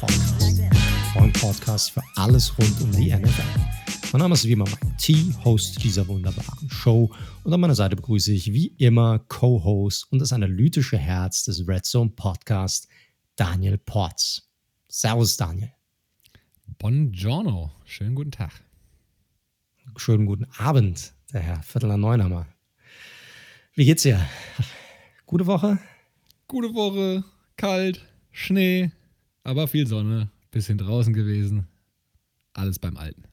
Podcast. Euer Podcast für alles rund um die NFL. Mein Name ist wie immer Mike T, Host dieser wunderbaren Show. Und an meiner Seite begrüße ich wie immer Co-Host und das analytische Herz des Red Zone Podcast, Daniel Porz. Servus, Daniel. Buongiorno. Schönen guten Tag. Schönen guten Abend, der Herr. Viertel nach neun haben wir. Wie geht's dir? Gute Woche? Gute Woche. Kalt, Schnee, aber viel Sonne, bisschen draußen gewesen. Alles beim Alten.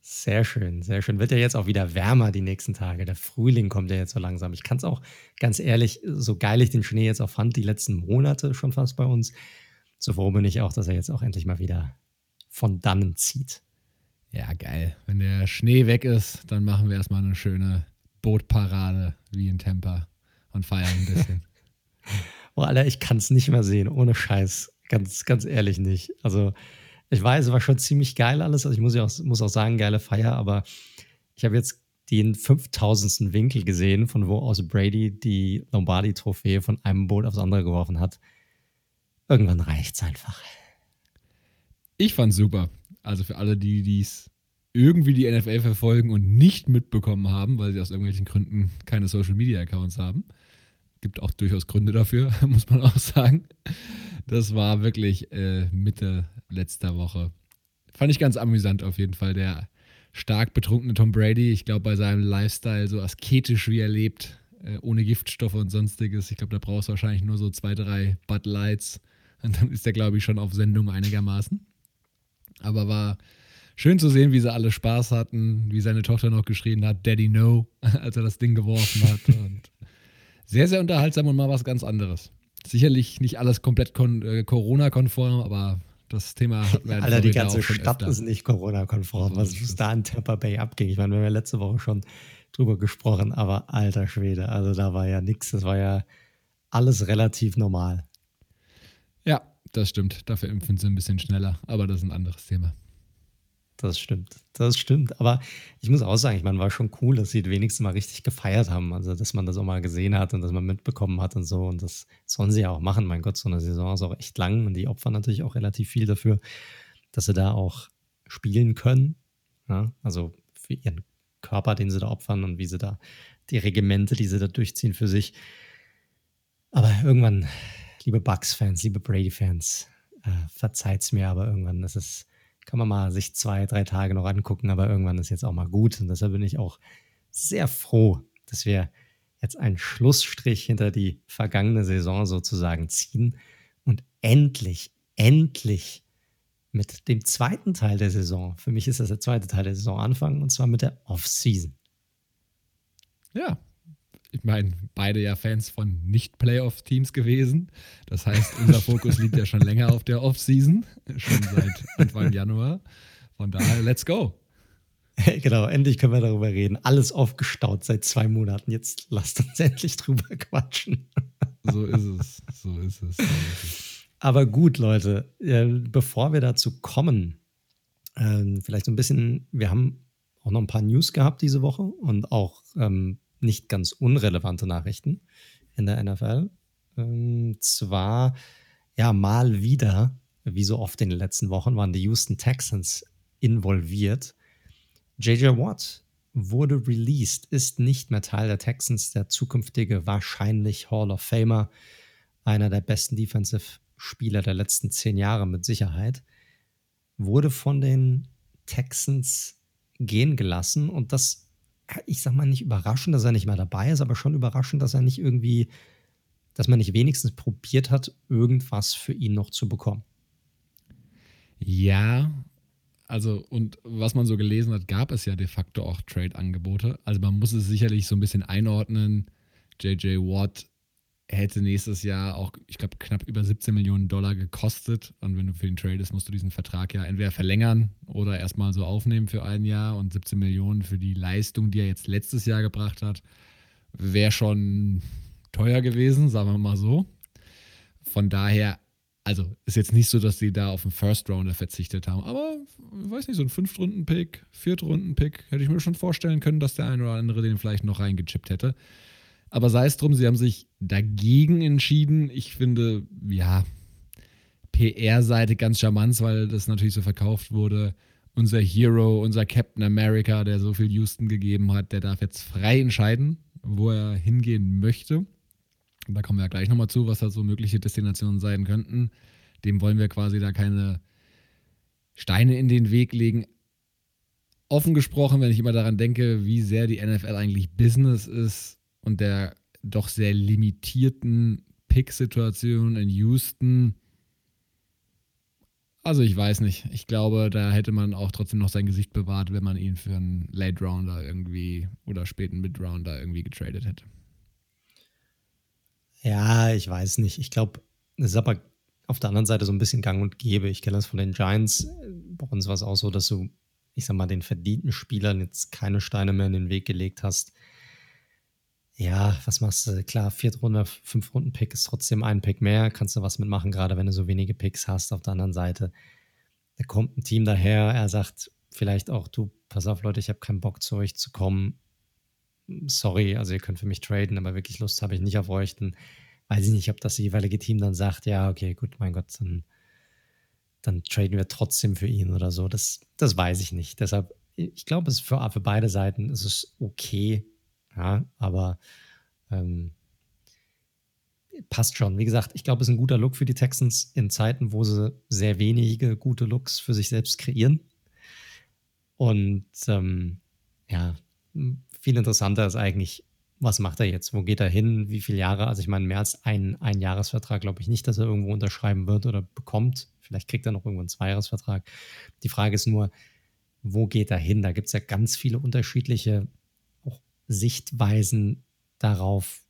Sehr schön, sehr schön. Wird ja jetzt auch wieder wärmer die nächsten Tage. Der Frühling kommt ja jetzt so langsam. Ich kann es auch ganz ehrlich, so geil ich den Schnee jetzt auch fand, die letzten Monate schon fast bei uns, so froh bin ich auch, dass er jetzt auch endlich mal wieder von dannen zieht. Ja, geil. Wenn der Schnee weg ist, dann machen wir erstmal eine schöne Bootparade wie in Tampa und feiern ein bisschen. Boah, Alter, ich kann es nicht mehr sehen, ohne Scheiß. Ganz, ganz ehrlich nicht. Also, ich weiß, es war schon ziemlich geil alles. Also, ich muss, ja auch, muss auch sagen, geile Feier, aber ich habe jetzt den 5000. Winkel gesehen, von wo aus Brady die Lombardi-Trophäe von einem Boot aufs andere geworfen hat. Irgendwann reicht es einfach. Ich fand's super. Also für alle, die dies irgendwie die NFL verfolgen und nicht mitbekommen haben, weil sie aus irgendwelchen Gründen keine Social Media Accounts haben gibt auch durchaus Gründe dafür, muss man auch sagen. Das war wirklich äh, Mitte letzter Woche. Fand ich ganz amüsant auf jeden Fall. Der stark betrunkene Tom Brady, ich glaube, bei seinem Lifestyle so asketisch wie er lebt, äh, ohne Giftstoffe und sonstiges. Ich glaube, da brauchst du wahrscheinlich nur so zwei, drei Bud Lights. Und dann ist er, glaube ich, schon auf Sendung einigermaßen. Aber war schön zu sehen, wie sie alle Spaß hatten, wie seine Tochter noch geschrien hat, Daddy No, als er das Ding geworfen hat. Und sehr, sehr unterhaltsam und mal was ganz anderes. Sicherlich nicht alles komplett äh, Corona-konform, aber das Thema hatten wir Alter, die ganze Stadt öfter. ist nicht Corona-konform. Was ist da in Tampa Bay abging? Ich meine, wir haben ja letzte Woche schon drüber gesprochen, aber alter Schwede, also da war ja nichts. Das war ja alles relativ normal. Ja, das stimmt. Dafür impfen sie ein bisschen schneller, aber das ist ein anderes Thema. Das stimmt, das stimmt. Aber ich muss auch sagen, ich meine, war schon cool, dass sie wenigstens mal richtig gefeiert haben. Also, dass man das auch mal gesehen hat und dass man mitbekommen hat und so. Und das sollen sie ja auch machen. Mein Gott, so eine Saison ist auch echt lang und die opfern natürlich auch relativ viel dafür, dass sie da auch spielen können. Ja? Also für ihren Körper, den sie da opfern und wie sie da die Regimente, die sie da durchziehen für sich. Aber irgendwann, liebe Bucks-Fans, liebe Brady-Fans, äh, verzeiht's mir, aber irgendwann ist es kann man mal sich zwei, drei Tage noch angucken, aber irgendwann ist jetzt auch mal gut. Und deshalb bin ich auch sehr froh, dass wir jetzt einen Schlussstrich hinter die vergangene Saison sozusagen ziehen und endlich, endlich mit dem zweiten Teil der Saison, für mich ist das der zweite Teil der Saison anfangen, und zwar mit der Off-Season. Ja, ich meine, beide ja Fans von Nicht-Playoff-Teams gewesen. Das heißt, unser Fokus liegt ja schon länger auf der Off-Season, schon seit Anfang Januar. Von daher, let's go. Genau, endlich können wir darüber reden. Alles aufgestaut seit zwei Monaten. Jetzt lasst uns endlich drüber quatschen. So ist es. So ist es. So ist es. Aber gut, Leute, bevor wir dazu kommen, ähm, vielleicht so ein bisschen, wir haben auch noch ein paar News gehabt diese Woche und auch ähm, nicht ganz unrelevante Nachrichten in der NFL. Und ähm, zwar, ja, mal wieder, wie so oft in den letzten Wochen, waren die Houston Texans involviert. JJ Watt wurde released, ist nicht mehr Teil der Texans, der zukünftige wahrscheinlich Hall of Famer, einer der besten Defensive-Spieler der letzten zehn Jahre mit Sicherheit, wurde von den Texans gehen gelassen und das ich sag mal nicht überraschend, dass er nicht mehr dabei ist, aber schon überraschend, dass er nicht irgendwie, dass man nicht wenigstens probiert hat, irgendwas für ihn noch zu bekommen. Ja, also und was man so gelesen hat, gab es ja de facto auch Trade-Angebote. Also man muss es sicherlich so ein bisschen einordnen. JJ Watt hätte nächstes Jahr auch, ich glaube, knapp über 17 Millionen Dollar gekostet. Und wenn du für ihn tradest, musst du diesen Vertrag ja entweder verlängern oder erstmal so aufnehmen für ein Jahr. Und 17 Millionen für die Leistung, die er jetzt letztes Jahr gebracht hat, wäre schon teuer gewesen, sagen wir mal so. Von daher, also ist jetzt nicht so, dass sie da auf einen First Rounder verzichtet haben, aber ich weiß nicht, so ein Fünftrunden-Pick, Viertrunden-Pick hätte ich mir schon vorstellen können, dass der eine oder andere den vielleicht noch reingechippt hätte. Aber sei es drum, sie haben sich dagegen entschieden. Ich finde, ja, PR-Seite ganz charmant, weil das natürlich so verkauft wurde. Unser Hero, unser Captain America, der so viel Houston gegeben hat, der darf jetzt frei entscheiden, wo er hingehen möchte. Da kommen wir ja gleich nochmal zu, was da so mögliche Destinationen sein könnten. Dem wollen wir quasi da keine Steine in den Weg legen. Offen gesprochen, wenn ich immer daran denke, wie sehr die NFL eigentlich Business ist und der doch sehr limitierten Pick-Situation in Houston. Also ich weiß nicht. Ich glaube, da hätte man auch trotzdem noch sein Gesicht bewahrt, wenn man ihn für einen Late Rounder irgendwie oder späten Mid Rounder irgendwie getradet hätte. Ja, ich weiß nicht. Ich glaube, es ist aber auf der anderen Seite so ein bisschen gang und gäbe. Ich kenne das von den Giants. Bei uns war es auch so, dass du, ich sag mal, den verdienten Spielern jetzt keine Steine mehr in den Weg gelegt hast. Ja, was machst du? Klar, Viertrunde, Fünf-Runden-Pick ist trotzdem ein Pick mehr. Kannst du was mitmachen, gerade wenn du so wenige Picks hast. Auf der anderen Seite, da kommt ein Team daher, er sagt vielleicht auch, du, pass auf, Leute, ich habe keinen Bock zu euch zu kommen. Sorry, also ihr könnt für mich traden, aber wirklich Lust habe ich nicht auf euch. Dann weiß ich nicht, ob das jeweilige Team dann sagt, ja, okay, gut, mein Gott, dann, dann traden wir trotzdem für ihn oder so. Das, das weiß ich nicht. Deshalb, ich glaube, es für, für beide Seiten ist es okay, ja, aber ähm, passt schon. Wie gesagt, ich glaube, es ist ein guter Look für die Texans in Zeiten, wo sie sehr wenige gute Looks für sich selbst kreieren. Und ähm, ja, viel interessanter ist eigentlich, was macht er jetzt? Wo geht er hin? Wie viele Jahre? Also ich meine, mehr als ein, ein Jahresvertrag glaube ich nicht, dass er irgendwo unterschreiben wird oder bekommt. Vielleicht kriegt er noch irgendwo einen Zweijahresvertrag. Die Frage ist nur, wo geht er hin? Da gibt es ja ganz viele unterschiedliche Sichtweisen darauf,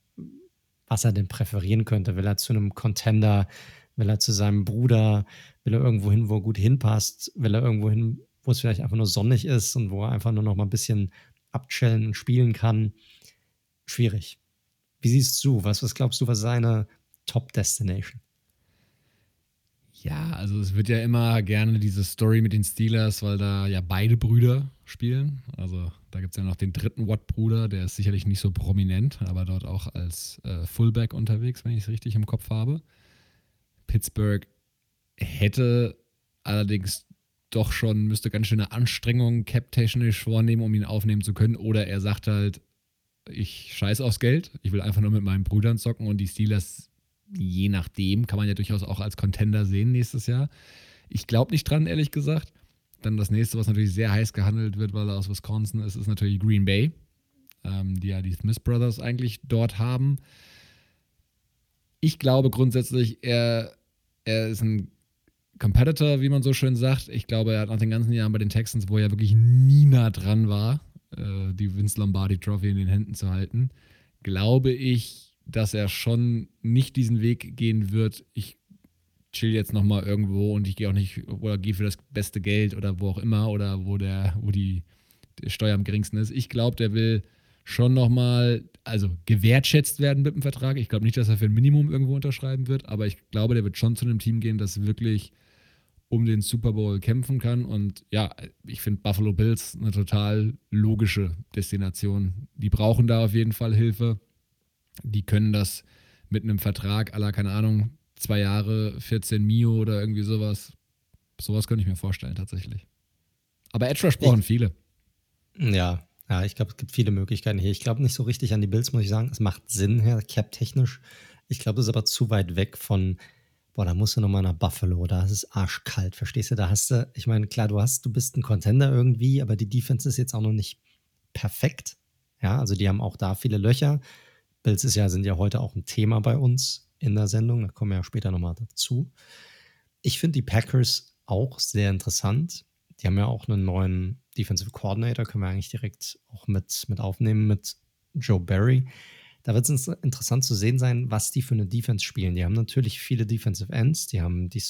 was er denn präferieren könnte. Will er zu einem Contender, will er zu seinem Bruder, will er irgendwo hin, wo er gut hinpasst, will er irgendwo hin, wo es vielleicht einfach nur sonnig ist und wo er einfach nur noch mal ein bisschen abchillen und spielen kann. Schwierig. Wie siehst du? Was, was glaubst du, was seine Top-Destination? Ja, also es wird ja immer gerne diese Story mit den Steelers, weil da ja beide Brüder spielen. Also da gibt es ja noch den dritten Watt-Bruder, der ist sicherlich nicht so prominent, aber dort auch als äh, Fullback unterwegs, wenn ich es richtig im Kopf habe. Pittsburgh hätte allerdings doch schon, müsste ganz schöne Anstrengungen cap-technisch vornehmen, um ihn aufnehmen zu können. Oder er sagt halt, ich scheiß aufs Geld, ich will einfach nur mit meinen Brüdern zocken und die Steelers je nachdem, kann man ja durchaus auch als Contender sehen nächstes Jahr. Ich glaube nicht dran, ehrlich gesagt. Dann das nächste, was natürlich sehr heiß gehandelt wird, weil er aus Wisconsin ist, ist natürlich Green Bay, ähm, die ja die Smith Brothers eigentlich dort haben. Ich glaube grundsätzlich, er, er ist ein Competitor, wie man so schön sagt. Ich glaube, er hat nach den ganzen Jahren bei den Texans, wo er wirklich nie nah dran war, äh, die Vince Lombardi Trophy in den Händen zu halten, glaube ich, dass er schon nicht diesen Weg gehen wird, ich chill jetzt nochmal irgendwo und ich gehe auch nicht oder gehe für das beste Geld oder wo auch immer oder wo der, wo die, die Steuer am geringsten ist. Ich glaube, der will schon nochmal, also gewertschätzt werden mit dem Vertrag. Ich glaube nicht, dass er für ein Minimum irgendwo unterschreiben wird, aber ich glaube, der wird schon zu einem Team gehen, das wirklich um den Super Bowl kämpfen kann. Und ja, ich finde Buffalo Bills eine total logische Destination. Die brauchen da auf jeden Fall Hilfe die können das mit einem Vertrag aller, keine Ahnung, zwei Jahre, 14 Mio oder irgendwie sowas. Sowas könnte ich mir vorstellen, tatsächlich. Aber Edge versprochen viele. Ja, ja, ich glaube, es gibt viele Möglichkeiten hier. Ich glaube nicht so richtig an die Bills, muss ich sagen. Es macht Sinn, Herr Cap-technisch. Ich glaube, es ist aber zu weit weg von, boah, da musst du nochmal nach Buffalo, da ist es arschkalt, verstehst du? Da hast du, ich meine, klar, du hast, du bist ein Contender irgendwie, aber die Defense ist jetzt auch noch nicht perfekt. Ja, also die haben auch da viele Löcher. Bills ist ja, sind ja heute auch ein Thema bei uns in der Sendung. Da kommen wir ja später nochmal dazu. Ich finde die Packers auch sehr interessant. Die haben ja auch einen neuen Defensive Coordinator, können wir eigentlich direkt auch mit, mit aufnehmen, mit Joe Barry. Da wird es interessant zu sehen sein, was die für eine Defense spielen. Die haben natürlich viele Defensive Ends. Die haben die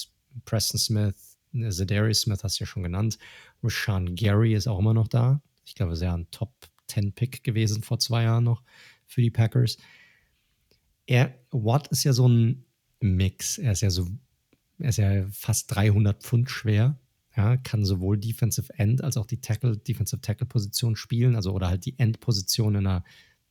Preston Smith, Zedarius Smith hast du ja schon genannt. Rashawn Gary ist auch immer noch da. Ich glaube, ja ein Top 10 Pick gewesen vor zwei Jahren noch für die Packers. Er, Watt ist ja so ein Mix. Er ist ja so, er ist ja fast 300 Pfund schwer. Ja, kann sowohl Defensive End als auch die Tackle, Defensive Tackle Position spielen, also oder halt die End-Position in einer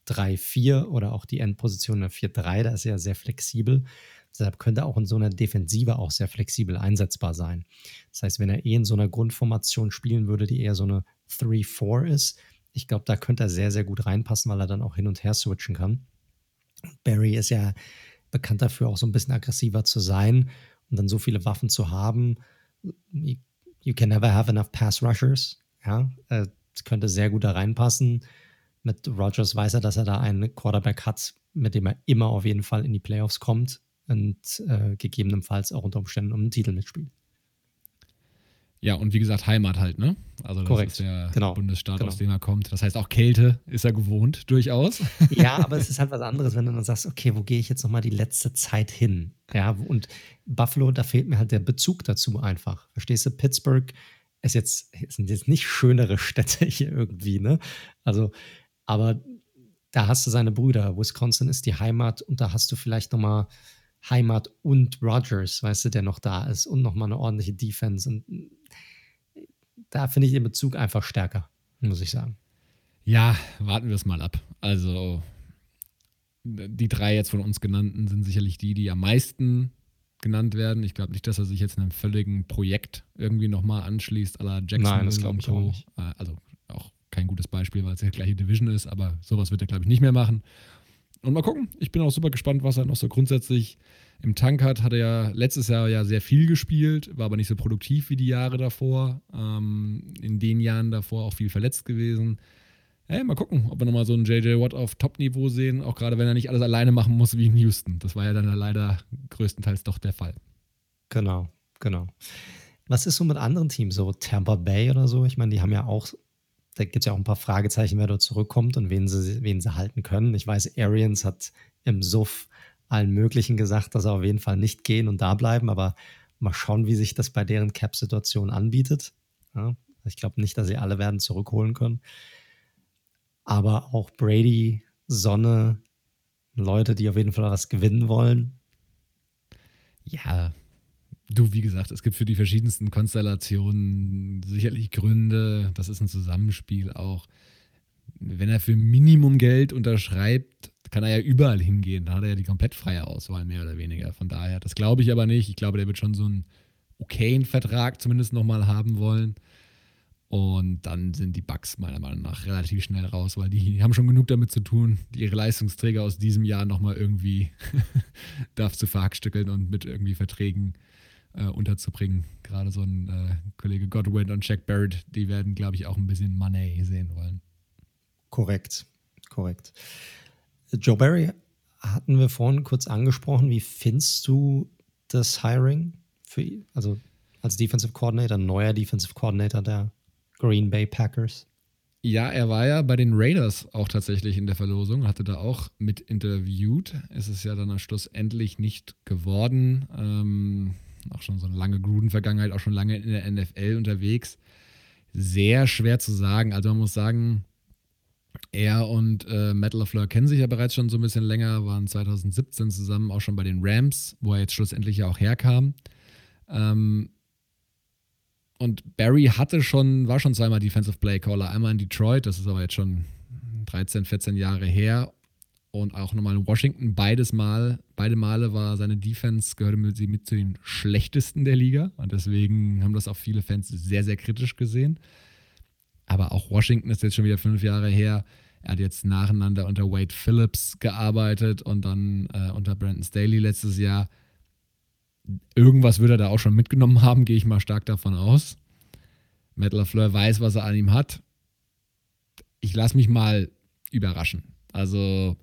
3-4 oder auch die End-Position in einer 4-3. Da ist er ja sehr flexibel. Deshalb könnte er auch in so einer Defensive auch sehr flexibel einsetzbar sein. Das heißt, wenn er eh in so einer Grundformation spielen würde, die eher so eine 3-4 ist, ich glaube, da könnte er sehr, sehr gut reinpassen, weil er dann auch hin und her switchen kann. Barry ist ja bekannt dafür, auch so ein bisschen aggressiver zu sein und dann so viele Waffen zu haben. You can never have enough pass rushers. Ja, äh, könnte sehr gut da reinpassen. Mit Rogers weiß er, dass er da einen Quarterback hat, mit dem er immer auf jeden Fall in die Playoffs kommt und äh, gegebenenfalls auch unter Umständen um einen Titel mitspielt. Ja, und wie gesagt, Heimat halt, ne? Also das Korrekt. ist der genau. Bundesstaat, genau. aus dem er kommt. Das heißt, auch Kälte ist er gewohnt, durchaus. Ja, aber es ist halt was anderes, wenn du dann sagst, okay, wo gehe ich jetzt nochmal die letzte Zeit hin? Ja, und Buffalo, da fehlt mir halt der Bezug dazu einfach. Verstehst du? Pittsburgh ist jetzt, sind jetzt nicht schönere Städte hier irgendwie, ne? Also, aber da hast du seine Brüder. Wisconsin ist die Heimat und da hast du vielleicht nochmal Heimat und Rogers, weißt du, der noch da ist und nochmal eine ordentliche Defense. Und da finde ich den Bezug einfach stärker, muss ich sagen. Ja, warten wir es mal ab. Also, die drei jetzt von uns genannten sind sicherlich die, die am meisten genannt werden. Ich glaube nicht, dass er sich jetzt einem völligen Projekt irgendwie nochmal anschließt, la Jackson Nein, das glaube ich auch nicht. Äh, Also auch kein gutes Beispiel, weil es ja gleiche Division ist, aber sowas wird er, glaube ich, nicht mehr machen. Und mal gucken. Ich bin auch super gespannt, was er noch so grundsätzlich im Tank hat. Hat er ja letztes Jahr ja sehr viel gespielt, war aber nicht so produktiv wie die Jahre davor. Ähm, in den Jahren davor auch viel verletzt gewesen. Hey, mal gucken, ob wir nochmal so einen JJ Watt auf Top-Niveau sehen, auch gerade wenn er nicht alles alleine machen muss wie in Houston. Das war ja dann leider größtenteils doch der Fall. Genau, genau. Was ist so mit anderen Teams, so Tampa Bay oder so? Ich meine, die haben ja auch, da gibt es ja auch ein paar Fragezeichen, wer dort zurückkommt und wen sie, wen sie halten können. Ich weiß, Arians hat im Suff allen möglichen gesagt, dass er auf jeden Fall nicht gehen und da bleiben, aber mal schauen, wie sich das bei deren Cap-Situation anbietet. Ja, ich glaube nicht, dass sie alle werden zurückholen können. Aber auch Brady, Sonne, Leute, die auf jeden Fall was gewinnen wollen. Ja, du, wie gesagt, es gibt für die verschiedensten Konstellationen sicherlich Gründe. Das ist ein Zusammenspiel auch. Wenn er für Minimum Geld unterschreibt, kann er ja überall hingehen. Da hat er ja die komplett freie Auswahl, mehr oder weniger. Von daher, das glaube ich aber nicht. Ich glaube, der wird schon so einen okayen Vertrag zumindest nochmal haben wollen. Und dann sind die Bugs meiner Meinung nach relativ schnell raus, weil die haben schon genug damit zu tun, ihre Leistungsträger aus diesem Jahr nochmal irgendwie darf zu verhackstückeln und mit irgendwie Verträgen äh, unterzubringen. Gerade so ein äh, Kollege Godwin und Jack Barrett, die werden, glaube ich, auch ein bisschen Money sehen wollen. Korrekt, korrekt. Joe Barry hatten wir vorhin kurz angesprochen. Wie findest du das Hiring für ihn? Also als Defensive Coordinator, neuer Defensive Coordinator der Green Bay Packers? Ja, er war ja bei den Raiders auch tatsächlich in der Verlosung, hatte da auch mit interviewt. Es ist ja dann am Schluss endlich nicht geworden. Ähm, auch schon so eine lange Gruden-Vergangenheit, auch schon lange in der NFL unterwegs. Sehr schwer zu sagen. Also man muss sagen, er und äh, Matt LaFleur kennen sich ja bereits schon so ein bisschen länger, waren 2017 zusammen auch schon bei den Rams, wo er jetzt schlussendlich ja auch herkam. Ähm, und Barry hatte schon, war schon zweimal Defensive Play Caller, einmal in Detroit, das ist aber jetzt schon 13, 14 Jahre her. Und auch nochmal in Washington, beides Mal, beide Male war seine Defense, gehörte mit, mit zu den schlechtesten der Liga. Und deswegen haben das auch viele Fans sehr, sehr kritisch gesehen. Aber auch Washington ist jetzt schon wieder fünf Jahre her. Er hat jetzt nacheinander unter Wade Phillips gearbeitet und dann äh, unter Brandon Staley letztes Jahr. Irgendwas wird er da auch schon mitgenommen haben, gehe ich mal stark davon aus. Matt LaFleur weiß, was er an ihm hat. Ich lasse mich mal überraschen. Also,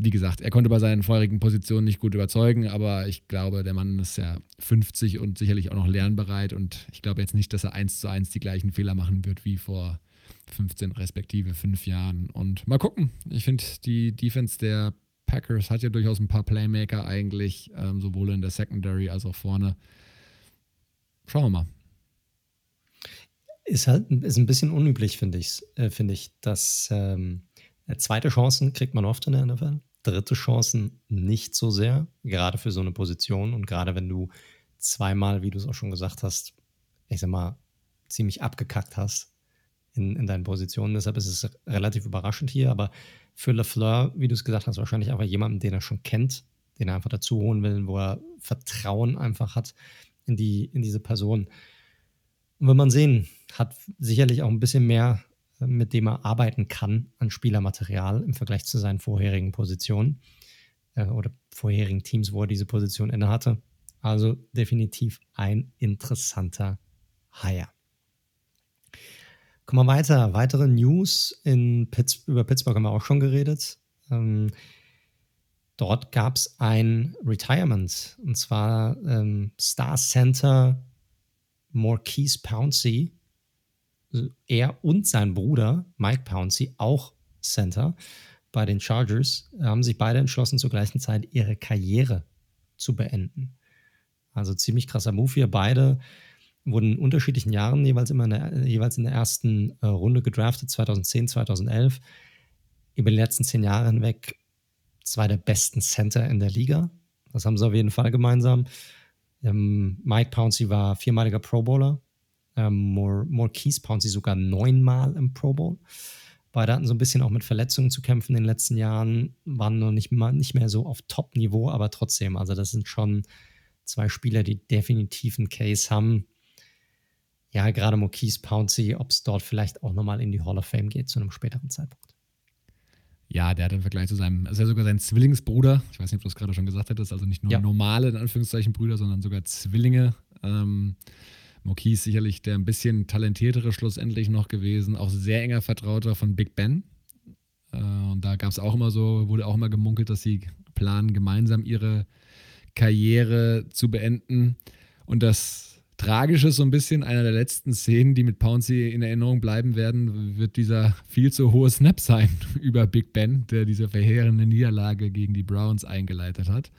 wie gesagt, er konnte bei seinen vorherigen Positionen nicht gut überzeugen, aber ich glaube, der Mann ist ja 50 und sicherlich auch noch lernbereit und ich glaube jetzt nicht, dass er eins zu eins die gleichen Fehler machen wird wie vor 15 respektive 5 Jahren. Und mal gucken. Ich finde, die Defense der Packers hat ja durchaus ein paar Playmaker eigentlich, ähm, sowohl in der Secondary als auch vorne. Schauen wir mal. Ist halt ist ein bisschen unüblich, finde ich, äh, find ich, dass ähm, zweite Chancen kriegt man oft in der NFL, dritte Chancen nicht so sehr, gerade für so eine Position und gerade wenn du zweimal, wie du es auch schon gesagt hast, ich sag mal, ziemlich abgekackt hast in, in deinen Positionen. Deshalb ist es relativ überraschend hier, aber für LeFleur, wie du es gesagt hast, wahrscheinlich einfach jemanden, den er schon kennt, den er einfach dazu holen will, wo er Vertrauen einfach hat in, die, in diese Person. Und wenn man sehen, hat sicherlich auch ein bisschen mehr, mit dem er arbeiten kann an Spielermaterial im Vergleich zu seinen vorherigen Positionen äh, oder vorherigen Teams, wo er diese Position innehatte. Also definitiv ein interessanter Hire. Kommen wir weiter. Weitere News in Pitts über Pittsburgh haben wir auch schon geredet. Ähm, dort gab es ein Retirement und zwar ähm, Star Center Marquise Pouncey. Er und sein Bruder Mike Pouncey, auch Center bei den Chargers, haben sich beide entschlossen, zur gleichen Zeit ihre Karriere zu beenden. Also ziemlich krasser Move hier. Beide wurden in unterschiedlichen Jahren jeweils immer in der, jeweils in der ersten äh, Runde gedraftet, 2010, 2011. Über die letzten zehn Jahre hinweg zwei der besten Center in der Liga. Das haben sie auf jeden Fall gemeinsam. Ähm, Mike Pouncey war viermaliger Pro Bowler. Ähm, Marquise Pouncey sogar neunmal im Pro Bowl. Beide hatten so ein bisschen auch mit Verletzungen zu kämpfen in den letzten Jahren, waren noch nicht, mal, nicht mehr so auf Top-Niveau, aber trotzdem, also das sind schon zwei Spieler, die definitiv einen Case haben. Ja, gerade Marquise Pouncey, ob es dort vielleicht auch nochmal in die Hall of Fame geht zu einem späteren Zeitpunkt. Ja, der hat im Vergleich zu seinem, ist ja sogar sein Zwillingsbruder. Ich weiß nicht, ob du es gerade schon gesagt hättest, also nicht nur ja. normale, in Anführungszeichen, Brüder, sondern sogar Zwillinge. Ähm, Moki ist sicherlich der ein bisschen talentiertere schlussendlich noch gewesen, auch sehr enger Vertrauter von Big Ben. Äh, und da gab es auch immer so, wurde auch immer gemunkelt, dass sie planen, gemeinsam ihre Karriere zu beenden. Und das Tragische ist so ein bisschen, einer der letzten Szenen, die mit Pouncey in Erinnerung bleiben werden, wird dieser viel zu hohe Snap sein über Big Ben, der diese verheerende Niederlage gegen die Browns eingeleitet hat.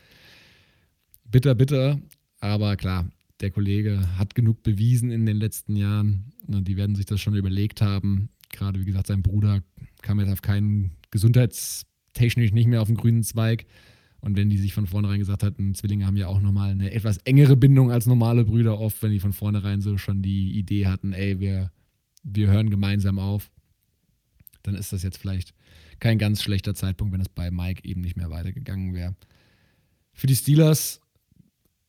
Bitter, bitter, aber klar, der Kollege hat genug bewiesen in den letzten Jahren. Die werden sich das schon überlegt haben. Gerade wie gesagt, sein Bruder kam jetzt auf keinen gesundheitstechnisch nicht mehr auf den grünen Zweig. Und wenn die sich von vornherein gesagt hatten, Zwillinge haben ja auch nochmal eine etwas engere Bindung als normale Brüder oft, wenn die von vornherein so schon die Idee hatten, ey, wir, wir hören gemeinsam auf, dann ist das jetzt vielleicht kein ganz schlechter Zeitpunkt, wenn es bei Mike eben nicht mehr weitergegangen wäre. Für die Steelers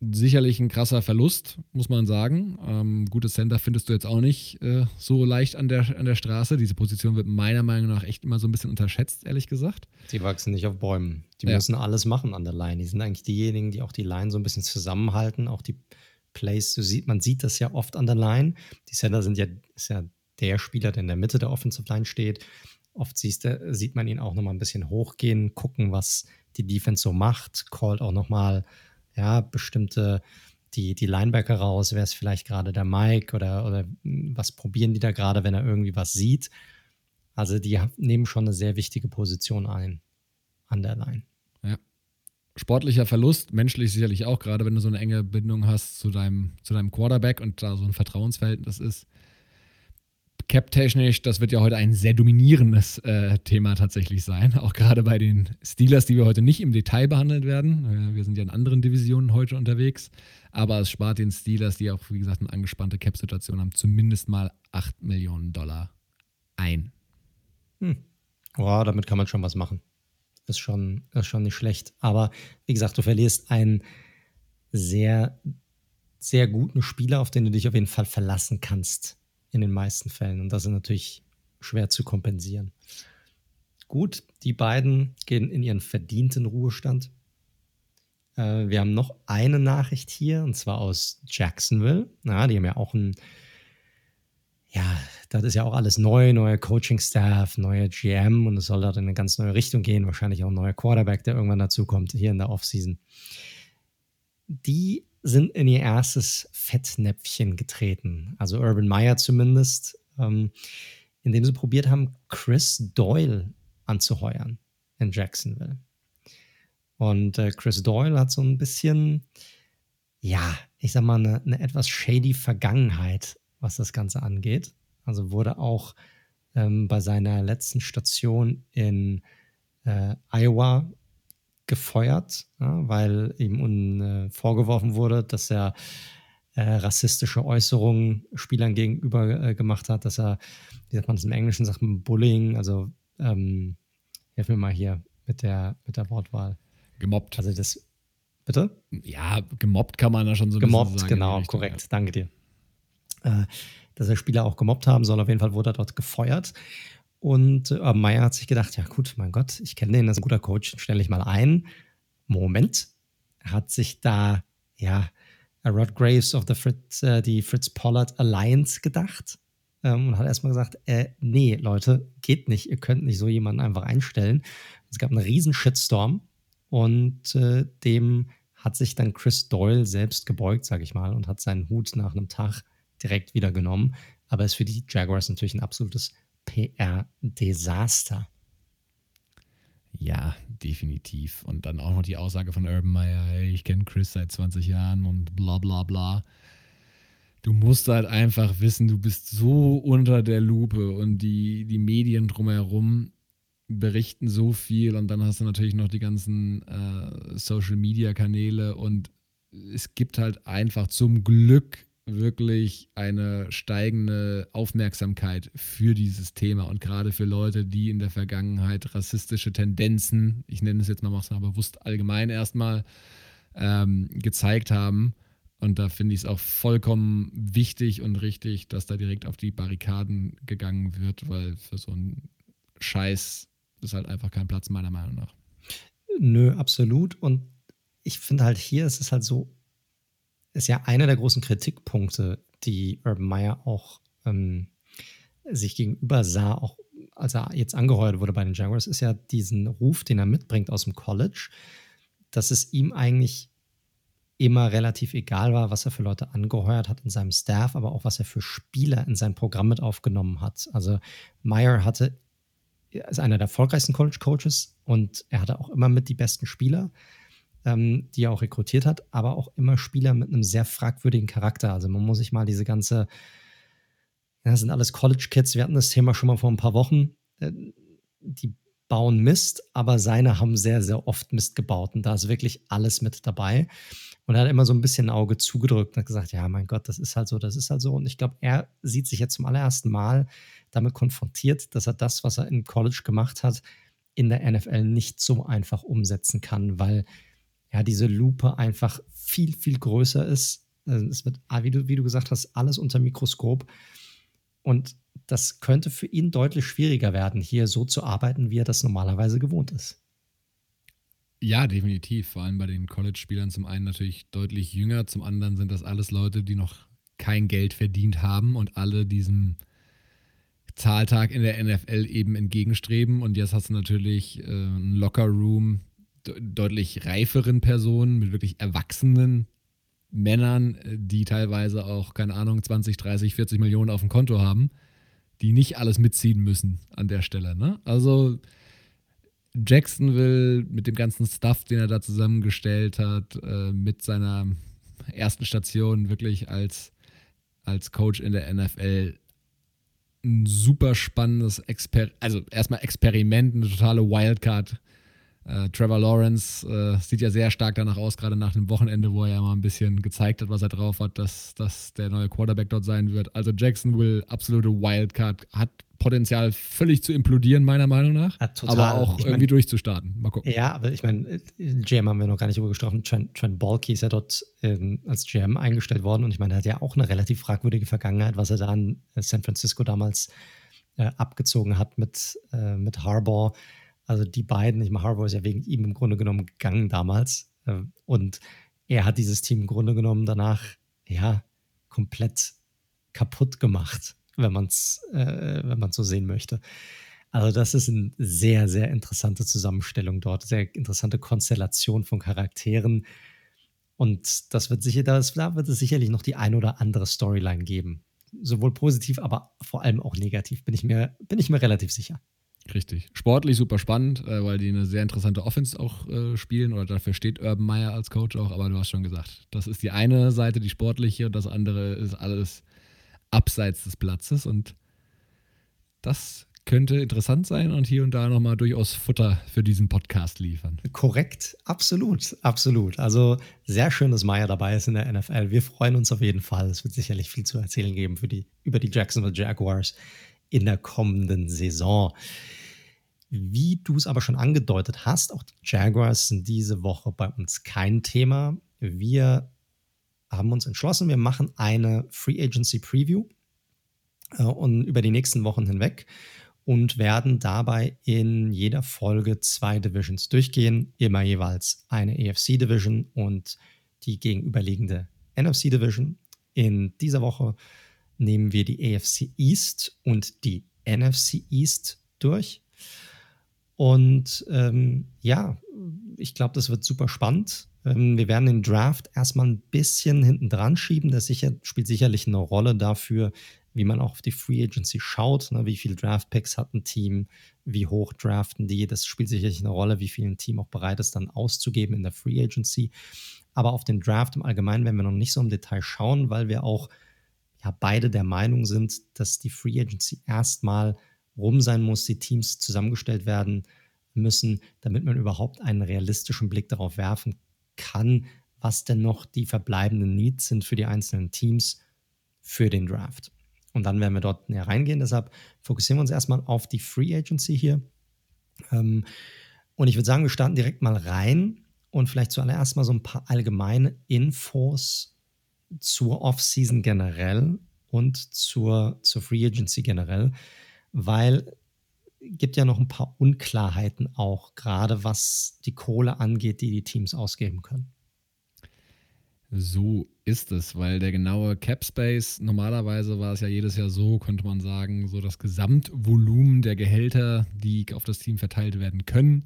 sicherlich ein krasser Verlust, muss man sagen. Ähm, gutes Center findest du jetzt auch nicht äh, so leicht an der, an der Straße. Diese Position wird meiner Meinung nach echt immer so ein bisschen unterschätzt, ehrlich gesagt. Die wachsen nicht auf Bäumen. Die ja. müssen alles machen an der Line. Die sind eigentlich diejenigen, die auch die Line so ein bisschen zusammenhalten, auch die Plays. So sieht, man sieht das ja oft an der Line. Die Center sind ja, ist ja der Spieler, der in der Mitte der Offensive Line steht. Oft siehst, sieht man ihn auch nochmal ein bisschen hochgehen, gucken, was die Defense so macht, callt auch nochmal mal ja, bestimmte, die, die Linebacker raus, wäre es vielleicht gerade der Mike oder, oder was probieren die da gerade, wenn er irgendwie was sieht. Also die nehmen schon eine sehr wichtige Position ein an der Line. Ja. Sportlicher Verlust, menschlich sicherlich auch, gerade wenn du so eine enge Bindung hast zu deinem, zu deinem Quarterback und da so ein Vertrauensverhältnis ist. Cap-technisch, das wird ja heute ein sehr dominierendes äh, Thema tatsächlich sein. Auch gerade bei den Steelers, die wir heute nicht im Detail behandelt werden. Äh, wir sind ja in anderen Divisionen heute unterwegs. Aber es spart den Steelers, die auch, wie gesagt, eine angespannte Cap-Situation haben, zumindest mal 8 Millionen Dollar ein. Hm. Wow, damit kann man schon was machen. Ist schon, ist schon nicht schlecht. Aber wie gesagt, du verlierst einen sehr, sehr guten Spieler, auf den du dich auf jeden Fall verlassen kannst in den meisten Fällen. Und das ist natürlich schwer zu kompensieren. Gut, die beiden gehen in ihren verdienten Ruhestand. Äh, wir haben noch eine Nachricht hier, und zwar aus Jacksonville. Na, die haben ja auch ein, ja, das ist ja auch alles neu, neuer Coaching-Staff, neuer GM und es soll dort in eine ganz neue Richtung gehen. Wahrscheinlich auch ein neuer Quarterback, der irgendwann dazu kommt, hier in der Offseason. Die sind in ihr erstes Fettnäpfchen getreten. Also Urban Meyer zumindest, ähm, indem sie probiert haben, Chris Doyle anzuheuern in Jacksonville. Und äh, Chris Doyle hat so ein bisschen, ja, ich sag mal, eine, eine, etwas shady Vergangenheit, was das Ganze angeht. Also wurde auch ähm, bei seiner letzten Station in äh, Iowa gefeuert, ja, weil ihm un, äh, vorgeworfen wurde, dass er äh, rassistische Äußerungen Spielern gegenüber äh, gemacht hat, dass er, wie sagt man das im Englischen, sagt man Bullying, also ähm, hilf mir mal hier mit der, mit der Wortwahl. Gemobbt. Also das Bitte? Ja, gemobbt kann man da schon so ein gemobbt, bisschen sagen. Gemobbt, genau, korrekt. Ja. Danke dir. Äh, dass er Spieler auch gemobbt haben soll. Auf jeden Fall wurde er dort gefeuert. Und äh, Meyer hat sich gedacht, ja gut, mein Gott, ich kenne den, das ist ein guter Coach, stelle ich mal ein. Moment, hat sich da, ja, Rod Graves of the Fritz, äh, die Fritz Pollard Alliance gedacht ähm, und hat erstmal gesagt, äh, nee, Leute, geht nicht, ihr könnt nicht so jemanden einfach einstellen. Es gab einen riesen Shitstorm und äh, dem hat sich dann Chris Doyle selbst gebeugt, sage ich mal, und hat seinen Hut nach einem Tag direkt wieder genommen. Aber ist für die Jaguars natürlich ein absolutes PR-Desaster. Ja, definitiv. Und dann auch noch die Aussage von Urban Meyer, hey, ich kenne Chris seit 20 Jahren und bla bla bla. Du musst halt einfach wissen, du bist so unter der Lupe und die, die Medien drumherum berichten so viel und dann hast du natürlich noch die ganzen äh, Social-Media-Kanäle und es gibt halt einfach zum Glück wirklich eine steigende Aufmerksamkeit für dieses Thema und gerade für Leute, die in der Vergangenheit rassistische Tendenzen, ich nenne es jetzt mal, bewusst allgemein erstmal, ähm, gezeigt haben. Und da finde ich es auch vollkommen wichtig und richtig, dass da direkt auf die Barrikaden gegangen wird, weil für so einen Scheiß ist halt einfach kein Platz, meiner Meinung nach. Nö, absolut. Und ich finde halt hier ist es halt so, ist ja einer der großen Kritikpunkte, die Urban Meyer auch ähm, sich gegenüber sah, auch als er jetzt angeheuert wurde bei den Jaguars, ist ja diesen Ruf, den er mitbringt aus dem College, dass es ihm eigentlich immer relativ egal war, was er für Leute angeheuert hat in seinem Staff, aber auch was er für Spieler in sein Programm mit aufgenommen hat. Also Meyer hatte ist einer der erfolgreichsten College Coaches und er hatte auch immer mit die besten Spieler ähm, die er auch rekrutiert hat, aber auch immer Spieler mit einem sehr fragwürdigen Charakter. Also man muss sich mal diese ganze, das sind alles College-Kids, wir hatten das Thema schon mal vor ein paar Wochen, äh, die bauen Mist, aber seine haben sehr, sehr oft Mist gebaut und da ist wirklich alles mit dabei. Und er hat immer so ein bisschen ein Auge zugedrückt und hat gesagt, ja, mein Gott, das ist halt so, das ist halt so. Und ich glaube, er sieht sich jetzt zum allerersten Mal damit konfrontiert, dass er das, was er in College gemacht hat, in der NFL nicht so einfach umsetzen kann, weil ja, diese Lupe einfach viel, viel größer ist. Also es wird, ah, wie du, wie du gesagt hast, alles unter Mikroskop. Und das könnte für ihn deutlich schwieriger werden, hier so zu arbeiten, wie er das normalerweise gewohnt ist. Ja, definitiv. Vor allem bei den College-Spielern zum einen natürlich deutlich jünger, zum anderen sind das alles Leute, die noch kein Geld verdient haben und alle diesem Zahltag in der NFL eben entgegenstreben. Und jetzt hast du natürlich äh, einen Locker-Room, deutlich reiferen Personen, mit wirklich erwachsenen Männern, äh, die teilweise auch, keine Ahnung, 20, 30, 40 Millionen auf dem Konto haben, die nicht alles mitziehen müssen an der Stelle. Ne? Also Jacksonville mit dem ganzen Stuff, den er da zusammengestellt hat, äh, mit seiner ersten Station wirklich als, als Coach in der NFL, ein super spannendes Exper also erstmal Experiment, eine totale Wildcard äh, Trevor Lawrence äh, sieht ja sehr stark danach aus, gerade nach dem Wochenende, wo er ja mal ein bisschen gezeigt hat, was er drauf hat, dass, dass der neue Quarterback dort sein wird. Also Jacksonville, absolute Wildcard, hat Potenzial völlig zu implodieren, meiner Meinung nach. Ja, aber auch ich irgendwie mein, durchzustarten. Mal gucken. Ja, aber ich meine, GM haben wir noch gar nicht drüber gesprochen. Trent, Trent Balky ist ja dort ähm, als GM eingestellt worden und ich meine, er hat ja auch eine relativ fragwürdige Vergangenheit, was er da in San Francisco damals äh, abgezogen hat mit, äh, mit Harbaugh. Also die beiden, ich meine, Harbour ist ja wegen ihm im Grunde genommen gegangen damals. Äh, und er hat dieses Team im Grunde genommen danach, ja, komplett kaputt gemacht, wenn man es äh, wenn man so sehen möchte. Also das ist eine sehr, sehr interessante Zusammenstellung dort, sehr interessante Konstellation von Charakteren. Und das wird sicher, das, da wird es sicherlich noch die ein oder andere Storyline geben. Sowohl positiv, aber vor allem auch negativ, bin ich mir, bin ich mir relativ sicher. Richtig. Sportlich super spannend, äh, weil die eine sehr interessante Offense auch äh, spielen oder dafür steht Urban Meyer als Coach auch, aber du hast schon gesagt, das ist die eine Seite, die sportliche und das andere ist alles abseits des Platzes und das könnte interessant sein und hier und da nochmal durchaus Futter für diesen Podcast liefern. Korrekt, absolut, absolut. Also sehr schön, dass Meyer dabei ist in der NFL. Wir freuen uns auf jeden Fall. Es wird sicherlich viel zu erzählen geben für die, über die Jacksonville Jaguars in der kommenden Saison. Wie du es aber schon angedeutet hast, auch die Jaguars sind diese Woche bei uns kein Thema. Wir haben uns entschlossen, wir machen eine Free Agency Preview äh, und über die nächsten Wochen hinweg und werden dabei in jeder Folge zwei Divisions durchgehen, immer jeweils eine AFC Division und die gegenüberliegende NFC Division. In dieser Woche nehmen wir die AFC East und die NFC East durch. Und ähm, ja, ich glaube, das wird super spannend. Ähm, wir werden den Draft erstmal ein bisschen hinten dran schieben. Das sicher, spielt sicherlich eine Rolle dafür, wie man auch auf die Free Agency schaut. Ne? Wie viele Draft Picks hat ein Team? Wie hoch draften die? Das spielt sicherlich eine Rolle, wie viel ein Team auch bereit ist, dann auszugeben in der Free Agency. Aber auf den Draft im Allgemeinen werden wir noch nicht so im Detail schauen, weil wir auch ja beide der Meinung sind, dass die Free Agency erstmal rum sein muss, die Teams zusammengestellt werden müssen, damit man überhaupt einen realistischen Blick darauf werfen kann, was denn noch die verbleibenden Needs sind für die einzelnen Teams für den Draft. Und dann werden wir dort näher reingehen. Deshalb fokussieren wir uns erstmal auf die Free Agency hier. Ähm, und ich würde sagen, wir starten direkt mal rein und vielleicht zuallererst mal so ein paar allgemeine Infos zur Offseason generell und zur, zur Free Agency generell, weil gibt ja noch ein paar Unklarheiten auch, gerade was die Kohle angeht, die die Teams ausgeben können. So ist es, weil der genaue Cap Space, normalerweise war es ja jedes Jahr so, könnte man sagen, so das Gesamtvolumen der Gehälter, die auf das Team verteilt werden können,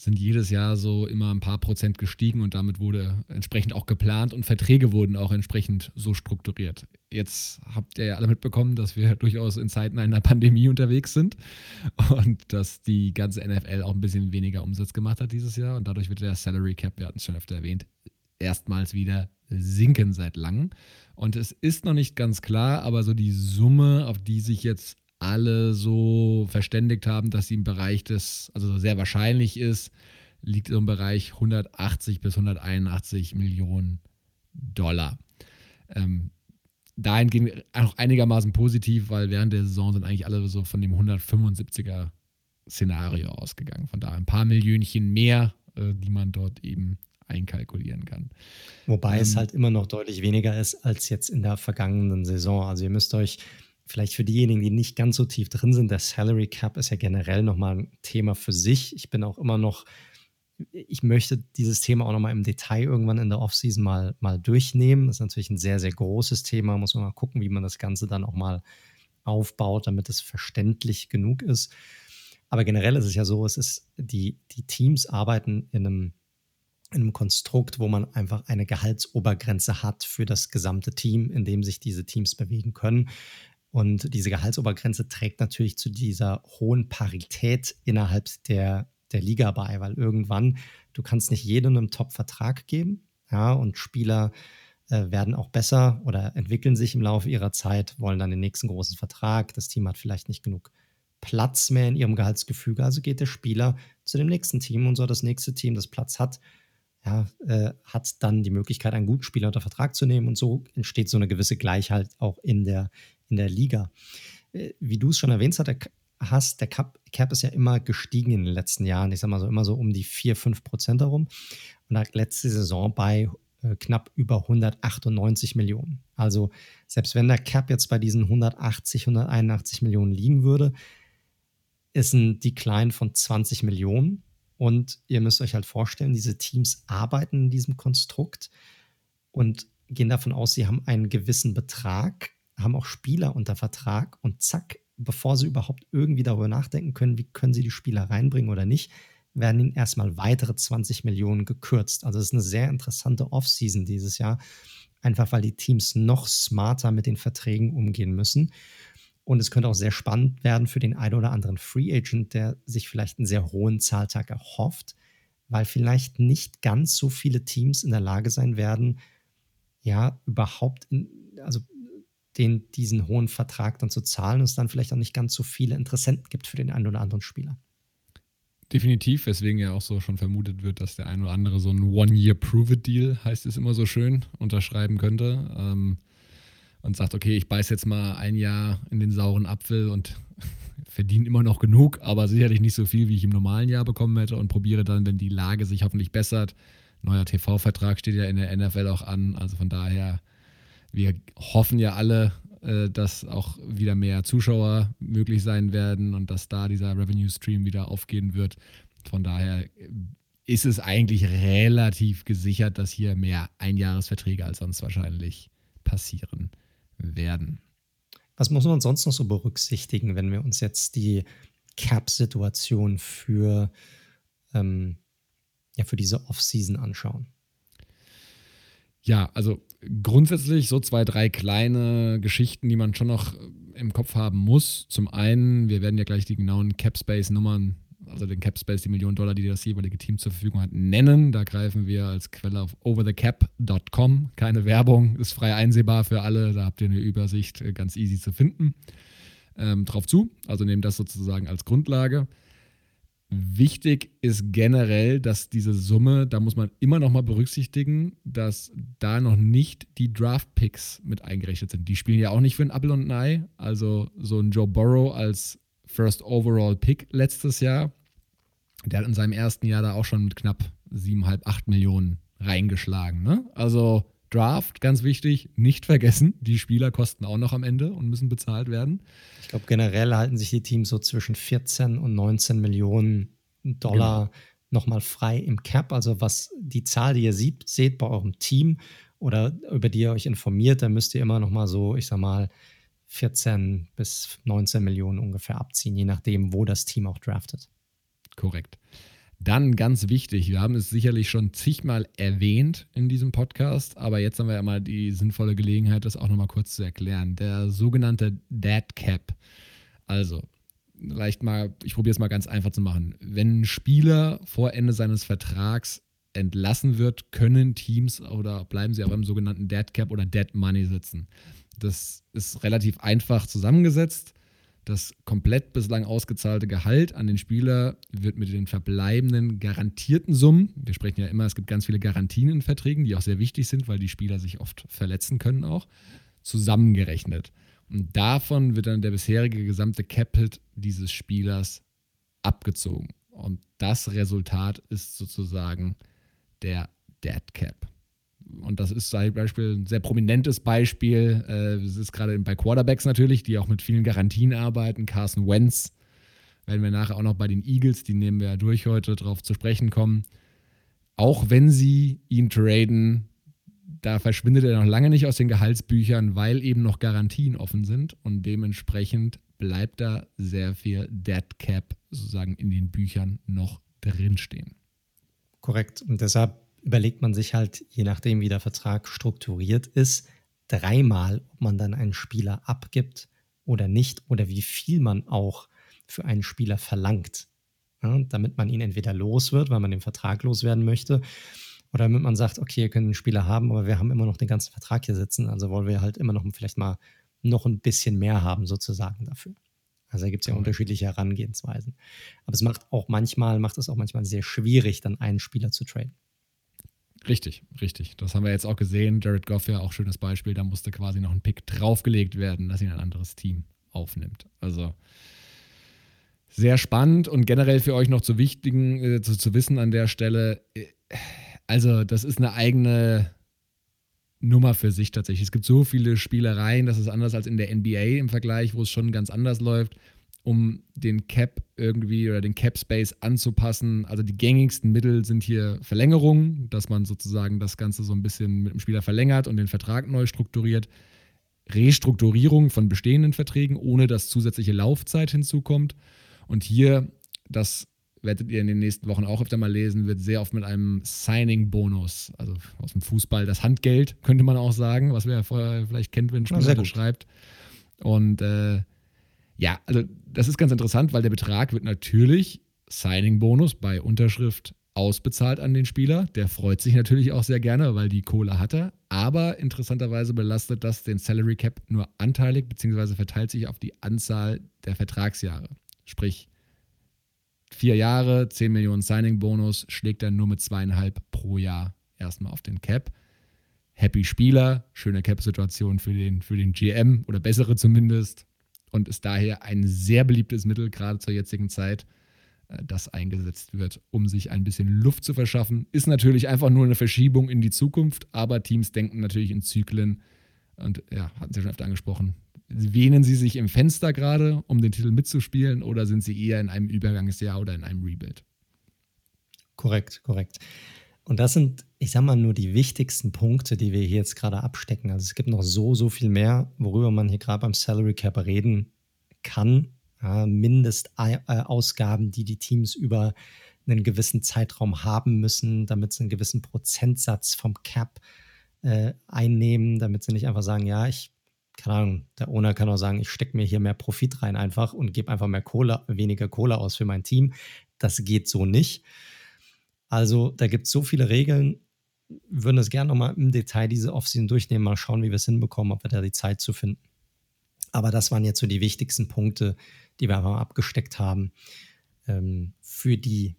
sind jedes Jahr so immer ein paar Prozent gestiegen und damit wurde entsprechend auch geplant und Verträge wurden auch entsprechend so strukturiert. Jetzt habt ihr ja alle mitbekommen, dass wir durchaus in Zeiten einer Pandemie unterwegs sind und dass die ganze NFL auch ein bisschen weniger Umsatz gemacht hat dieses Jahr und dadurch wird der Salary Cap, wir hatten es schon öfter erwähnt, erstmals wieder sinken seit langem. Und es ist noch nicht ganz klar, aber so die Summe, auf die sich jetzt alle so verständigt haben, dass sie im Bereich des, also sehr wahrscheinlich ist, liegt im Bereich 180 bis 181 Millionen Dollar. Ähm, dahin ging auch einigermaßen positiv, weil während der Saison sind eigentlich alle so von dem 175er Szenario ausgegangen. Von daher ein paar Millionchen mehr, äh, die man dort eben einkalkulieren kann. Wobei ähm, es halt immer noch deutlich weniger ist als jetzt in der vergangenen Saison. Also ihr müsst euch vielleicht für diejenigen, die nicht ganz so tief drin sind, der Salary Cap ist ja generell nochmal ein Thema für sich. Ich bin auch immer noch, ich möchte dieses Thema auch nochmal im Detail irgendwann in der Offseason mal, mal durchnehmen. Das ist natürlich ein sehr, sehr großes Thema. Muss man mal gucken, wie man das Ganze dann auch mal aufbaut, damit es verständlich genug ist. Aber generell ist es ja so, es ist, die, die Teams arbeiten in einem in einem Konstrukt, wo man einfach eine Gehaltsobergrenze hat für das gesamte Team, in dem sich diese Teams bewegen können. Und diese Gehaltsobergrenze trägt natürlich zu dieser hohen Parität innerhalb der, der Liga bei, weil irgendwann, du kannst nicht jedem einen Top-Vertrag geben, ja, und Spieler äh, werden auch besser oder entwickeln sich im Laufe ihrer Zeit, wollen dann den nächsten großen Vertrag. Das Team hat vielleicht nicht genug Platz mehr in ihrem Gehaltsgefüge, also geht der Spieler zu dem nächsten Team und so das nächste Team, das Platz hat, ja, äh, hat dann die Möglichkeit, einen guten Spieler unter Vertrag zu nehmen und so entsteht so eine gewisse Gleichheit auch in der, in der Liga. Äh, wie du es schon erwähnt hast, der Cap, Cap ist ja immer gestiegen in den letzten Jahren. Ich sag mal so immer so um die 4, 5 Prozent herum. Und hat letzte Saison bei äh, knapp über 198 Millionen. Also selbst wenn der Cap jetzt bei diesen 180, 181 Millionen liegen würde, ist ein Decline von 20 Millionen. Und ihr müsst euch halt vorstellen, diese Teams arbeiten in diesem Konstrukt und gehen davon aus, sie haben einen gewissen Betrag, haben auch Spieler unter Vertrag und zack, bevor sie überhaupt irgendwie darüber nachdenken können, wie können sie die Spieler reinbringen oder nicht, werden ihnen erstmal weitere 20 Millionen gekürzt. Also es ist eine sehr interessante Offseason dieses Jahr, einfach weil die Teams noch smarter mit den Verträgen umgehen müssen. Und es könnte auch sehr spannend werden für den einen oder anderen Free Agent, der sich vielleicht einen sehr hohen Zahltag erhofft, weil vielleicht nicht ganz so viele Teams in der Lage sein werden, ja, überhaupt, in, also den, diesen hohen Vertrag dann zu zahlen und es dann vielleicht auch nicht ganz so viele Interessenten gibt für den einen oder anderen Spieler. Definitiv, weswegen ja auch so schon vermutet wird, dass der ein oder andere so ein One-Year-Prove-It-Deal, heißt es immer so schön, unterschreiben könnte. Ähm, und sagt, okay, ich beiße jetzt mal ein Jahr in den sauren Apfel und verdiene immer noch genug, aber sicherlich nicht so viel, wie ich im normalen Jahr bekommen hätte und probiere dann, wenn die Lage sich hoffentlich bessert. Neuer TV-Vertrag steht ja in der NFL auch an, also von daher, wir hoffen ja alle, äh, dass auch wieder mehr Zuschauer möglich sein werden und dass da dieser Revenue-Stream wieder aufgehen wird. Von daher ist es eigentlich relativ gesichert, dass hier mehr Einjahresverträge als sonst wahrscheinlich passieren werden. Was muss man sonst noch so berücksichtigen, wenn wir uns jetzt die Cap-Situation für, ähm, ja, für diese Offseason anschauen? Ja, also grundsätzlich so zwei, drei kleine Geschichten, die man schon noch im Kopf haben muss. Zum einen, wir werden ja gleich die genauen Cap-Space-Nummern also den Cap Space, die Millionen Dollar, die das jeweilige Team zur Verfügung hat, nennen. Da greifen wir als Quelle auf overthecap.com. Keine Werbung, ist frei einsehbar für alle. Da habt ihr eine Übersicht, äh, ganz easy zu finden. Ähm, drauf zu, also nehmt das sozusagen als Grundlage. Wichtig ist generell, dass diese Summe, da muss man immer noch mal berücksichtigen, dass da noch nicht die Draft-Picks mit eingerechnet sind. Die spielen ja auch nicht für ein Apple und ein Ei. Also so ein Joe Burrow als First Overall Pick letztes Jahr der hat in seinem ersten Jahr da auch schon mit knapp 7,5, 8 Millionen reingeschlagen. Ne? Also Draft, ganz wichtig, nicht vergessen. Die Spieler kosten auch noch am Ende und müssen bezahlt werden. Ich glaube, generell halten sich die Teams so zwischen 14 und 19 Millionen Dollar genau. nochmal frei im Cap. Also was die Zahl, die ihr sieht, seht bei eurem Team oder über die ihr euch informiert, da müsst ihr immer nochmal so, ich sag mal, 14 bis 19 Millionen ungefähr abziehen, je nachdem, wo das Team auch draftet. Korrekt. Dann ganz wichtig, wir haben es sicherlich schon zigmal erwähnt in diesem Podcast, aber jetzt haben wir ja mal die sinnvolle Gelegenheit, das auch nochmal kurz zu erklären. Der sogenannte Dead Cap. Also, vielleicht mal, ich probiere es mal ganz einfach zu machen. Wenn ein Spieler vor Ende seines Vertrags entlassen wird, können Teams oder bleiben sie auch im sogenannten Dead Cap oder Dead Money sitzen. Das ist relativ einfach zusammengesetzt. Das komplett bislang ausgezahlte Gehalt an den Spieler wird mit den verbleibenden garantierten Summen, wir sprechen ja immer, es gibt ganz viele Garantien in Verträgen, die auch sehr wichtig sind, weil die Spieler sich oft verletzen können auch, zusammengerechnet. Und davon wird dann der bisherige gesamte Capit dieses Spielers abgezogen. Und das Resultat ist sozusagen der Dead Cap und das ist zum Beispiel ein sehr prominentes Beispiel. Äh, es ist gerade bei Quarterbacks natürlich, die auch mit vielen Garantien arbeiten. Carson Wentz werden wir nachher auch noch bei den Eagles, die nehmen wir ja durch heute, darauf zu sprechen kommen. Auch wenn sie ihn traden, da verschwindet er noch lange nicht aus den Gehaltsbüchern, weil eben noch Garantien offen sind und dementsprechend bleibt da sehr viel Dead Cap sozusagen in den Büchern noch drinstehen. Korrekt. Und deshalb überlegt man sich halt, je nachdem, wie der Vertrag strukturiert ist, dreimal, ob man dann einen Spieler abgibt oder nicht oder wie viel man auch für einen Spieler verlangt. Ja, damit man ihn entweder los wird, weil man den Vertrag loswerden möchte, oder damit man sagt, okay, ihr könnt einen Spieler haben, aber wir haben immer noch den ganzen Vertrag hier sitzen, also wollen wir halt immer noch vielleicht mal noch ein bisschen mehr haben, sozusagen dafür. Also da gibt es ja unterschiedliche Herangehensweisen. Aber es macht auch manchmal, macht es auch manchmal sehr schwierig, dann einen Spieler zu traden. Richtig, richtig. Das haben wir jetzt auch gesehen. Jared Goff ja auch schönes Beispiel. Da musste quasi noch ein Pick draufgelegt werden, dass ihn ein anderes Team aufnimmt. Also sehr spannend und generell für euch noch zu wichtigen, äh, zu, zu wissen an der Stelle. Äh, also, das ist eine eigene Nummer für sich tatsächlich. Es gibt so viele Spielereien, das ist anders als in der NBA im Vergleich, wo es schon ganz anders läuft um den Cap irgendwie oder den Cap Space anzupassen. Also die gängigsten Mittel sind hier Verlängerungen, dass man sozusagen das Ganze so ein bisschen mit dem Spieler verlängert und den Vertrag neu strukturiert. Restrukturierung von bestehenden Verträgen, ohne dass zusätzliche Laufzeit hinzukommt. Und hier, das werdet ihr in den nächsten Wochen auch öfter mal lesen, wird sehr oft mit einem Signing-Bonus, also aus dem Fußball das Handgeld, könnte man auch sagen, was wer ja vorher vielleicht kennt, wenn ein Spieler schreibt. Und äh, ja, also das ist ganz interessant, weil der Betrag wird natürlich Signing-Bonus bei Unterschrift ausbezahlt an den Spieler. Der freut sich natürlich auch sehr gerne, weil die Kohle hat er. Aber interessanterweise belastet das den Salary Cap nur anteilig, beziehungsweise verteilt sich auf die Anzahl der Vertragsjahre. Sprich, vier Jahre, 10 Millionen Signing-Bonus schlägt er nur mit zweieinhalb pro Jahr erstmal auf den Cap. Happy Spieler, schöne Cap-Situation für den, für den GM oder bessere zumindest und ist daher ein sehr beliebtes Mittel, gerade zur jetzigen Zeit, äh, das eingesetzt wird, um sich ein bisschen Luft zu verschaffen. Ist natürlich einfach nur eine Verschiebung in die Zukunft, aber Teams denken natürlich in Zyklen und ja, hatten Sie schon öfter angesprochen. Wähnen sie sich im Fenster gerade, um den Titel mitzuspielen, oder sind sie eher in einem Übergangsjahr oder in einem Rebuild? Korrekt, korrekt. Und das sind, ich sag mal, nur die wichtigsten Punkte, die wir hier jetzt gerade abstecken. Also es gibt noch so, so viel mehr, worüber man hier gerade beim Salary Cap reden kann. Ja, Mindestausgaben, die die Teams über einen gewissen Zeitraum haben müssen, damit sie einen gewissen Prozentsatz vom Cap äh, einnehmen, damit sie nicht einfach sagen, ja, ich, keine Ahnung, der Owner kann auch sagen, ich stecke mir hier mehr Profit rein einfach und gebe einfach mehr Kohle, weniger Kohle aus für mein Team. Das geht so nicht. Also da gibt es so viele Regeln. Wir würden das gerne nochmal im Detail diese Offseason durchnehmen, mal schauen, wie wir es hinbekommen, ob wir da die Zeit zu finden. Aber das waren jetzt so die wichtigsten Punkte, die wir einfach abgesteckt haben ähm, für die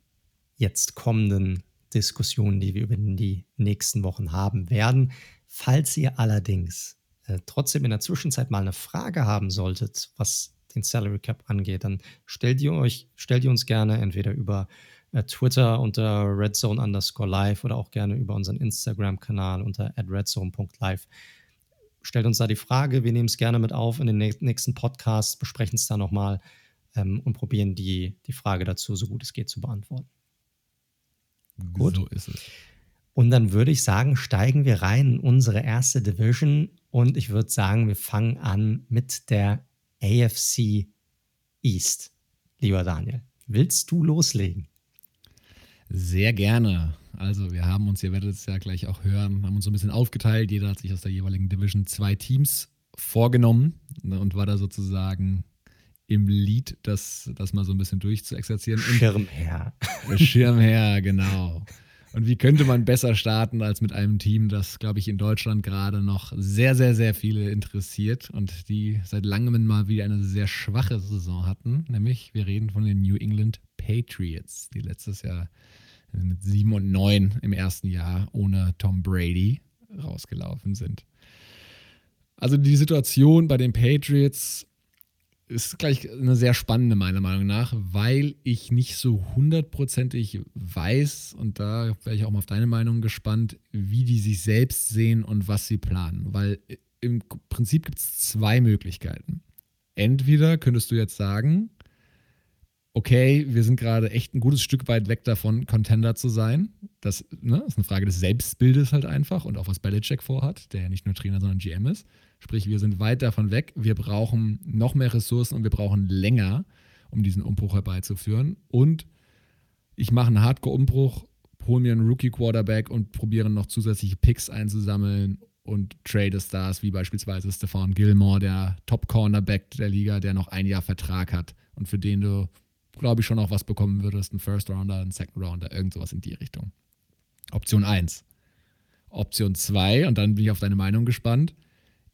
jetzt kommenden Diskussionen, die wir über die nächsten Wochen haben werden. Falls ihr allerdings äh, trotzdem in der Zwischenzeit mal eine Frage haben solltet, was den Salary Cap angeht, dann stellt ihr euch, stellt ihr uns gerne entweder über Twitter unter redzone underscore live oder auch gerne über unseren Instagram-Kanal unter redzone.live. Stellt uns da die Frage, wir nehmen es gerne mit auf in den nächsten Podcast, besprechen es da nochmal ähm, und probieren die, die Frage dazu, so gut es geht, zu beantworten. Gut. So ist es. Und dann würde ich sagen, steigen wir rein in unsere erste Division und ich würde sagen, wir fangen an mit der AFC East. Lieber Daniel, willst du loslegen? Sehr gerne. Also wir haben uns, ihr werdet es ja gleich auch hören, haben uns so ein bisschen aufgeteilt. Jeder hat sich aus der jeweiligen Division zwei Teams vorgenommen ne, und war da sozusagen im Lied, das, das mal so ein bisschen durchzuexerzieren. Schirmherr. Schirmherr, genau. Und wie könnte man besser starten als mit einem Team, das, glaube ich, in Deutschland gerade noch sehr, sehr, sehr viele interessiert und die seit langem mal wieder eine sehr schwache Saison hatten. Nämlich, wir reden von den New England Patriots, die letztes Jahr mit 7 und 9 im ersten Jahr ohne Tom Brady rausgelaufen sind. Also die Situation bei den Patriots ist gleich eine sehr spannende, meiner Meinung nach, weil ich nicht so hundertprozentig weiß, und da wäre ich auch mal auf deine Meinung gespannt, wie die sich selbst sehen und was sie planen. Weil im Prinzip gibt es zwei Möglichkeiten. Entweder könntest du jetzt sagen, okay, wir sind gerade echt ein gutes Stück weit weg davon, Contender zu sein. Das ne, ist eine Frage des Selbstbildes halt einfach und auch was Belichick vorhat, der ja nicht nur Trainer, sondern GM ist. Sprich, wir sind weit davon weg. Wir brauchen noch mehr Ressourcen und wir brauchen länger, um diesen Umbruch herbeizuführen. Und ich mache einen Hardcore-Umbruch, hole mir einen Rookie-Quarterback und probiere noch zusätzliche Picks einzusammeln und trade Stars wie beispielsweise Stefan Gilmore, der Top-Cornerback der Liga, der noch ein Jahr Vertrag hat und für den du, glaube ich, schon noch was bekommen würdest. Ein First-Rounder, ein Second-Rounder, irgend sowas in die Richtung. Option 1. Option 2, und dann bin ich auf deine Meinung gespannt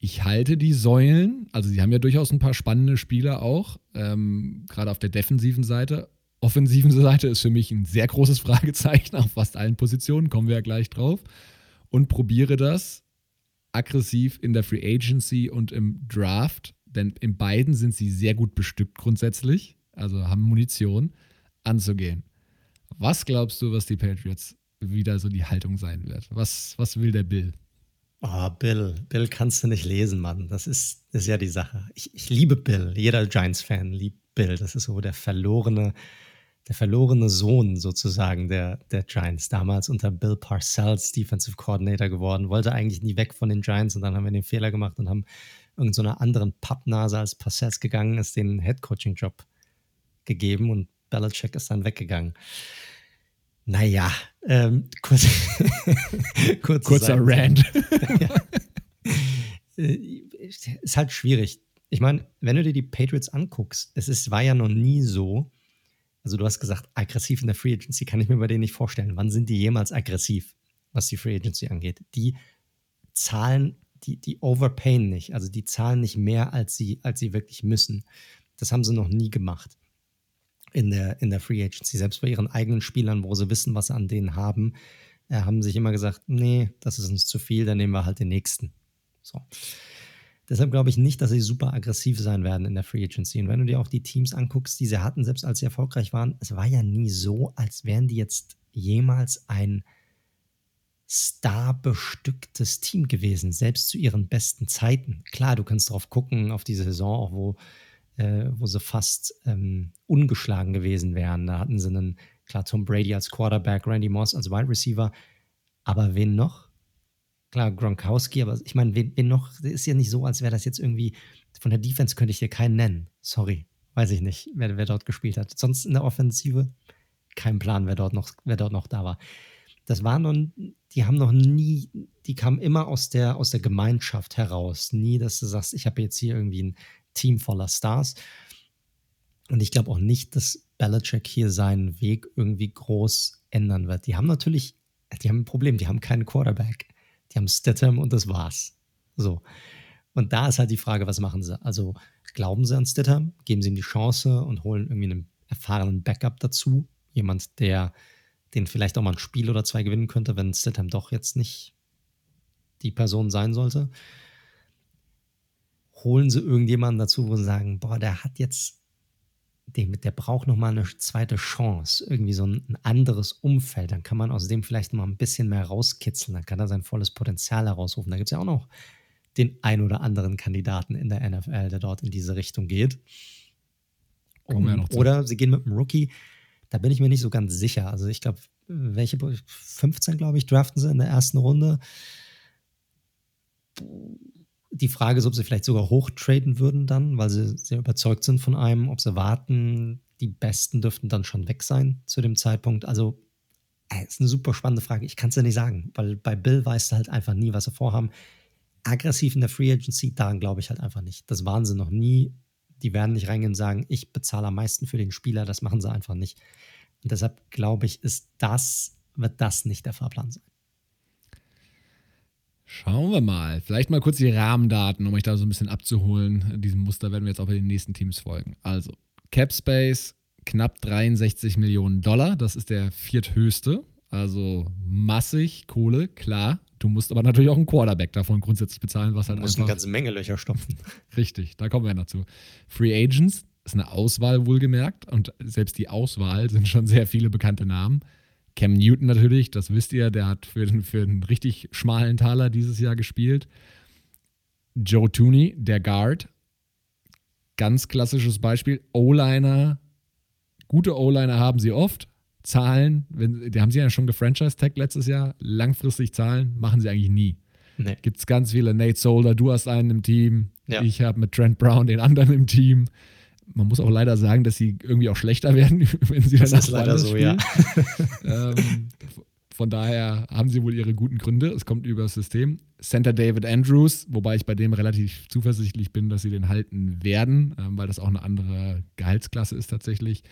ich halte die Säulen, also sie haben ja durchaus ein paar spannende Spieler auch, ähm, gerade auf der defensiven Seite. Offensiven Seite ist für mich ein sehr großes Fragezeichen auf fast allen Positionen, kommen wir ja gleich drauf. Und probiere das aggressiv in der Free Agency und im Draft, denn in beiden sind sie sehr gut bestückt grundsätzlich, also haben Munition, anzugehen. Was glaubst du, was die Patriots wieder so die Haltung sein wird? Was, was will der Bill? Oh, Bill. Bill kannst du nicht lesen, Mann. Das ist, ist ja die Sache. Ich, ich liebe Bill. Jeder Giants-Fan liebt Bill. Das ist so der verlorene, der verlorene Sohn sozusagen der, der Giants. Damals unter Bill Parcells Defensive Coordinator geworden. Wollte eigentlich nie weg von den Giants und dann haben wir den Fehler gemacht und haben irgendeiner so anderen Pappnase als Parcells gegangen ist, den Head-Coaching-Job gegeben und Belichick ist dann weggegangen. Naja, ähm, kurz, kurzer Rand. ja. Äh, ist halt schwierig. Ich meine, wenn du dir die Patriots anguckst, es ist, war ja noch nie so, also du hast gesagt, aggressiv in der Free Agency kann ich mir bei denen nicht vorstellen. Wann sind die jemals aggressiv, was die Free Agency angeht? Die zahlen, die, die overpayen nicht, also die zahlen nicht mehr, als sie, als sie wirklich müssen. Das haben sie noch nie gemacht in der, in der Free Agency. Selbst bei ihren eigenen Spielern, wo sie wissen, was sie an denen haben, äh, haben sich immer gesagt, nee, das ist uns zu viel, dann nehmen wir halt den nächsten. So. Deshalb glaube ich nicht, dass sie super aggressiv sein werden in der Free Agency. Und wenn du dir auch die Teams anguckst, die sie hatten, selbst als sie erfolgreich waren, es war ja nie so, als wären die jetzt jemals ein starbestücktes Team gewesen, selbst zu ihren besten Zeiten. Klar, du kannst drauf gucken, auf die Saison, auch wo, äh, wo sie fast ähm, ungeschlagen gewesen wären. Da hatten sie einen, klar, Tom Brady als Quarterback, Randy Moss als Wide Receiver. Aber wen noch? Klar, Gronkowski, aber ich meine, wen, wen noch? Ist ja nicht so, als wäre das jetzt irgendwie, von der Defense könnte ich dir keinen nennen. Sorry, weiß ich nicht, wer, wer dort gespielt hat. Sonst in der Offensive kein Plan, wer dort noch, wer dort noch da war. Das waren noch, die haben noch nie, die kamen immer aus der, aus der Gemeinschaft heraus. Nie, dass du sagst, ich habe jetzt hier irgendwie ein Team voller Stars. Und ich glaube auch nicht, dass Belichick hier seinen Weg irgendwie groß ändern wird. Die haben natürlich, die haben ein Problem, die haben keinen Quarterback. Die haben Stidham und das war's. So. Und da ist halt die Frage, was machen sie? Also glauben sie an Stidham, geben sie ihm die Chance und holen irgendwie einen erfahrenen Backup dazu. Jemand, der den vielleicht auch mal ein Spiel oder zwei gewinnen könnte, wenn Stidham doch jetzt nicht die Person sein sollte. Holen sie irgendjemanden dazu, wo sie sagen, boah, der hat jetzt der, der braucht noch mal eine zweite Chance, irgendwie so ein, ein, anderes Umfeld. Dann kann man aus dem vielleicht mal ein bisschen mehr rauskitzeln. Dann kann er sein volles Potenzial herausrufen. Da gibt es ja auch noch den ein oder anderen Kandidaten in der NFL, der dort in diese Richtung geht. Um, ja oder sie gehen mit einem Rookie. Da bin ich mir nicht so ganz sicher. Also ich glaube, welche 15, glaube ich, draften sie in der ersten Runde die Frage ist, ob sie vielleicht sogar hochtraden würden dann, weil sie sehr überzeugt sind von einem, ob sie warten. Die Besten dürften dann schon weg sein zu dem Zeitpunkt. Also, äh, ist eine super spannende Frage. Ich kann es ja nicht sagen, weil bei Bill weißt du halt einfach nie, was sie vorhaben. Aggressiv in der Free Agency, daran glaube ich halt einfach nicht. Das waren sie noch nie. Die werden nicht reingehen und sagen, ich bezahle am meisten für den Spieler. Das machen sie einfach nicht. Und deshalb glaube ich, ist das, wird das nicht der Fahrplan sein. Schauen wir mal. Vielleicht mal kurz die Rahmendaten, um euch da so ein bisschen abzuholen. Diesem Muster werden wir jetzt auch bei den nächsten Teams folgen. Also, Cap Space knapp 63 Millionen Dollar. Das ist der vierthöchste. Also massig Kohle, klar. Du musst aber natürlich auch einen Quarterback davon grundsätzlich bezahlen, was halt du musst eine ganze Menge Löcher stopfen. Richtig, da kommen wir dazu. Free Agents ist eine Auswahl wohlgemerkt und selbst die Auswahl sind schon sehr viele bekannte Namen. Cam Newton natürlich, das wisst ihr, der hat für den, für den richtig schmalen Taler dieses Jahr gespielt. Joe Tooney, der Guard, ganz klassisches Beispiel. O-Liner, gute O-Liner haben sie oft. Zahlen, wenn, die haben sie ja schon gefranchise-tagged letztes Jahr. Langfristig Zahlen machen sie eigentlich nie. Nee. Gibt es ganz viele. Nate Solder, du hast einen im Team. Ja. Ich habe mit Trent Brown den anderen im Team man muss auch leider sagen, dass sie irgendwie auch schlechter werden, wenn sie das ist leider so, spielen. ja. ähm, von daher haben sie wohl ihre guten Gründe. Es kommt über das System. Center David Andrews, wobei ich bei dem relativ zuversichtlich bin, dass sie den halten werden, ähm, weil das auch eine andere Gehaltsklasse ist tatsächlich.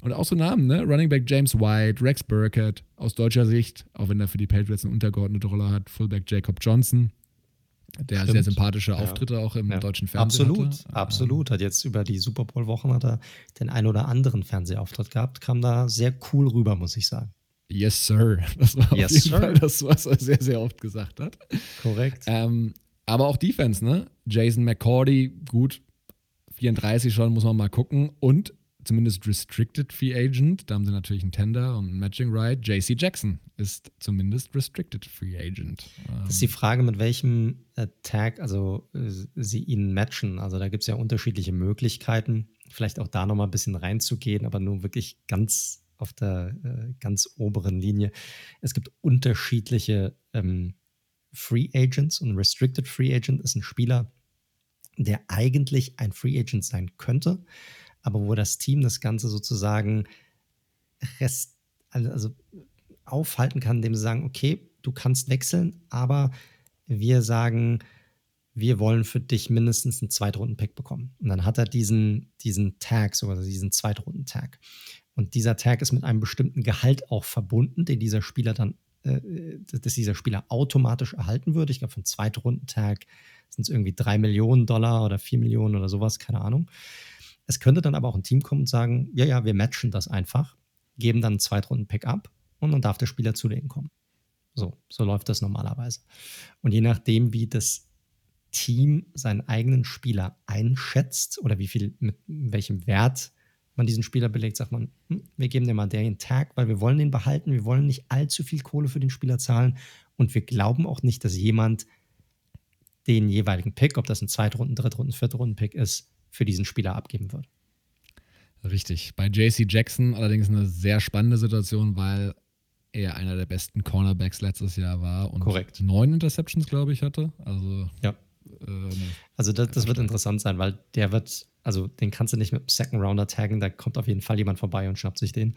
Und auch so Namen, ne? Running Back James White, Rex Burkett, aus deutscher Sicht, auch wenn er für die Patriots eine untergeordnete Rolle hat, Fullback Jacob Johnson der Stimmt. sehr sympathische Auftritte ja. auch im ja. deutschen Fernsehen Absolut, hatte. absolut. Hat jetzt über die Super Bowl-Wochen hat er den ein oder anderen Fernsehauftritt gehabt, kam da sehr cool rüber, muss ich sagen. Yes, sir. Das war yes, auf jeden sir. Fall das, was er sehr, sehr oft gesagt hat. Korrekt. Ähm, aber auch Defense, ne? Jason McCordy, gut, 34 schon, muss man mal gucken. Und zumindest Restricted Free Agent. Da haben sie natürlich einen Tender und einen Matching Right. JC Jackson ist zumindest Restricted Free Agent. Das ist die Frage, mit welchem äh, Tag also äh, sie ihn matchen. Also da gibt es ja unterschiedliche Möglichkeiten. Vielleicht auch da nochmal ein bisschen reinzugehen, aber nur wirklich ganz auf der äh, ganz oberen Linie. Es gibt unterschiedliche ähm, Free Agents und Restricted Free Agent ist ein Spieler, der eigentlich ein Free Agent sein könnte, aber wo das Team das Ganze sozusagen rest, also aufhalten kann, indem sie sagen, okay, du kannst wechseln, aber wir sagen, wir wollen für dich mindestens einen Zweitrunden-Pick bekommen. Und dann hat er diesen, diesen Tag, sogar also diesen Zweitrunden-Tag. Und dieser Tag ist mit einem bestimmten Gehalt auch verbunden, den dieser Spieler dann, äh, dass dieser Spieler automatisch erhalten würde. Ich glaube, vom Zweitrunden-Tag sind es irgendwie drei Millionen Dollar oder vier Millionen oder sowas, keine Ahnung. Es könnte dann aber auch ein Team kommen und sagen, ja, ja, wir matchen das einfach, geben dann einen Zweitrunden-Pick ab und dann darf der Spieler zu denen kommen. So, so läuft das normalerweise. Und je nachdem, wie das Team seinen eigenen Spieler einschätzt oder wie viel, mit welchem Wert man diesen Spieler belegt, sagt man, hm, wir geben dem mal den Tag, weil wir wollen den behalten, wir wollen nicht allzu viel Kohle für den Spieler zahlen und wir glauben auch nicht, dass jemand den jeweiligen Pick, ob das ein Zweitrunden-, Drittrunden-, Viertrunden-Pick ist, für diesen Spieler abgeben wird. Richtig. Bei JC Jackson allerdings eine sehr spannende Situation, weil er einer der besten Cornerbacks letztes Jahr war und Korrekt. neun Interceptions, glaube ich, hatte. Also, ja. Äh, also das, das wird interessant sein, weil der wird, also den kannst du nicht mit einem Second Rounder taggen, da kommt auf jeden Fall jemand vorbei und schnappt sich den.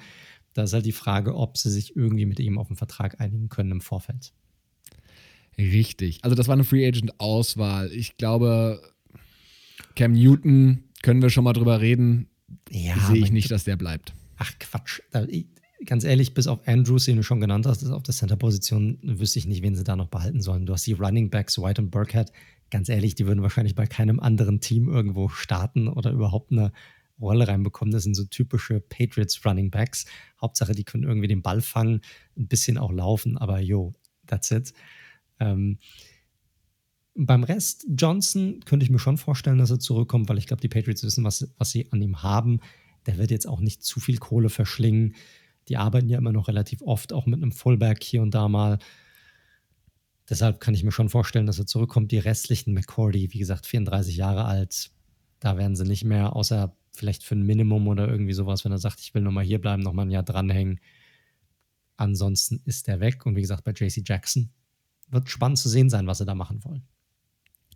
Da ist halt die Frage, ob sie sich irgendwie mit ihm auf einen Vertrag einigen können im Vorfeld. Richtig. Also das war eine Free Agent Auswahl. Ich glaube, Cam Newton können wir schon mal drüber reden. Ja, Sehe ich nicht, dass der bleibt. Ach Quatsch. Ganz ehrlich, bis auf Andrews, den du schon genannt hast, auf der Center-Position, wüsste ich nicht, wen sie da noch behalten sollen. Du hast die Running Backs, White und Burkhead. Ganz ehrlich, die würden wahrscheinlich bei keinem anderen Team irgendwo starten oder überhaupt eine Rolle reinbekommen. Das sind so typische Patriots Running Backs. Hauptsache, die können irgendwie den Ball fangen, ein bisschen auch laufen, aber yo, that's it. Ähm, beim Rest, Johnson, könnte ich mir schon vorstellen, dass er zurückkommt, weil ich glaube, die Patriots wissen, was, was sie an ihm haben. Der wird jetzt auch nicht zu viel Kohle verschlingen. Die arbeiten ja immer noch relativ oft, auch mit einem Fullback hier und da mal. Deshalb kann ich mir schon vorstellen, dass er zurückkommt. Die restlichen McCordy, wie gesagt, 34 Jahre alt, da werden sie nicht mehr, außer vielleicht für ein Minimum oder irgendwie sowas, wenn er sagt, ich will nochmal hier bleiben, nochmal ein Jahr dranhängen. Ansonsten ist er weg. Und wie gesagt, bei JC Jackson wird spannend zu sehen sein, was sie da machen wollen.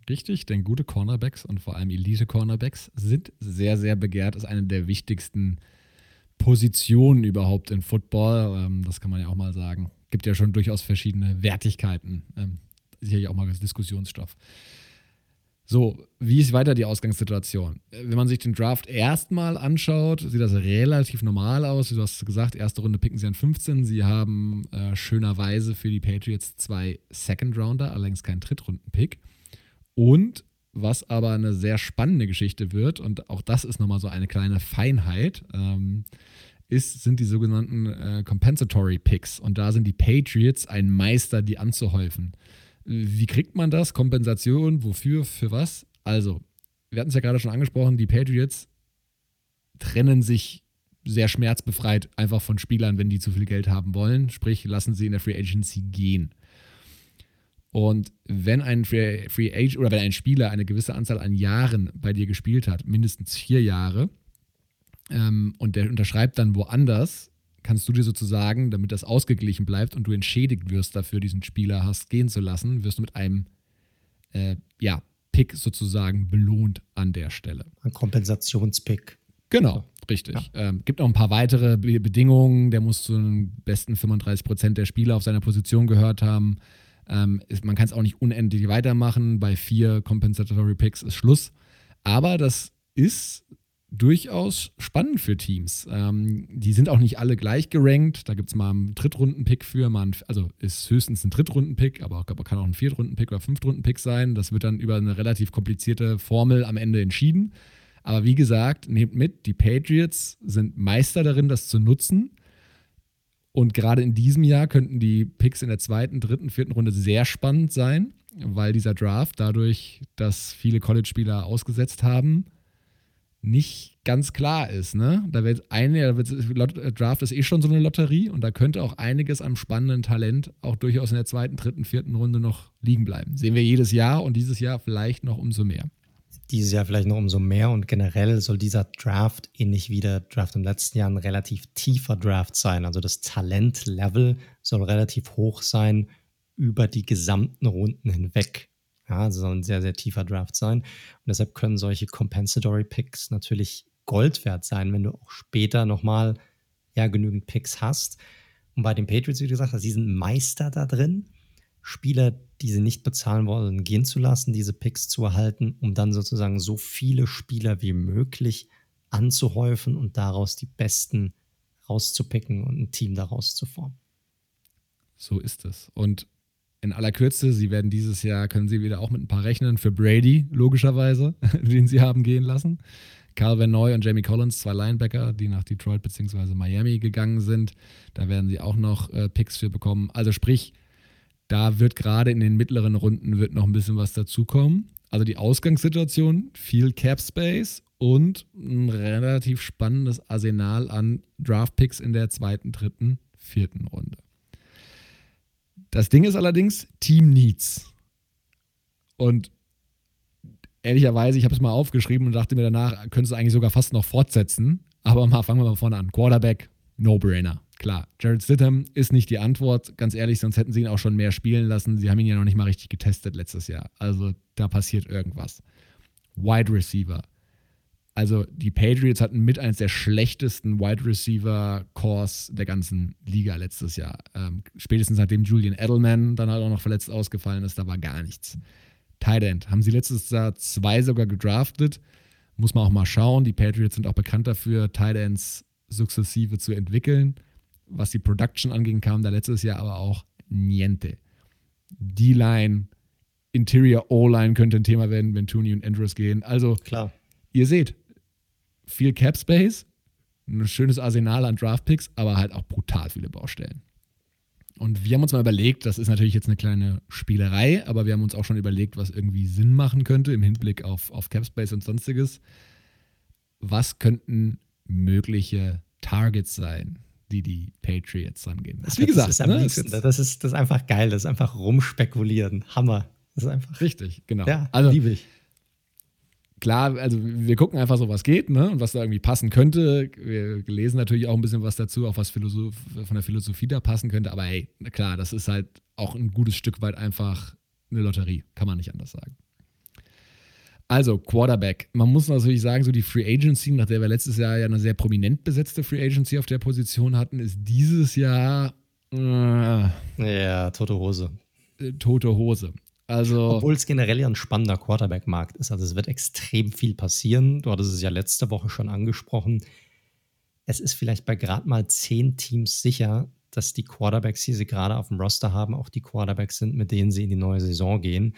Richtig, denn gute Cornerbacks und vor allem Elite-Cornerbacks sind sehr, sehr begehrt. Das ist eine der wichtigsten Positionen überhaupt in Football. Ähm, das kann man ja auch mal sagen. Gibt ja schon durchaus verschiedene Wertigkeiten. Ähm, sicherlich auch mal als Diskussionsstoff. So, wie ist weiter die Ausgangssituation? Wenn man sich den Draft erstmal anschaut, sieht das relativ normal aus. Du hast gesagt, erste Runde picken sie an 15. Sie haben äh, schönerweise für die Patriots zwei Second Rounder, allerdings keinen Drittrunden-Pick. Und was aber eine sehr spannende Geschichte wird, und auch das ist nochmal so eine kleine Feinheit, ähm, ist, sind die sogenannten äh, Compensatory Picks. Und da sind die Patriots ein Meister, die anzuhäufen. Wie kriegt man das? Kompensation, wofür, für was? Also, wir hatten es ja gerade schon angesprochen, die Patriots trennen sich sehr schmerzbefreit einfach von Spielern, wenn die zu viel Geld haben wollen. Sprich, lassen sie in der Free Agency gehen. Und wenn ein Free, Free Agent oder wenn ein Spieler eine gewisse Anzahl an Jahren bei dir gespielt hat, mindestens vier Jahre, ähm, und der unterschreibt dann woanders, kannst du dir sozusagen, damit das ausgeglichen bleibt und du entschädigt wirst dafür, diesen Spieler hast gehen zu lassen, wirst du mit einem äh, ja, Pick sozusagen belohnt an der Stelle. Ein Kompensationspick. Genau, richtig. Ja. Ähm, gibt auch ein paar weitere Be Bedingungen. Der muss zu den besten 35 Prozent der Spieler auf seiner Position gehört haben. Ähm, ist, man kann es auch nicht unendlich weitermachen. Bei vier Compensatory Picks ist Schluss. Aber das ist durchaus spannend für Teams. Ähm, die sind auch nicht alle gleich gerankt. Da gibt es mal einen Drittrunden-Pick für, mal also ist höchstens ein Drittrunden-Pick, aber, aber kann auch ein Viertrunden-Pick oder Fünftrunden-Pick sein. Das wird dann über eine relativ komplizierte Formel am Ende entschieden. Aber wie gesagt, nehmt mit, die Patriots sind Meister darin, das zu nutzen. Und gerade in diesem Jahr könnten die Picks in der zweiten, dritten, vierten Runde sehr spannend sein, weil dieser Draft dadurch, dass viele College-Spieler ausgesetzt haben, nicht ganz klar ist. Ne? Da wird eine, Draft ist eh schon so eine Lotterie und da könnte auch einiges am spannenden Talent auch durchaus in der zweiten, dritten, vierten Runde noch liegen bleiben. Sehen wir jedes Jahr und dieses Jahr vielleicht noch umso mehr. Dieses Jahr vielleicht noch umso mehr und generell soll dieser Draft ähnlich wie der Draft im letzten Jahr ein relativ tiefer Draft sein. Also das Talentlevel soll relativ hoch sein über die gesamten Runden hinweg. Ja, also soll ein sehr, sehr tiefer Draft sein. Und deshalb können solche Compensatory Picks natürlich Gold wert sein, wenn du auch später nochmal ja, genügend Picks hast. Und bei den Patriots, wie du gesagt hast, sie sind Meister da drin, Spieler, die sie nicht bezahlen wollen, gehen zu lassen, diese Picks zu erhalten, um dann sozusagen so viele Spieler wie möglich anzuhäufen und daraus die besten rauszupicken und ein Team daraus zu formen. So ist es. Und in aller Kürze, sie werden dieses Jahr, können sie wieder auch mit ein paar rechnen für Brady, logischerweise, den sie haben gehen lassen. Calvin Neu und Jamie Collins, zwei Linebacker, die nach Detroit bzw. Miami gegangen sind. Da werden sie auch noch äh, Picks für bekommen. Also sprich, da wird gerade in den mittleren Runden wird noch ein bisschen was dazukommen. Also die Ausgangssituation, viel Cap Space und ein relativ spannendes Arsenal an Draftpicks in der zweiten, dritten, vierten Runde. Das Ding ist allerdings Team Needs. Und ehrlicherweise, ich habe es mal aufgeschrieben und dachte mir danach, könntest du eigentlich sogar fast noch fortsetzen. Aber mal fangen wir mal vorne an. Quarterback, No-Brainer. Klar, Jared Stidham ist nicht die Antwort. Ganz ehrlich, sonst hätten sie ihn auch schon mehr spielen lassen. Sie haben ihn ja noch nicht mal richtig getestet letztes Jahr. Also da passiert irgendwas. Wide Receiver. Also die Patriots hatten mit eines der schlechtesten Wide Receiver Cores der ganzen Liga letztes Jahr. Ähm, spätestens nachdem Julian Edelman dann halt auch noch verletzt ausgefallen ist, da war gar nichts. Tight End haben sie letztes Jahr zwei sogar gedraftet. Muss man auch mal schauen. Die Patriots sind auch bekannt dafür, Tight Ends sukzessive zu entwickeln. Was die Production anging, kam da letztes Jahr aber auch niente. D-Line, Interior O-Line könnte ein Thema werden, wenn Tooney und Andrews gehen. Also, Klar. ihr seht, viel Cap Space, ein schönes Arsenal an Draftpicks, aber halt auch brutal viele Baustellen. Und wir haben uns mal überlegt, das ist natürlich jetzt eine kleine Spielerei, aber wir haben uns auch schon überlegt, was irgendwie Sinn machen könnte im Hinblick auf, auf Capspace und sonstiges. Was könnten mögliche Targets sein, die die Patriots angehen? Das, wie gesagt, das ist, ne, liebsten, das, ist, das ist einfach geil, das ist einfach rumspekulieren. Hammer. Das ist einfach. Richtig, genau. Ja, also, liebe ich klar, also wir gucken einfach so, was geht, ne? Und was da irgendwie passen könnte. Wir lesen natürlich auch ein bisschen was dazu, auch was Philosoph von der Philosophie da passen könnte. Aber hey, klar, das ist halt auch ein gutes Stück weit einfach eine Lotterie. Kann man nicht anders sagen. Also, Quarterback. Man muss natürlich sagen, so die Free Agency, nach der wir letztes Jahr ja eine sehr prominent besetzte Free Agency auf der Position hatten, ist dieses Jahr. Äh, ja, tote Hose. Äh, tote Hose. Also, Obwohl es generell ja ein spannender Quarterback-Markt ist. Also es wird extrem viel passieren. Du hattest es ja letzte Woche schon angesprochen. Es ist vielleicht bei gerade mal zehn Teams sicher, dass die Quarterbacks, die sie gerade auf dem Roster haben, auch die Quarterbacks sind, mit denen sie in die neue Saison gehen.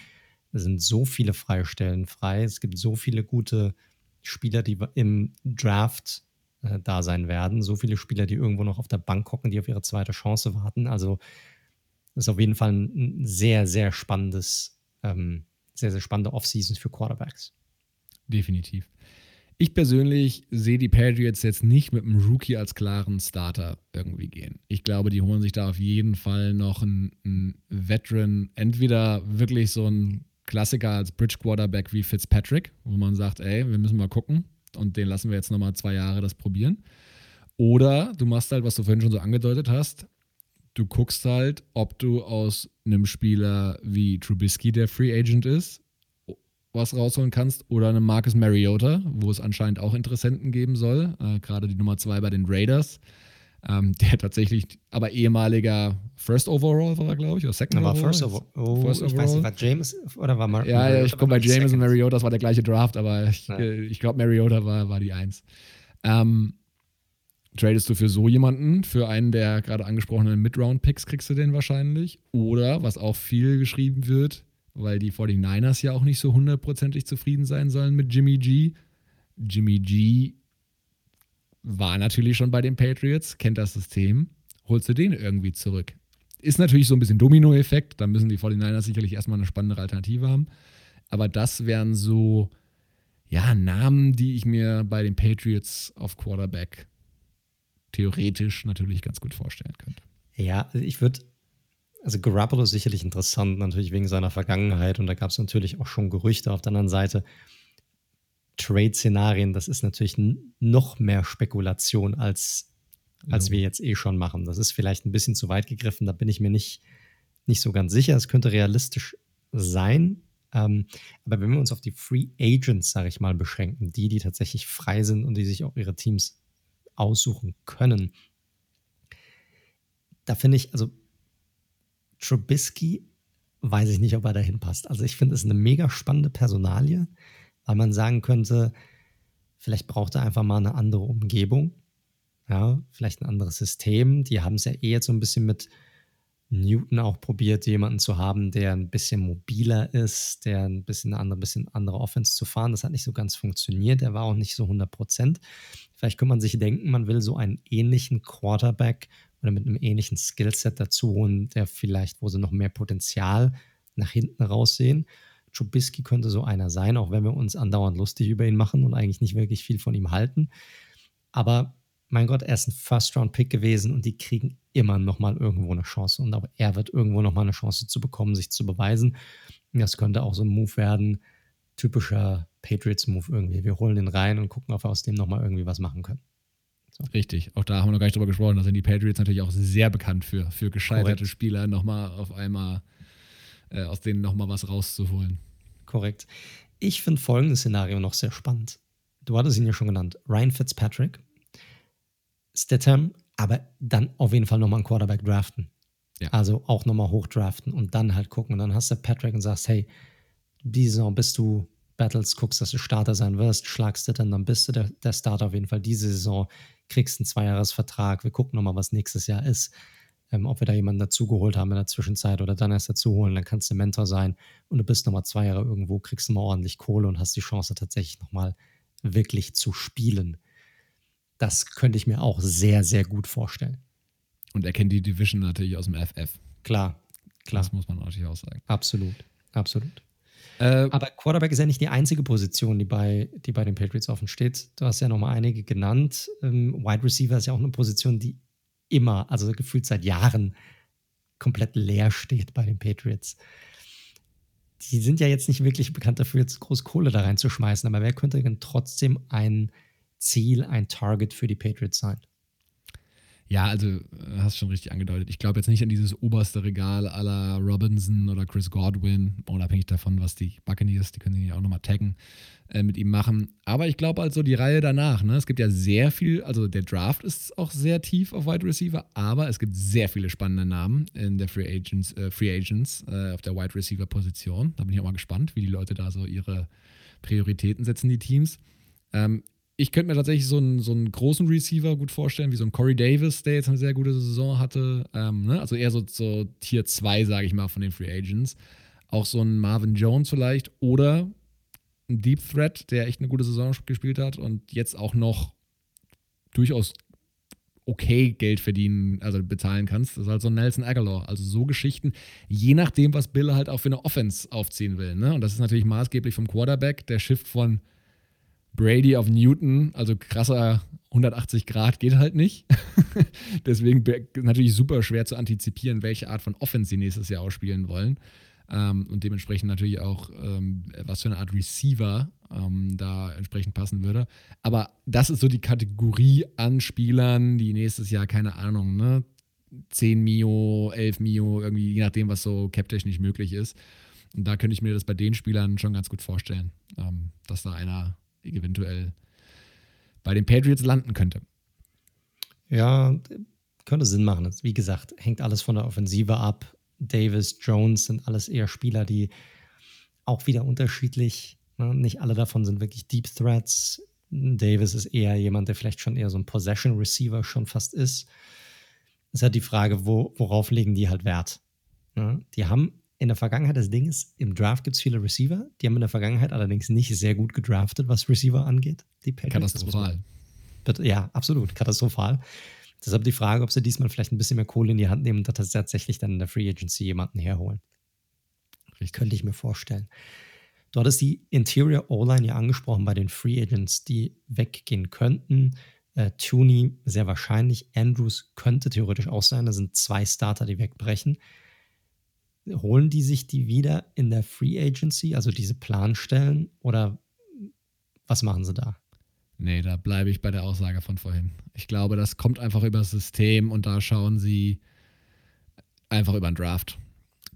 Es sind so viele Freistellen frei. Es gibt so viele gute Spieler, die im Draft äh, da sein werden. So viele Spieler, die irgendwo noch auf der Bank hocken, die auf ihre zweite Chance warten. Also ist auf jeden Fall ein sehr, sehr spannendes, ähm, sehr, sehr spannende Offseasons für Quarterbacks. Definitiv. Ich persönlich sehe die Patriots jetzt nicht mit einem Rookie als klaren Starter irgendwie gehen. Ich glaube, die holen sich da auf jeden Fall noch einen, einen Veteran, entweder wirklich so ein Klassiker als Bridge Quarterback wie Fitzpatrick, wo man sagt, ey, wir müssen mal gucken und den lassen wir jetzt nochmal zwei Jahre das probieren. Oder du machst halt, was du vorhin schon so angedeutet hast, du guckst halt, ob du aus einem Spieler wie Trubisky, der Free Agent ist, was rausholen kannst, oder einem Marcus Mariota, wo es anscheinend auch Interessenten geben soll, äh, gerade die Nummer zwei bei den Raiders. Ähm, der tatsächlich, aber ehemaliger First Overall war glaube ich, oder Second Overall. First, over oh, first Overall. Ich weiß nicht, war James oder war Mar Ja, ja ich komme bei James und Mariota, das war der gleiche Draft, aber ich, ja. Äh, ich glaube, Mariota war, war die Eins. Ähm, Tradest du für so jemanden, für einen der gerade angesprochenen Mid-Round-Picks, kriegst du den wahrscheinlich. Oder, was auch viel geschrieben wird, weil die 49ers ja auch nicht so hundertprozentig zufrieden sein sollen mit Jimmy G. Jimmy G war natürlich schon bei den Patriots, kennt das System. Holst du den irgendwie zurück? Ist natürlich so ein bisschen Domino-Effekt. Da müssen die 49ers sicherlich erstmal eine spannendere Alternative haben. Aber das wären so, ja, Namen, die ich mir bei den Patriots auf Quarterback theoretisch natürlich ganz gut vorstellen könnte. Ja, also ich würde, also Garoppolo ist sicherlich interessant, natürlich wegen seiner Vergangenheit und da gab es natürlich auch schon Gerüchte auf der anderen Seite. Trade-Szenarien, das ist natürlich noch mehr Spekulation, als, als wir jetzt eh schon machen. Das ist vielleicht ein bisschen zu weit gegriffen, da bin ich mir nicht, nicht so ganz sicher. Es könnte realistisch sein. Ähm, aber wenn wir uns auf die Free Agents, sage ich mal, beschränken, die, die tatsächlich frei sind und die sich auch ihre Teams aussuchen können. Da finde ich, also Trubisky weiß ich nicht, ob er dahin passt. Also ich finde es eine mega spannende Personalie, weil man sagen könnte, vielleicht braucht er einfach mal eine andere Umgebung. Ja, vielleicht ein anderes System. Die haben es ja eh jetzt so ein bisschen mit Newton auch probiert, jemanden zu haben, der ein bisschen mobiler ist, der ein bisschen andere, bisschen andere Offense zu fahren. Das hat nicht so ganz funktioniert. Er war auch nicht so 100 Prozent. Vielleicht könnte man sich denken, man will so einen ähnlichen Quarterback oder mit einem ähnlichen Skillset dazu holen, der vielleicht, wo sie noch mehr Potenzial nach hinten raussehen. Trubisky könnte so einer sein, auch wenn wir uns andauernd lustig über ihn machen und eigentlich nicht wirklich viel von ihm halten. Aber mein Gott, er ist ein First-Round-Pick gewesen und die kriegen immer noch mal irgendwo eine Chance. Und auch er wird irgendwo noch mal eine Chance zu bekommen, sich zu beweisen. Das könnte auch so ein Move werden, typischer Patriots-Move irgendwie. Wir holen den rein und gucken, ob wir aus dem noch mal irgendwie was machen können. So. Richtig, auch da haben wir noch gar nicht drüber gesprochen. Da sind die Patriots natürlich auch sehr bekannt für, für gescheiterte Korrekt. Spieler, noch mal auf einmal äh, aus denen noch mal was rauszuholen. Korrekt. Ich finde folgendes Szenario noch sehr spannend. Du hattest ihn ja schon genannt. Ryan Fitzpatrick, Stidham, aber dann auf jeden Fall nochmal einen Quarterback draften. Ja. Also auch nochmal hochdraften und dann halt gucken. Und dann hast du Patrick und sagst, hey, diese Saison bist du Battles, guckst, dass du Starter sein wirst, schlagst du dann, dann bist du der, der Starter auf jeden Fall diese Saison, kriegst einen Zweijahresvertrag, wir gucken nochmal, was nächstes Jahr ist. Ähm, ob wir da jemanden dazugeholt haben in der Zwischenzeit oder dann erst dazu holen, dann kannst du Mentor sein und du bist nochmal zwei Jahre irgendwo, kriegst du mal ordentlich Kohle und hast die Chance tatsächlich nochmal wirklich zu spielen. Das könnte ich mir auch sehr, sehr gut vorstellen. Und er kennt die Division natürlich aus dem FF. Klar, klar. Das muss man natürlich auch sagen. Absolut, absolut. Äh, Aber Quarterback ist ja nicht die einzige Position, die bei, die bei den Patriots offen steht. Du hast ja nochmal einige genannt. Ähm, Wide Receiver ist ja auch eine Position, die immer, also gefühlt seit Jahren, komplett leer steht bei den Patriots. Die sind ja jetzt nicht wirklich bekannt dafür, jetzt groß Kohle da reinzuschmeißen, aber wer könnte denn trotzdem ein Ziel, ein Target für die Patriots sein? Ja, also äh, hast schon richtig angedeutet. Ich glaube jetzt nicht an dieses oberste Regal aller Robinson oder Chris Godwin, unabhängig davon, was die Buccaneers, die können sie ja auch nochmal taggen, äh, mit ihm machen. Aber ich glaube also die Reihe danach, ne? Es gibt ja sehr viel, also der Draft ist auch sehr tief auf Wide Receiver, aber es gibt sehr viele spannende Namen in der Free Agents, äh, Free Agents äh, auf der Wide Receiver Position. Da bin ich auch mal gespannt, wie die Leute da so ihre Prioritäten setzen, die Teams. Ähm, ich könnte mir tatsächlich so einen, so einen großen Receiver gut vorstellen, wie so ein Corey Davis, der jetzt eine sehr gute Saison hatte. Ähm, ne? Also eher so, so Tier 2, sage ich mal, von den Free Agents. Auch so ein Marvin Jones vielleicht oder ein Deep Threat, der echt eine gute Saison gespielt hat und jetzt auch noch durchaus okay Geld verdienen, also bezahlen kannst. Das ist halt so ein Nelson Aguilar. Also so Geschichten, je nachdem, was Bill halt auch für eine Offense aufziehen will. Ne? Und das ist natürlich maßgeblich vom Quarterback, der Shift von Brady auf Newton, also krasser 180 Grad geht halt nicht. Deswegen natürlich super schwer zu antizipieren, welche Art von Offense sie nächstes Jahr ausspielen wollen. Ähm, und dementsprechend natürlich auch, ähm, was für eine Art Receiver ähm, da entsprechend passen würde. Aber das ist so die Kategorie an Spielern, die nächstes Jahr, keine Ahnung, ne, 10 Mio, 11 Mio, irgendwie, je nachdem, was so cap-technisch möglich ist. Und da könnte ich mir das bei den Spielern schon ganz gut vorstellen, ähm, dass da einer eventuell bei den Patriots landen könnte. Ja, könnte Sinn machen. Wie gesagt, hängt alles von der Offensive ab. Davis, Jones sind alles eher Spieler, die auch wieder unterschiedlich, ne? nicht alle davon sind wirklich Deep Threats. Davis ist eher jemand, der vielleicht schon eher so ein Possession Receiver schon fast ist. Es ist halt die Frage, wo, worauf legen die halt Wert? Ne? Die haben in der Vergangenheit, das Ding ist, im Draft gibt es viele Receiver, die haben in der Vergangenheit allerdings nicht sehr gut gedraftet, was Receiver angeht. Die Katastrophal. Ja, absolut, katastrophal. Deshalb die Frage, ob sie diesmal vielleicht ein bisschen mehr Kohle in die Hand nehmen und tatsächlich dann in der Free Agency jemanden herholen. Richtig. Könnte ich mir vorstellen. Dort ist die Interior O-Line ja angesprochen bei den Free Agents, die weggehen könnten. Äh, Tooney sehr wahrscheinlich. Andrews könnte theoretisch auch sein. Da sind zwei Starter, die wegbrechen holen die sich die wieder in der Free Agency, also diese Planstellen, oder was machen sie da? Nee, da bleibe ich bei der Aussage von vorhin. Ich glaube, das kommt einfach über das System und da schauen sie einfach über den Draft.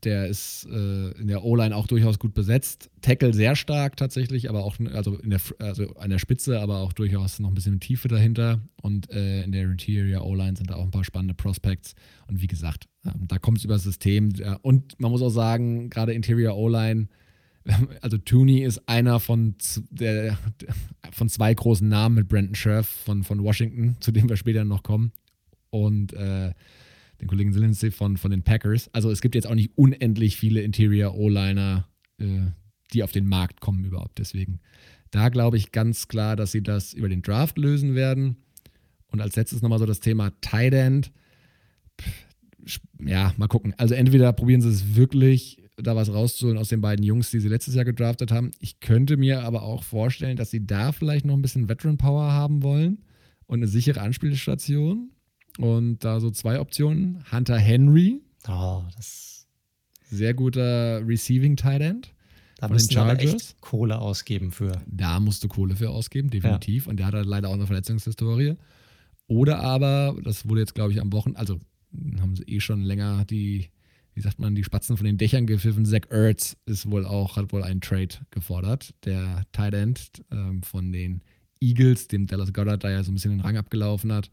Der ist äh, in der O-Line auch durchaus gut besetzt. Tackle sehr stark tatsächlich, aber auch also in der, also an der Spitze, aber auch durchaus noch ein bisschen Tiefe dahinter. Und äh, in der Interior O-Line sind da auch ein paar spannende Prospects. Und wie gesagt, da kommt es über das System. Und man muss auch sagen, gerade Interior O-Line, also Tooney ist einer von, der, von zwei großen Namen mit Brandon Scherf von, von Washington, zu dem wir später noch kommen. Und äh, den Kollegen Lindsay von, von den Packers. Also es gibt jetzt auch nicht unendlich viele Interior O-Liner, äh, die auf den Markt kommen überhaupt. Deswegen, da glaube ich ganz klar, dass sie das über den Draft lösen werden. Und als letztes nochmal so das Thema Tight End. Ja, mal gucken. Also entweder probieren sie es wirklich da was rauszuholen aus den beiden Jungs, die sie letztes Jahr gedraftet haben. Ich könnte mir aber auch vorstellen, dass sie da vielleicht noch ein bisschen Veteran Power haben wollen und eine sichere Anspielstation. Und da so zwei Optionen. Hunter Henry. Oh, das. Sehr guter Receiving Tight End. Da müssen wir echt Kohle ausgeben für. Da musst du Kohle für ausgeben, definitiv. Ja. Und der hat halt leider auch eine Verletzungshistorie. Oder aber, das wurde jetzt, glaube ich, am Wochen, also haben sie eh schon länger die, wie sagt man, die Spatzen von den Dächern gepfiffen. Zach Ertz ist wohl auch, hat wohl einen Trade gefordert. Der Tight End ähm, von den Eagles, dem Dallas Goddard, da ja so ein bisschen den Rang abgelaufen hat.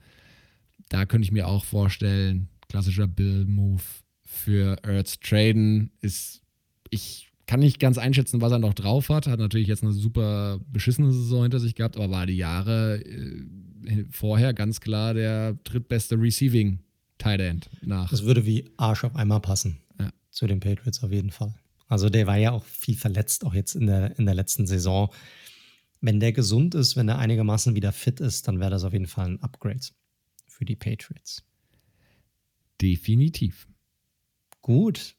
Da könnte ich mir auch vorstellen, klassischer Bill-Move für Ertz traden ist, ich kann nicht ganz einschätzen, was er noch drauf hat. Hat natürlich jetzt eine super beschissene Saison hinter sich gehabt, aber war die Jahre äh, vorher ganz klar der drittbeste Receiving Tight End nach. Das würde wie Arsch auf einmal passen. Ja. Zu den Patriots auf jeden Fall. Also der war ja auch viel verletzt, auch jetzt in der, in der letzten Saison. Wenn der gesund ist, wenn er einigermaßen wieder fit ist, dann wäre das auf jeden Fall ein Upgrade für die Patriots. Definitiv. Gut.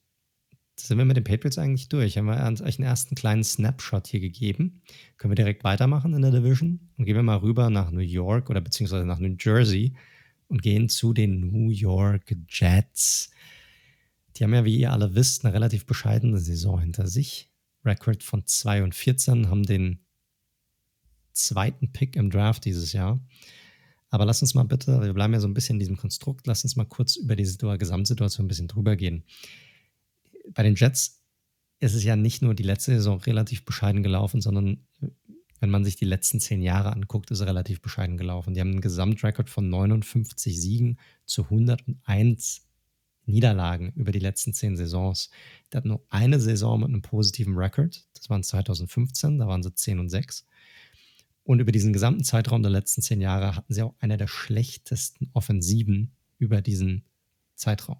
Sind wir mit den Patriots eigentlich durch? Haben wir euch einen ersten kleinen Snapshot hier gegeben? Können wir direkt weitermachen in der Division? Und gehen wir mal rüber nach New York oder beziehungsweise nach New Jersey und gehen zu den New York Jets. Die haben ja, wie ihr alle wisst, eine relativ bescheidene Saison hinter sich. Record von 2 und 14, haben den zweiten Pick im Draft dieses Jahr. Aber lass uns mal bitte, wir bleiben ja so ein bisschen in diesem Konstrukt, lass uns mal kurz über die Gesamtsituation ein bisschen drüber gehen. Bei den Jets ist es ja nicht nur die letzte Saison relativ bescheiden gelaufen, sondern wenn man sich die letzten zehn Jahre anguckt, ist relativ bescheiden gelaufen. Die haben einen Gesamtrekord von 59 Siegen zu 101 Niederlagen über die letzten zehn Saisons. Der hat nur eine Saison mit einem positiven Rekord. Das waren 2015, da waren sie 10 und 6. Und über diesen gesamten Zeitraum der letzten zehn Jahre hatten sie auch eine der schlechtesten Offensiven über diesen Zeitraum.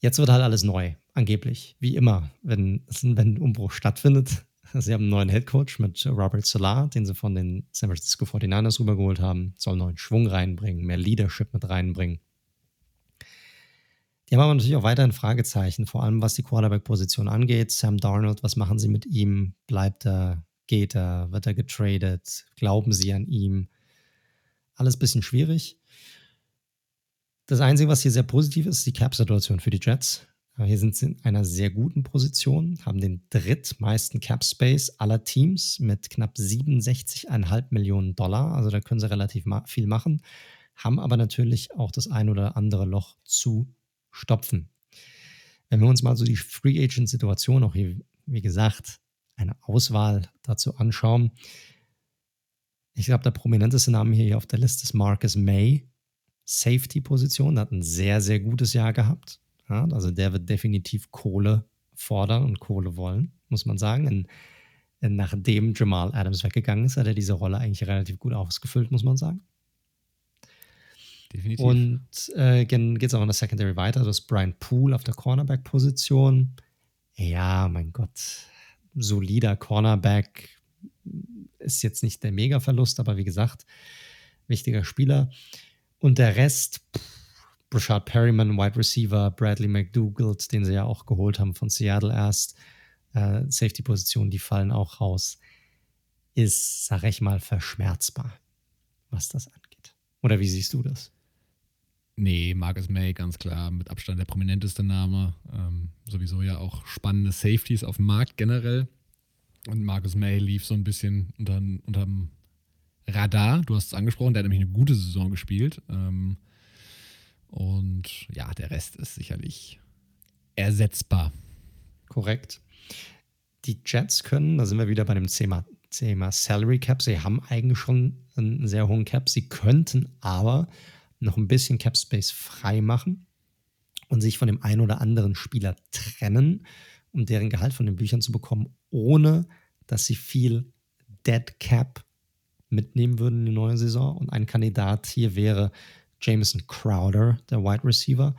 Jetzt wird halt alles neu, angeblich, wie immer, wenn, wenn ein Umbruch stattfindet. Sie haben einen neuen Headcoach mit Robert Salah, den sie von den San Francisco 49ers rübergeholt haben, soll neuen Schwung reinbringen, mehr Leadership mit reinbringen. Die haben aber natürlich auch weiterhin Fragezeichen, vor allem was die Quarterback-Position angeht. Sam Darnold, was machen sie mit ihm? Bleibt er? Geht er? Wird er getradet? Glauben sie an ihm? Alles ein bisschen schwierig. Das Einzige, was hier sehr positiv ist, ist die Cap-Situation für die Jets. Hier sind sie in einer sehr guten Position, haben den drittmeisten Cap Space aller Teams mit knapp 67,5 Millionen Dollar. Also da können sie relativ viel machen, haben aber natürlich auch das ein oder andere Loch zu stopfen. Wenn wir uns mal so die Free Agent Situation auch hier, wie gesagt, eine Auswahl dazu anschauen. Ich glaube, der prominenteste Name hier auf der Liste ist Marcus May. Safety-Position, hat ein sehr, sehr gutes Jahr gehabt. Ja, also der wird definitiv Kohle fordern und Kohle wollen, muss man sagen. In, in, nachdem Jamal Adams weggegangen ist, hat er diese Rolle eigentlich relativ gut ausgefüllt, muss man sagen. Definitiv. Und äh, geht es auch in der Secondary weiter. Das ist Brian Poole auf der Cornerback-Position. Ja, mein Gott, solider Cornerback. Ist jetzt nicht der Mega-Verlust, aber wie gesagt, wichtiger Spieler. Und der Rest, Brashard Perryman, Wide Receiver, Bradley McDougald, den sie ja auch geholt haben von Seattle erst, äh, Safety-Positionen, die fallen auch raus, ist, sag ich mal, verschmerzbar, was das angeht. Oder wie siehst du das? Nee, Marcus May, ganz klar, mit Abstand der prominenteste Name. Ähm, sowieso ja auch spannende Safeties auf dem Markt generell. Und Marcus May lief so ein bisschen unter, unterm Radar. Du hast es angesprochen, der hat nämlich eine gute Saison gespielt. Ähm, und ja, der Rest ist sicherlich ersetzbar. Korrekt. Die Jets können, da sind wir wieder bei dem Thema, Thema Salary Cap. Sie haben eigentlich schon einen sehr hohen Cap. Sie könnten aber noch ein bisschen Cap Space frei machen und sich von dem einen oder anderen Spieler trennen, um deren Gehalt von den Büchern zu bekommen, ohne dass sie viel Dead Cap mitnehmen würden in die neue Saison. Und ein Kandidat hier wäre Jameson Crowder, der Wide Receiver,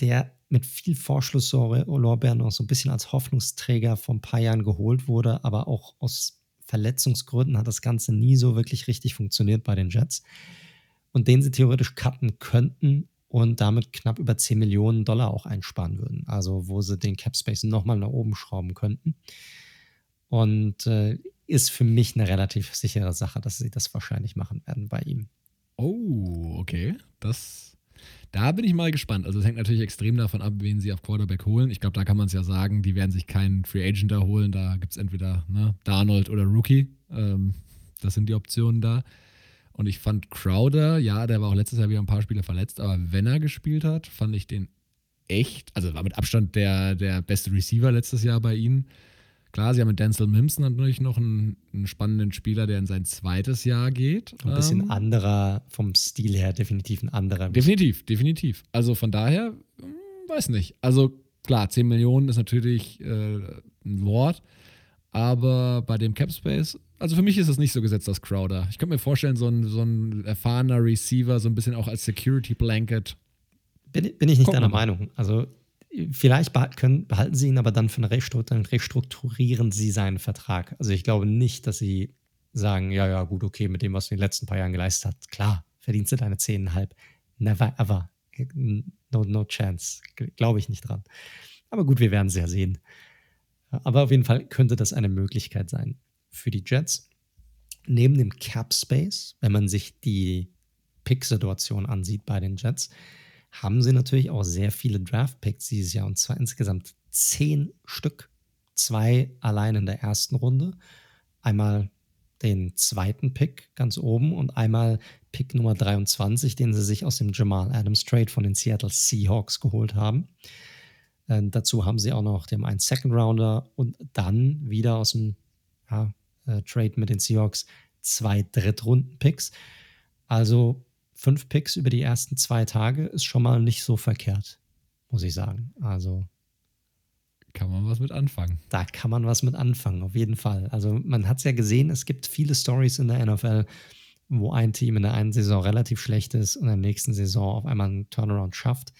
der mit viel Vorschlusslorbeeren noch so ein bisschen als Hoffnungsträger vor ein paar Jahren geholt wurde, aber auch aus Verletzungsgründen hat das Ganze nie so wirklich richtig funktioniert bei den Jets und den sie theoretisch cutten könnten, und damit knapp über 10 Millionen Dollar auch einsparen würden. Also wo sie den Cap Space nochmal nach oben schrauben könnten. Und äh, ist für mich eine relativ sichere Sache, dass sie das wahrscheinlich machen werden bei ihm. Oh, okay. Das, da bin ich mal gespannt. Also es hängt natürlich extrem davon ab, wen sie auf Quarterback holen. Ich glaube, da kann man es ja sagen, die werden sich keinen Free Agent da holen. Da gibt es entweder ne, Darnold oder Rookie. Ähm, das sind die Optionen da. Und ich fand Crowder, ja, der war auch letztes Jahr wieder ein paar Spiele verletzt, aber wenn er gespielt hat, fand ich den echt, also war mit Abstand der, der beste Receiver letztes Jahr bei ihnen. Klar, sie haben mit Denzel Mims natürlich noch einen, einen, spannenden Spieler, der in sein zweites Jahr geht. Ein bisschen ähm, anderer, vom Stil her definitiv ein anderer. Definitiv, definitiv. Also von daher, hm, weiß nicht. Also klar, 10 Millionen ist natürlich äh, ein Wort, aber bei dem Cap Space, also für mich ist es nicht so gesetzt als Crowder. Ich könnte mir vorstellen, so ein, so ein erfahrener Receiver, so ein bisschen auch als Security Blanket. Bin, bin ich nicht Guck deiner Meinung. Also Vielleicht können, behalten sie ihn, aber dann für restrukturieren sie seinen Vertrag. Also ich glaube nicht, dass sie sagen, ja, ja, gut, okay, mit dem, was du in den letzten paar Jahren geleistet hast, klar, verdienst du deine 10,5. Never ever. No, no chance. Glaube ich nicht dran. Aber gut, wir werden es ja sehen. Aber auf jeden Fall könnte das eine Möglichkeit sein für die Jets. Neben dem Cap Space, wenn man sich die Pick-Situation ansieht bei den Jets, haben sie natürlich auch sehr viele Draft-Picks dieses Jahr und zwar insgesamt zehn Stück. Zwei allein in der ersten Runde. Einmal den zweiten Pick ganz oben und einmal Pick Nummer 23, den sie sich aus dem Jamal Adams Trade von den Seattle Seahawks geholt haben. Äh, dazu haben sie auch noch den einen Second Rounder und dann wieder aus dem ja, äh, Trade mit den Seahawks zwei Drittrunden-Picks. Also fünf Picks über die ersten zwei Tage ist schon mal nicht so verkehrt, muss ich sagen. Also. Kann man was mit anfangen. Da kann man was mit anfangen, auf jeden Fall. Also man hat es ja gesehen, es gibt viele Stories in der NFL, wo ein Team in der einen Saison relativ schlecht ist und in der nächsten Saison auf einmal einen Turnaround schafft.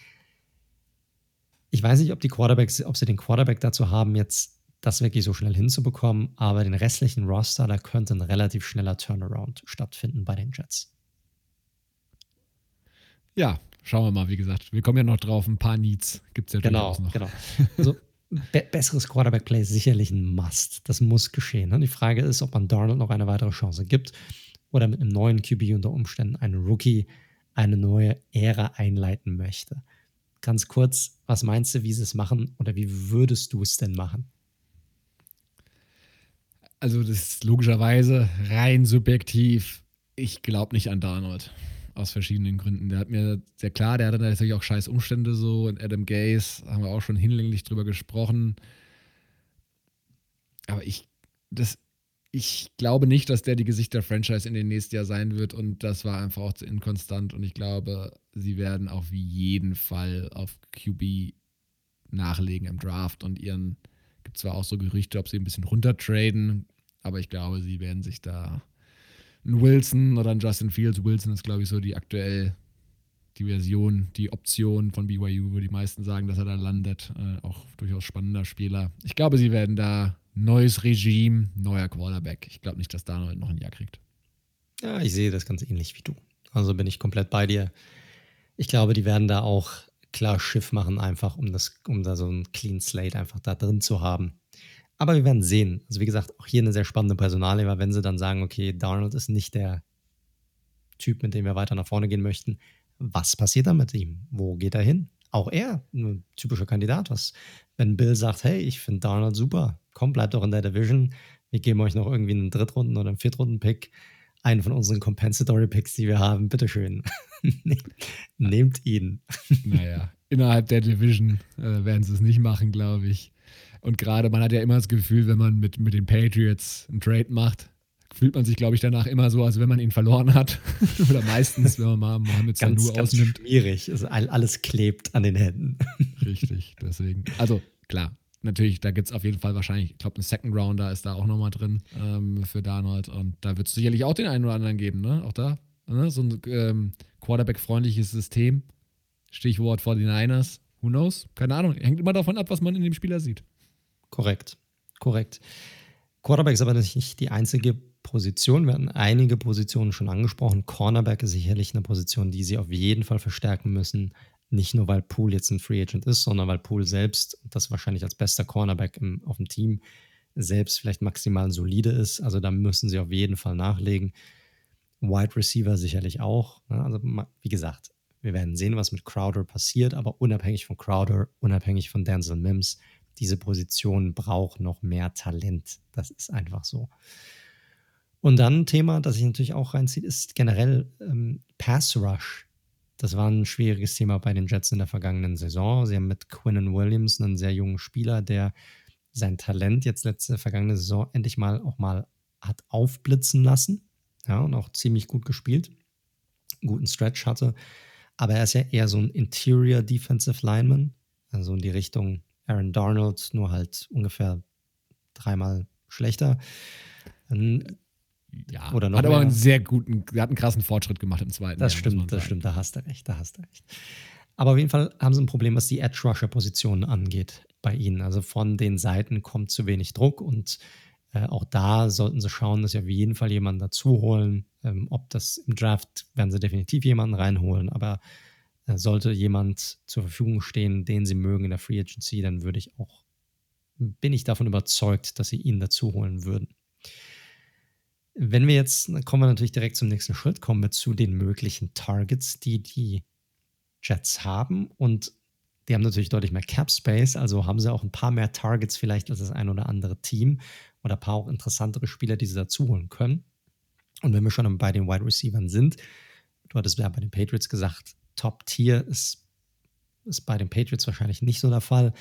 Ich weiß nicht, ob die Quarterbacks, ob sie den Quarterback dazu haben, jetzt das wirklich so schnell hinzubekommen, aber den restlichen Roster, da könnte ein relativ schneller Turnaround stattfinden bei den Jets. Ja, schauen wir mal, wie gesagt. Wir kommen ja noch drauf, ein paar Needs gibt es ja genau, noch. Genau, also, be besseres Quarterback-Play ist sicherlich ein Must. Das muss geschehen. Ne? Die Frage ist, ob man Darnold noch eine weitere Chance gibt oder mit einem neuen QB unter Umständen einen Rookie eine neue Ära einleiten möchte. Ganz kurz, was meinst du, wie sie es machen oder wie würdest du es denn machen? Also, das ist logischerweise rein subjektiv. Ich glaube nicht an Darnold aus verschiedenen Gründen. Der hat mir sehr klar, der hatte natürlich auch scheiß Umstände so und Adam Gaze haben wir auch schon hinlänglich drüber gesprochen. Aber ich, das, ich glaube nicht, dass der die Gesicht der Franchise in den nächsten Jahr sein wird und das war einfach auch zu inkonstant und ich glaube, sie werden auf jeden Fall auf QB nachlegen im Draft und ihren, gibt zwar auch so Gerüchte, ob sie ein bisschen runtertraden, aber ich glaube, sie werden sich da ein Wilson oder ein Justin Fields. Wilson ist, glaube ich, so die aktuell die Version, die Option von BYU, wo die meisten sagen, dass er da landet. Äh, auch durchaus spannender Spieler. Ich glaube, sie werden da neues Regime, neuer Quarterback. Ich glaube nicht, dass da noch ein Jahr kriegt. Ja, ich sehe das ganz ähnlich wie du. Also bin ich komplett bei dir. Ich glaube, die werden da auch klar Schiff machen, einfach um das, um da so ein Clean Slate einfach da drin zu haben. Aber wir werden sehen. Also wie gesagt, auch hier eine sehr spannende Personalie, weil wenn sie dann sagen, okay, Darnold ist nicht der Typ, mit dem wir weiter nach vorne gehen möchten, was passiert dann mit ihm? Wo geht er hin? Auch er, ein typischer Kandidat. Was, wenn Bill sagt, hey, ich finde Darnold super, komm, bleibt doch in der Division, wir geben euch noch irgendwie einen Drittrunden- oder einen Viertrunden-Pick, einen von unseren Compensatory-Picks, die wir haben, bitteschön. Nehmt ihn. naja, innerhalb der Division äh, werden sie es nicht machen, glaube ich. Und gerade, man hat ja immer das Gefühl, wenn man mit, mit den Patriots einen Trade macht, fühlt man sich, glaube ich, danach immer so, als wenn man ihn verloren hat. Oder meistens, wenn man mal Mohamed Sanu ausnimmt. schwierig. Also alles klebt an den Händen. Richtig, deswegen. Also, klar, natürlich, da gibt es auf jeden Fall wahrscheinlich, ich glaube, ein Second Rounder ist da auch nochmal drin ähm, für Darnold. Und da wird es sicherlich auch den einen oder anderen geben, ne? Auch da. Ne? So ein ähm, Quarterback-freundliches System. Stichwort 49ers. Who knows? Keine Ahnung. Hängt immer davon ab, was man in dem Spieler sieht. Korrekt, korrekt. Quarterback ist aber nicht die einzige Positionen. Wir hatten einige Positionen schon angesprochen. Cornerback ist sicherlich eine Position, die sie auf jeden Fall verstärken müssen. Nicht nur, weil Poole jetzt ein Free Agent ist, sondern weil Poole selbst, das wahrscheinlich als bester Cornerback im, auf dem Team, selbst vielleicht maximal solide ist. Also da müssen sie auf jeden Fall nachlegen. Wide Receiver sicherlich auch. Ne? Also wie gesagt, wir werden sehen, was mit Crowder passiert, aber unabhängig von Crowder, unabhängig von Denzel Mims, diese Position braucht noch mehr Talent. Das ist einfach so. Und dann ein Thema, das sich natürlich auch reinzieht, ist generell ähm, Pass Rush. Das war ein schwieriges Thema bei den Jets in der vergangenen Saison. Sie haben mit Quinnen Williams einen sehr jungen Spieler, der sein Talent jetzt letzte vergangene Saison endlich mal auch mal hat aufblitzen lassen. Ja, und auch ziemlich gut gespielt. Einen guten Stretch hatte. Aber er ist ja eher so ein Interior Defensive Lineman. Also in die Richtung Aaron Darnold, nur halt ungefähr dreimal schlechter. Ja, oder noch hat aber mehr. einen sehr guten, hat einen krassen Fortschritt gemacht im zweiten Das Jahr, stimmt, das stimmt, da hast du recht, da hast du recht. Aber auf jeden Fall haben sie ein Problem, was die Edge-Rusher-Positionen angeht bei ihnen. Also von den Seiten kommt zu wenig Druck und äh, auch da sollten sie schauen, dass sie auf jeden Fall jemanden dazu holen. Ähm, ob das im Draft werden sie definitiv jemanden reinholen, aber sollte jemand zur Verfügung stehen, den sie mögen in der Free Agency, dann würde ich auch, bin ich davon überzeugt, dass sie ihn dazu holen würden. Wenn wir jetzt, dann kommen wir natürlich direkt zum nächsten Schritt, kommen wir zu den möglichen Targets, die die Jets haben. Und die haben natürlich deutlich mehr Cap Space, also haben sie auch ein paar mehr Targets vielleicht als das ein oder andere Team oder ein paar auch interessantere Spieler, die sie dazu holen können. Und wenn wir schon bei den Wide Receivers sind, du hattest ja bei den Patriots gesagt, Top Tier ist, ist bei den Patriots wahrscheinlich nicht so der Fall.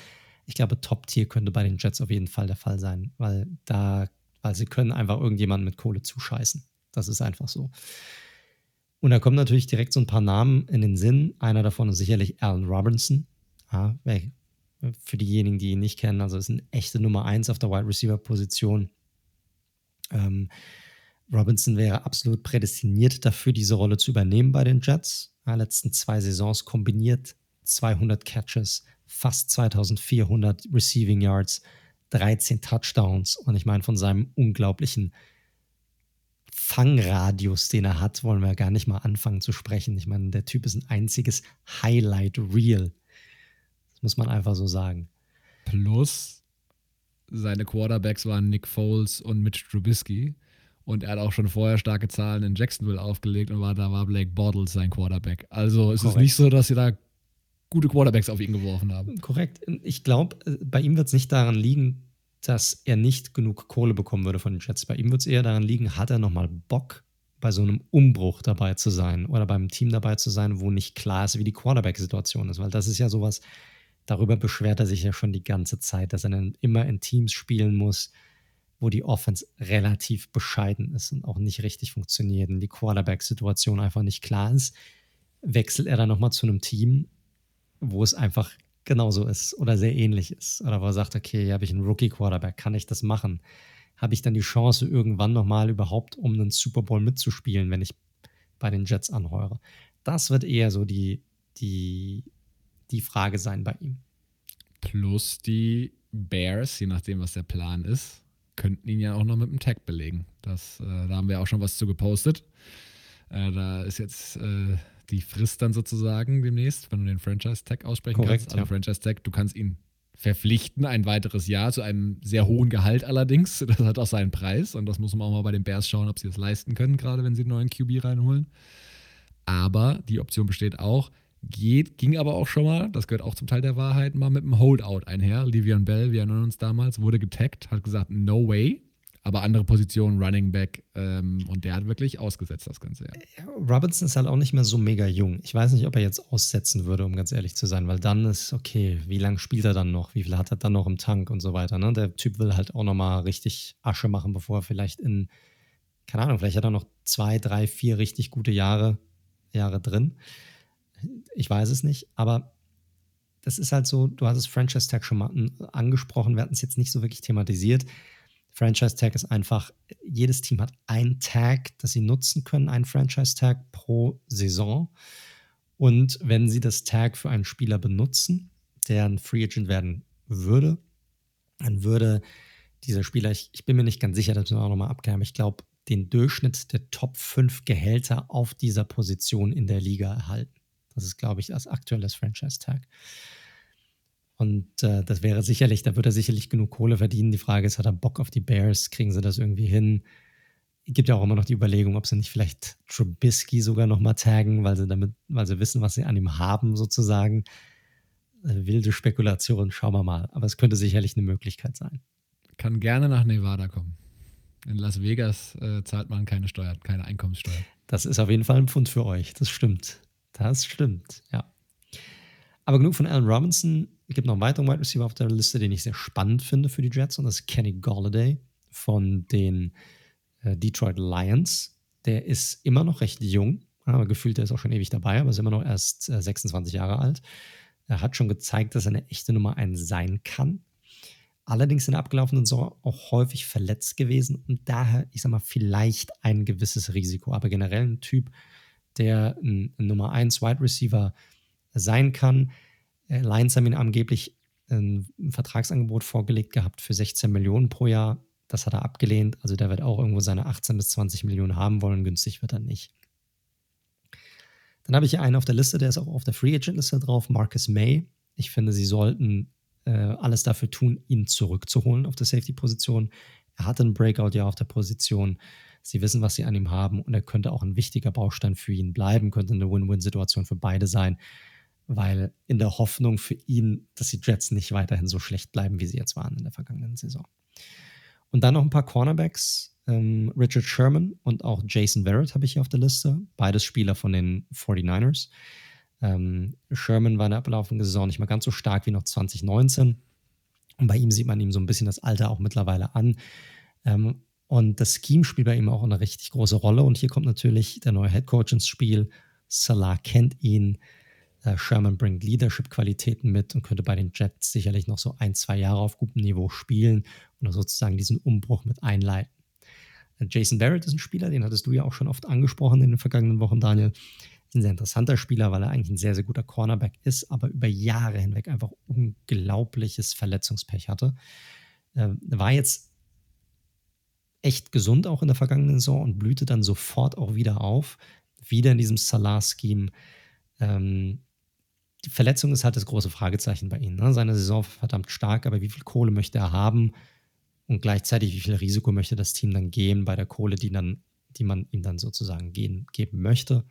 Ich glaube, Top Tier könnte bei den Jets auf jeden Fall der Fall sein, weil da weil sie können einfach irgendjemanden mit Kohle zuscheißen. Das ist einfach so. Und da kommen natürlich direkt so ein paar Namen in den Sinn. Einer davon ist sicherlich Alan Robinson. Ja, für diejenigen, die ihn nicht kennen, also ist eine echte Nummer 1 auf der Wide Receiver Position. Ähm, Robinson wäre absolut prädestiniert dafür, diese Rolle zu übernehmen bei den Jets. Letzten zwei Saisons kombiniert 200 Catches, fast 2400 Receiving Yards, 13 Touchdowns. Und ich meine, von seinem unglaublichen Fangradius, den er hat, wollen wir gar nicht mal anfangen zu sprechen. Ich meine, der Typ ist ein einziges Highlight Reel. Das muss man einfach so sagen. Plus, seine Quarterbacks waren Nick Foles und Mitch Trubisky. Und er hat auch schon vorher starke Zahlen in Jacksonville aufgelegt und war, da war Blake Bortles sein Quarterback. Also es Korrekt. ist nicht so, dass sie da gute Quarterbacks auf ihn geworfen haben. Korrekt. Ich glaube, bei ihm wird es nicht daran liegen, dass er nicht genug Kohle bekommen würde von den Jets. Bei ihm wird es eher daran liegen, hat er nochmal Bock, bei so einem Umbruch dabei zu sein oder beim Team dabei zu sein, wo nicht klar ist, wie die Quarterback-Situation ist. Weil das ist ja sowas, darüber beschwert er sich ja schon die ganze Zeit, dass er dann immer in Teams spielen muss, wo die Offense relativ bescheiden ist und auch nicht richtig funktioniert und die Quarterback-Situation einfach nicht klar ist. Wechselt er dann nochmal zu einem Team, wo es einfach genauso ist oder sehr ähnlich ist. Oder wo er sagt, okay, hier habe ich einen Rookie-Quarterback, kann ich das machen? Habe ich dann die Chance, irgendwann nochmal überhaupt um einen Super Bowl mitzuspielen, wenn ich bei den Jets anheure? Das wird eher so die, die, die Frage sein bei ihm. Plus die Bears, je nachdem, was der Plan ist, könnten ihn ja auch noch mit dem Tag belegen. Das, äh, da haben wir auch schon was zu gepostet. Äh, da ist jetzt äh, die Frist dann sozusagen demnächst, wenn du den Franchise-Tag aussprechen Korrekt, kannst. Also ja. Franchise-Tag, du kannst ihn verpflichten, ein weiteres Jahr zu einem sehr hohen Gehalt allerdings. Das hat auch seinen Preis und das muss man auch mal bei den Bears schauen, ob sie das leisten können, gerade wenn sie einen neuen QB reinholen. Aber die Option besteht auch, geht, ging aber auch schon mal, das gehört auch zum Teil der Wahrheit, mal mit einem Holdout einher. Livian Bell, wir erinnern uns damals, wurde getaggt, hat gesagt, no way aber andere Positionen, Running Back, ähm, und der hat wirklich ausgesetzt das ganze Jahr. Robinson ist halt auch nicht mehr so mega jung. Ich weiß nicht, ob er jetzt aussetzen würde, um ganz ehrlich zu sein, weil dann ist, okay, wie lange spielt er dann noch? Wie viel hat er dann noch im Tank und so weiter? Ne? Der Typ will halt auch nochmal richtig Asche machen, bevor er vielleicht in, keine Ahnung, vielleicht hat er noch zwei, drei, vier richtig gute Jahre, Jahre drin. Ich weiß es nicht, aber das ist halt so, du hast es Franchise Tag schon mal angesprochen, wir hatten es jetzt nicht so wirklich thematisiert Franchise Tag ist einfach, jedes Team hat ein Tag, das sie nutzen können, ein Franchise Tag pro Saison. Und wenn sie das Tag für einen Spieler benutzen, der ein Free Agent werden würde, dann würde dieser Spieler, ich, ich bin mir nicht ganz sicher, das müssen wir auch nochmal abklären, ich glaube, den Durchschnitt der Top 5 Gehälter auf dieser Position in der Liga erhalten. Das ist, glaube ich, das aktuelle Franchise-Tag. Und äh, das wäre sicherlich, da wird er sicherlich genug Kohle verdienen. Die Frage ist, hat er Bock auf die Bears? Kriegen sie das irgendwie hin? Gibt ja auch immer noch die Überlegung, ob sie nicht vielleicht Trubisky sogar nochmal taggen, weil sie damit, weil sie wissen, was sie an ihm haben, sozusagen. Äh, wilde Spekulation, schauen wir mal. Aber es könnte sicherlich eine Möglichkeit sein. Kann gerne nach Nevada kommen. In Las Vegas äh, zahlt man keine Steuern, keine Einkommenssteuer. Das ist auf jeden Fall ein Pfund für euch. Das stimmt. Das stimmt, ja. Aber genug von Allen Robinson. Es gibt noch einen weiteren Wide Receiver auf der Liste, den ich sehr spannend finde für die Jets, und das ist Kenny Galladay von den äh, Detroit Lions. Der ist immer noch recht jung, aber gefühlt der ist auch schon ewig dabei, aber ist immer noch erst äh, 26 Jahre alt. Er hat schon gezeigt, dass er eine echte Nummer 1 sein kann. Allerdings in der abgelaufenen Saison auch häufig verletzt gewesen und daher, ich sag mal, vielleicht ein gewisses Risiko. Aber generell ein Typ, der ein, Nummer 1 Wide Receiver sein kann. Äh, Lions haben ihn angeblich ein, ein Vertragsangebot vorgelegt gehabt für 16 Millionen pro Jahr. Das hat er abgelehnt. Also der wird auch irgendwo seine 18 bis 20 Millionen haben wollen. Günstig wird er nicht. Dann habe ich hier einen auf der Liste, der ist auch auf der Free Agent Liste drauf, Marcus May. Ich finde, sie sollten äh, alles dafür tun, ihn zurückzuholen auf der Safety-Position. Er hatte ein Breakout ja auf der Position. Sie wissen, was sie an ihm haben und er könnte auch ein wichtiger Baustein für ihn bleiben, könnte eine Win-Win-Situation für beide sein, weil in der Hoffnung für ihn, dass die Jets nicht weiterhin so schlecht bleiben, wie sie jetzt waren in der vergangenen Saison. Und dann noch ein paar Cornerbacks. Ähm, Richard Sherman und auch Jason Verrett habe ich hier auf der Liste. Beides Spieler von den 49ers. Ähm, Sherman war in der ablaufenden Saison nicht mal ganz so stark wie noch 2019. Und bei ihm sieht man ihm so ein bisschen das Alter auch mittlerweile an. Ähm, und das Scheme spielt bei ihm auch eine richtig große Rolle. Und hier kommt natürlich der neue Head Coach ins Spiel. Salah kennt ihn. Äh, Sherman bringt Leadership-Qualitäten mit und könnte bei den Jets sicherlich noch so ein, zwei Jahre auf gutem Niveau spielen und sozusagen diesen Umbruch mit einleiten. Äh, Jason Barrett ist ein Spieler, den hattest du ja auch schon oft angesprochen in den vergangenen Wochen, Daniel ein sehr interessanter Spieler, weil er eigentlich ein sehr, sehr guter Cornerback ist, aber über Jahre hinweg einfach unglaubliches Verletzungspech hatte. Äh, war jetzt echt gesund auch in der vergangenen Saison und blühte dann sofort auch wieder auf. Wieder in diesem Salah-Scheme. Ähm, die Verletzung ist halt das große Fragezeichen bei ihm. Ne? Seine Saison verdammt stark, aber wie viel Kohle möchte er haben? Und gleichzeitig, wie viel Risiko möchte das Team dann gehen bei der Kohle, die, dann, die man ihm dann sozusagen gehen, geben möchte?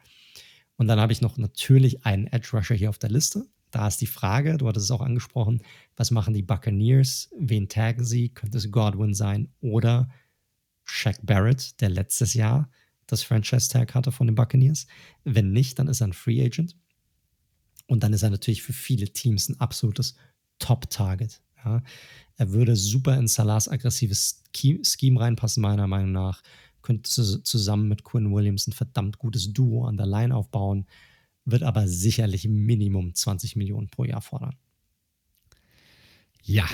Und dann habe ich noch natürlich einen Edge Rusher hier auf der Liste. Da ist die Frage, du hattest es auch angesprochen, was machen die Buccaneers? Wen taggen sie? Könnte es Godwin sein oder Shaq Barrett, der letztes Jahr das Franchise-Tag hatte von den Buccaneers? Wenn nicht, dann ist er ein Free Agent. Und dann ist er natürlich für viele Teams ein absolutes Top-Target. Ja. Er würde super in Salahs aggressives Scheme reinpassen, meiner Meinung nach könnte zusammen mit Quinn Williams ein verdammt gutes Duo an der Line aufbauen, wird aber sicherlich Minimum 20 Millionen pro Jahr fordern. Ja,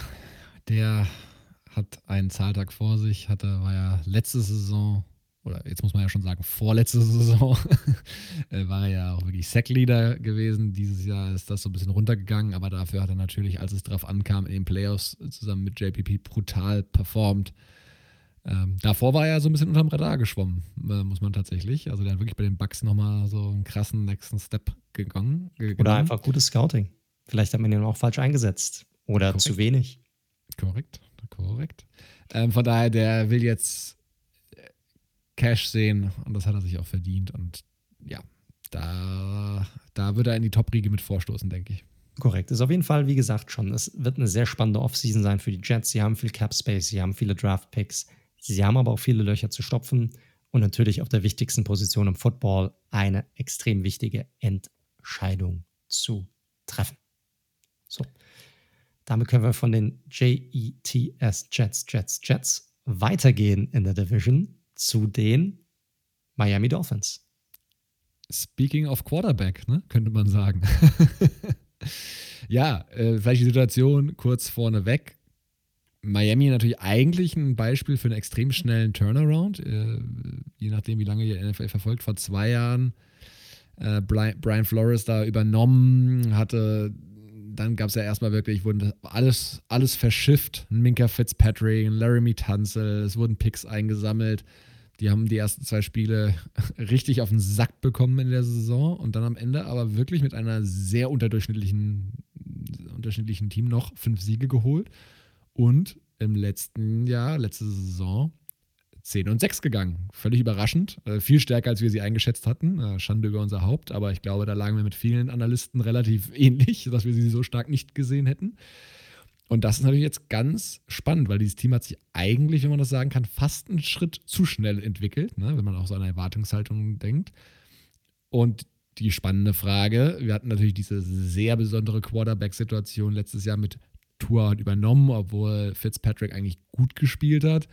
der hat einen Zahltag vor sich, hatte, war ja letzte Saison, oder jetzt muss man ja schon sagen, vorletzte Saison, äh, war er ja auch wirklich Sackleader gewesen. Dieses Jahr ist das so ein bisschen runtergegangen, aber dafür hat er natürlich, als es drauf ankam, in den Playoffs zusammen mit JPP brutal performt. Ähm, davor war er so ein bisschen unterm Radar geschwommen, äh, muss man tatsächlich. Also der hat wirklich bei den Bucks nochmal so einen krassen nächsten Step gegangen. gegangen. Oder einfach gutes Scouting. Vielleicht hat man ihn auch falsch eingesetzt. Oder korrekt. zu wenig. Korrekt, korrekt. Ähm, von daher, der will jetzt äh, Cash sehen und das hat er sich auch verdient. Und ja, da, da wird er in die Top-Riege mit vorstoßen, denke ich. Korrekt. Ist auf jeden Fall, wie gesagt, schon. Es wird eine sehr spannende Offseason sein für die Jets. Sie haben viel Cap Space, sie haben viele Draft Picks. Sie haben aber auch viele Löcher zu stopfen und natürlich auf der wichtigsten Position im Football eine extrem wichtige Entscheidung zu treffen. So, damit können wir von den JETS Jets, Jets, Jets weitergehen in der Division zu den Miami Dolphins. Speaking of Quarterback, ne, könnte man sagen. ja, äh, vielleicht die Situation kurz vorneweg. Miami natürlich eigentlich ein Beispiel für einen extrem schnellen Turnaround, äh, je nachdem, wie lange ihr NFL verfolgt. Vor zwei Jahren äh, Brian Flores da übernommen, hatte, dann gab es ja erstmal wirklich, wurden alles, alles verschifft. Minka Fitzpatrick, Laramie Tunzel, es wurden Picks eingesammelt. Die haben die ersten zwei Spiele richtig auf den Sack bekommen in der Saison und dann am Ende aber wirklich mit einer sehr unterdurchschnittlichen, unterschiedlichen Team noch fünf Siege geholt und im letzten Jahr, letzte Saison, 10 und 6 gegangen. Völlig überraschend. Äh, viel stärker, als wir sie eingeschätzt hatten. Äh, Schande über unser Haupt, aber ich glaube, da lagen wir mit vielen Analysten relativ ähnlich, dass wir sie so stark nicht gesehen hätten. Und das ist natürlich jetzt ganz spannend, weil dieses Team hat sich eigentlich, wenn man das sagen kann, fast einen Schritt zu schnell entwickelt, ne, wenn man auch so an Erwartungshaltung denkt. Und die spannende Frage, wir hatten natürlich diese sehr besondere Quarterback-Situation letztes Jahr mit Tour übernommen, obwohl Fitzpatrick eigentlich gut gespielt hat.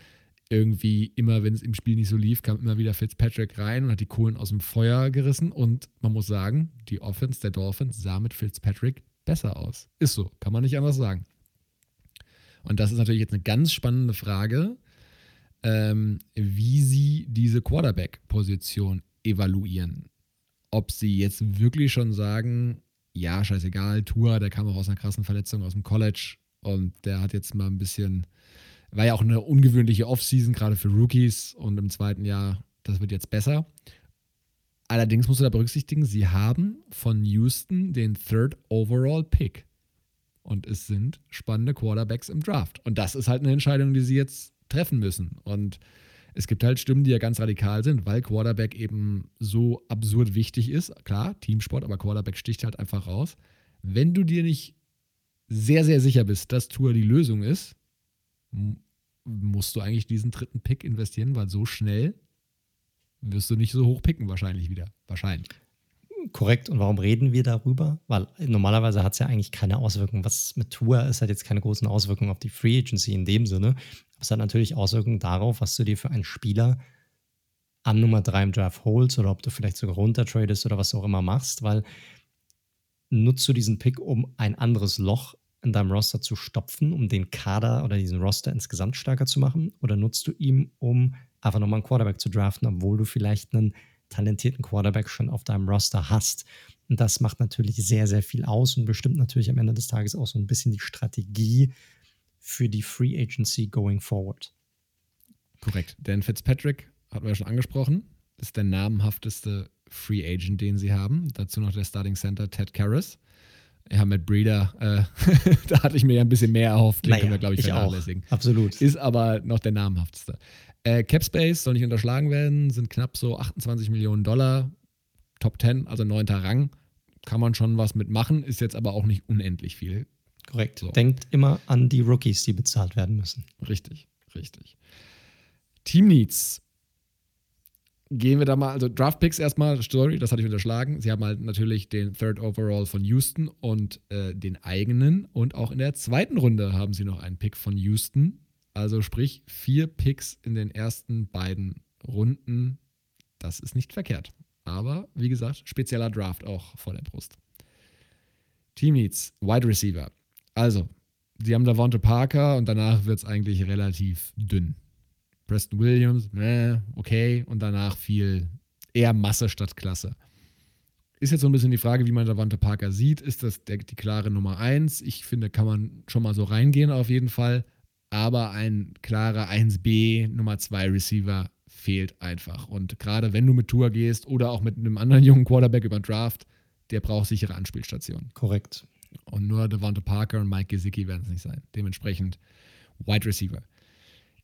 Irgendwie immer, wenn es im Spiel nicht so lief, kam immer wieder Fitzpatrick rein und hat die Kohlen aus dem Feuer gerissen. Und man muss sagen, die Offense der Dolphins sah mit Fitzpatrick besser aus. Ist so, kann man nicht anders sagen. Und das ist natürlich jetzt eine ganz spannende Frage, ähm, wie sie diese Quarterback-Position evaluieren. Ob sie jetzt wirklich schon sagen, ja, scheißegal, Tour, der kam auch aus einer krassen Verletzung aus dem College und der hat jetzt mal ein bisschen, war ja auch eine ungewöhnliche Offseason, gerade für Rookies und im zweiten Jahr, das wird jetzt besser. Allerdings musst du da berücksichtigen, sie haben von Houston den Third Overall Pick. Und es sind spannende Quarterbacks im Draft. Und das ist halt eine Entscheidung, die sie jetzt treffen müssen. Und es gibt halt Stimmen, die ja ganz radikal sind, weil Quarterback eben so absurd wichtig ist. Klar, Teamsport, aber Quarterback sticht halt einfach raus. Wenn du dir nicht sehr, sehr sicher bist, dass Tour die Lösung ist, musst du eigentlich diesen dritten Pick investieren, weil so schnell wirst du nicht so hoch picken, wahrscheinlich wieder. Wahrscheinlich. Korrekt. Und warum reden wir darüber? Weil normalerweise hat es ja eigentlich keine Auswirkungen. Was mit Tour ist, hat jetzt keine großen Auswirkungen auf die Free Agency in dem Sinne. Aber es hat natürlich Auswirkungen darauf, was du dir für einen Spieler an Nummer 3 im Draft holst oder ob du vielleicht sogar runtertradest oder was auch immer machst, weil nutzt du diesen Pick, um ein anderes Loch in deinem Roster zu stopfen, um den Kader oder diesen Roster insgesamt stärker zu machen? Oder nutzt du ihn, um einfach nochmal einen Quarterback zu draften, obwohl du vielleicht einen talentierten Quarterback schon auf deinem Roster hast. Und das macht natürlich sehr, sehr viel aus und bestimmt natürlich am Ende des Tages auch so ein bisschen die Strategie für die Free Agency going forward. Korrekt. Dan Fitzpatrick, hatten wir ja schon angesprochen, ist der namhafteste Free Agent, den sie haben. Dazu noch der Starting Center Ted Karras. Ja, mit Breeder, äh, da hatte ich mir ja ein bisschen mehr erhofft. Den naja, können wir, glaube ich, vernachlässigen. Auch. Absolut. Ist aber noch der namhafteste. Äh, Capspace soll nicht unterschlagen werden, sind knapp so 28 Millionen Dollar. Top 10, also neunter Rang. Kann man schon was mitmachen, ist jetzt aber auch nicht unendlich viel. Korrekt. So. Denkt immer an die Rookies, die bezahlt werden müssen. Richtig, richtig. Team Needs. Gehen wir da mal, also Draft Picks erstmal, Story, das hatte ich unterschlagen. Sie haben halt natürlich den Third Overall von Houston und äh, den eigenen. Und auch in der zweiten Runde haben sie noch einen Pick von Houston. Also sprich, vier Picks in den ersten beiden Runden. Das ist nicht verkehrt. Aber wie gesagt, spezieller Draft auch vor der Brust. Team Needs, Wide Receiver. Also, sie haben Davante Parker und danach wird es eigentlich relativ dünn. Preston Williams, meh, okay, und danach viel eher Masse statt Klasse. Ist jetzt so ein bisschen die Frage, wie man Davante Parker sieht. Ist das der, die klare Nummer 1? Ich finde, kann man schon mal so reingehen auf jeden Fall aber ein klarer 1B Nummer 2 Receiver fehlt einfach. Und gerade wenn du mit Tour gehst oder auch mit einem anderen jungen Quarterback über Draft, der braucht sichere Anspielstationen. Korrekt. Und nur Devonta Parker und Mike Gesicki werden es nicht sein. Dementsprechend Wide Receiver.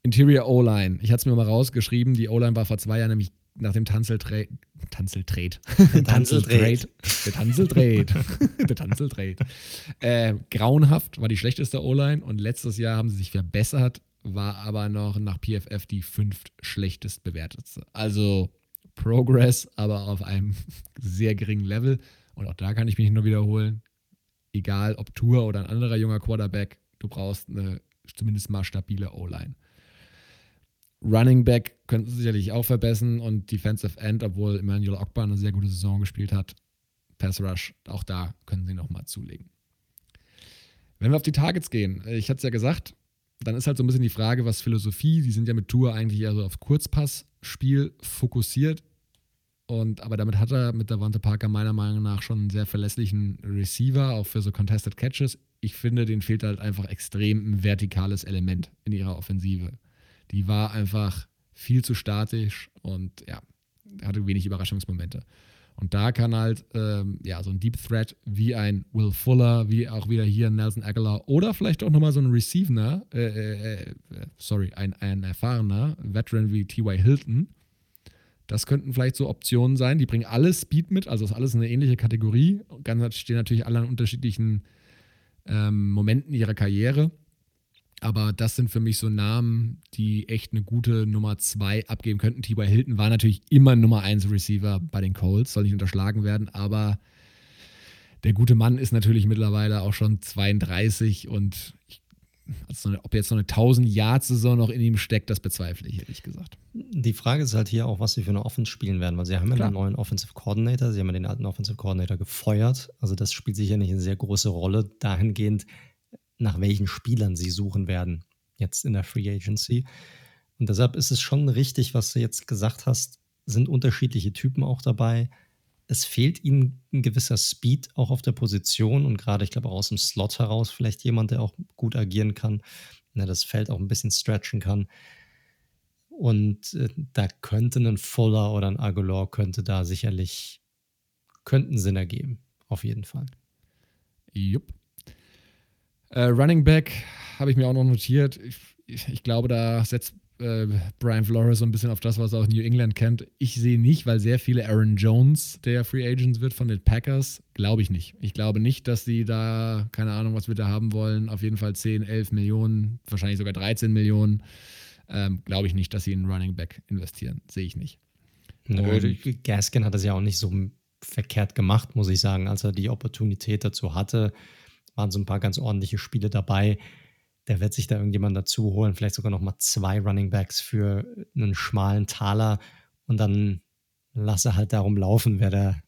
Interior O-Line. Ich hatte es mir mal rausgeschrieben. Die O-Line war vor zwei Jahren nämlich nach dem Tanzeltrade. Tanzeltrade. Tanzeltrade. Der Tanzeltrade. Der Tanzeltrade. Äh, grauenhaft war die schlechteste O-Line und letztes Jahr haben sie sich verbessert, war aber noch nach PFF die fünft schlechtest bewertetste. Also Progress, aber auf einem sehr geringen Level. Und auch da kann ich mich nur wiederholen. Egal ob Tour oder ein anderer junger Quarterback, du brauchst eine zumindest mal stabile O-Line. Running Back könnten sie sicherlich auch verbessern und Defensive End, obwohl Emmanuel Ogbar eine sehr gute Saison gespielt hat. Pass Rush, auch da können sie nochmal zulegen. Wenn wir auf die Targets gehen, ich hatte es ja gesagt, dann ist halt so ein bisschen die Frage, was Philosophie, die sind ja mit Tour eigentlich eher so auf Kurzpassspiel fokussiert. Und, aber damit hat er mit Davante Parker meiner Meinung nach schon einen sehr verlässlichen Receiver, auch für so Contested Catches. Ich finde, denen fehlt halt einfach extrem ein vertikales Element in ihrer Offensive die war einfach viel zu statisch und ja, hatte wenig Überraschungsmomente. Und da kann halt ähm, ja so ein Deep Threat wie ein Will Fuller, wie auch wieder hier Nelson Aguilar oder vielleicht auch nochmal so ein Receiver, äh, äh, äh, sorry, ein, ein erfahrener Veteran wie T.Y. Hilton. Das könnten vielleicht so Optionen sein. Die bringen alles Speed mit, also ist alles eine ähnliche Kategorie. Ganz stehen natürlich alle an unterschiedlichen ähm, Momenten ihrer Karriere. Aber das sind für mich so Namen, die echt eine gute Nummer 2 abgeben könnten. T.Y. Hilton war natürlich immer Nummer 1 Receiver bei den Colts, soll nicht unterschlagen werden, aber der gute Mann ist natürlich mittlerweile auch schon 32 und ich, also ob jetzt so eine 1000-Yard-Saison noch in ihm steckt, das bezweifle ich ehrlich gesagt. Die Frage ist halt hier auch, was sie für eine Offense spielen werden, weil sie haben ja einen neuen Offensive Coordinator, sie haben ja den alten Offensive Coordinator gefeuert. Also das spielt sicher nicht eine sehr große Rolle dahingehend, nach welchen Spielern sie suchen werden, jetzt in der Free Agency. Und deshalb ist es schon richtig, was du jetzt gesagt hast, sind unterschiedliche Typen auch dabei. Es fehlt ihnen ein gewisser Speed auch auf der Position und gerade, ich glaube, auch aus dem Slot heraus vielleicht jemand, der auch gut agieren kann, der das Feld auch ein bisschen stretchen kann. Und äh, da könnte ein Fuller oder ein Aguilar könnte da sicherlich, könnten Sinn ergeben, auf jeden Fall. Jupp. Äh, Running Back habe ich mir auch noch notiert. Ich, ich, ich glaube, da setzt äh, Brian Flores so ein bisschen auf das, was er aus New England kennt. Ich sehe nicht, weil sehr viele Aaron Jones der Free Agents wird von den Packers. Glaube ich nicht. Ich glaube nicht, dass sie da, keine Ahnung, was wir da haben wollen, auf jeden Fall 10, 11 Millionen, wahrscheinlich sogar 13 Millionen. Ähm, glaube ich nicht, dass sie in Running Back investieren. Sehe ich nicht. Nö, Gaskin hat das ja auch nicht so verkehrt gemacht, muss ich sagen, als er die Opportunität dazu hatte waren so ein paar ganz ordentliche Spiele dabei. Der wird sich da irgendjemand dazu holen, vielleicht sogar noch mal zwei Running Backs für einen schmalen Taler und dann lasse halt darum laufen, wer der,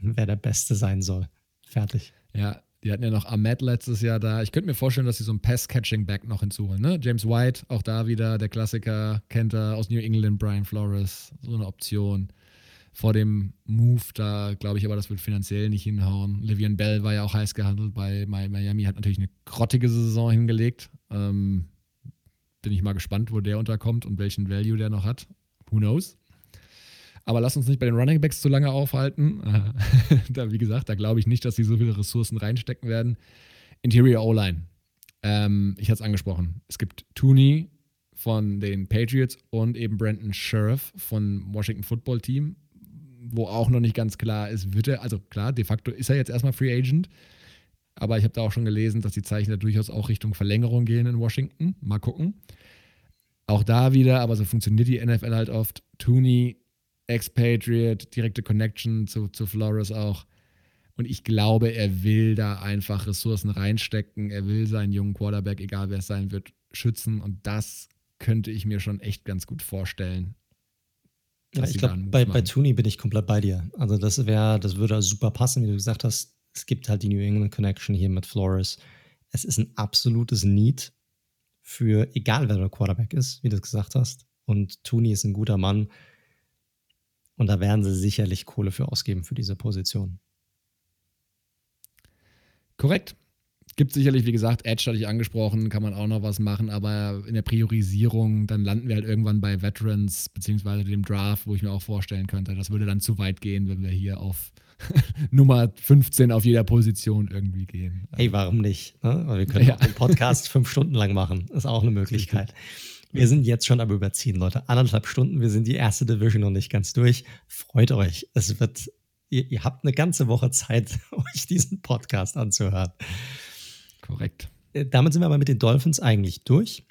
wer der Beste sein soll. Fertig. Ja, die hatten ja noch Ahmed letztes Jahr da. Ich könnte mir vorstellen, dass sie so einen Pass-Catching-Back noch hinzuholen. Ne? James White, auch da wieder der Klassiker, kennt er aus New England, Brian Flores, so eine Option vor dem Move. Da glaube ich aber, das wird finanziell nicht hinhauen. Livian Bell war ja auch heiß gehandelt bei Miami, hat natürlich eine grottige Saison hingelegt. Ähm, bin ich mal gespannt, wo der unterkommt und welchen Value der noch hat. Who knows? Aber lass uns nicht bei den Running Backs zu lange aufhalten. da, wie gesagt, da glaube ich nicht, dass sie so viele Ressourcen reinstecken werden. Interior O-Line. Ähm, ich hatte es angesprochen. Es gibt Tooney von den Patriots und eben Brandon Sheriff von Washington Football Team wo auch noch nicht ganz klar ist, wird er, also klar, de facto ist er jetzt erstmal Free Agent, aber ich habe da auch schon gelesen, dass die Zeichen da durchaus auch Richtung Verlängerung gehen in Washington. Mal gucken. Auch da wieder, aber so funktioniert die NFL halt oft. Tooney, Expatriate, direkte Connection zu, zu Flores auch. Und ich glaube, er will da einfach Ressourcen reinstecken. Er will seinen jungen Quarterback, egal wer es sein wird, schützen. Und das könnte ich mir schon echt ganz gut vorstellen. Ja, ich glaube, bei, bei Tooney bin ich komplett bei dir. Also das wäre, das würde super passen, wie du gesagt hast. Es gibt halt die New England Connection hier mit Flores. Es ist ein absolutes Need für, egal wer der Quarterback ist, wie du es gesagt hast. Und Tooney ist ein guter Mann. Und da werden sie sicherlich Kohle für ausgeben für diese Position. Korrekt. Gibt sicherlich, wie gesagt, Edge hatte ich angesprochen, kann man auch noch was machen, aber in der Priorisierung, dann landen wir halt irgendwann bei Veterans beziehungsweise dem Draft, wo ich mir auch vorstellen könnte, das würde dann zu weit gehen, wenn wir hier auf Nummer 15 auf jeder Position irgendwie gehen. Hey, warum nicht? Ne? Wir können ja. den Podcast fünf Stunden lang machen. Ist auch eine Möglichkeit. Wir sind jetzt schon am Überziehen, Leute. Anderthalb Stunden. Wir sind die erste Division noch nicht ganz durch. Freut euch. Es wird, ihr, ihr habt eine ganze Woche Zeit, euch diesen Podcast anzuhören. Korrekt. Äh, damit sind wir aber mit den Dolphins eigentlich durch.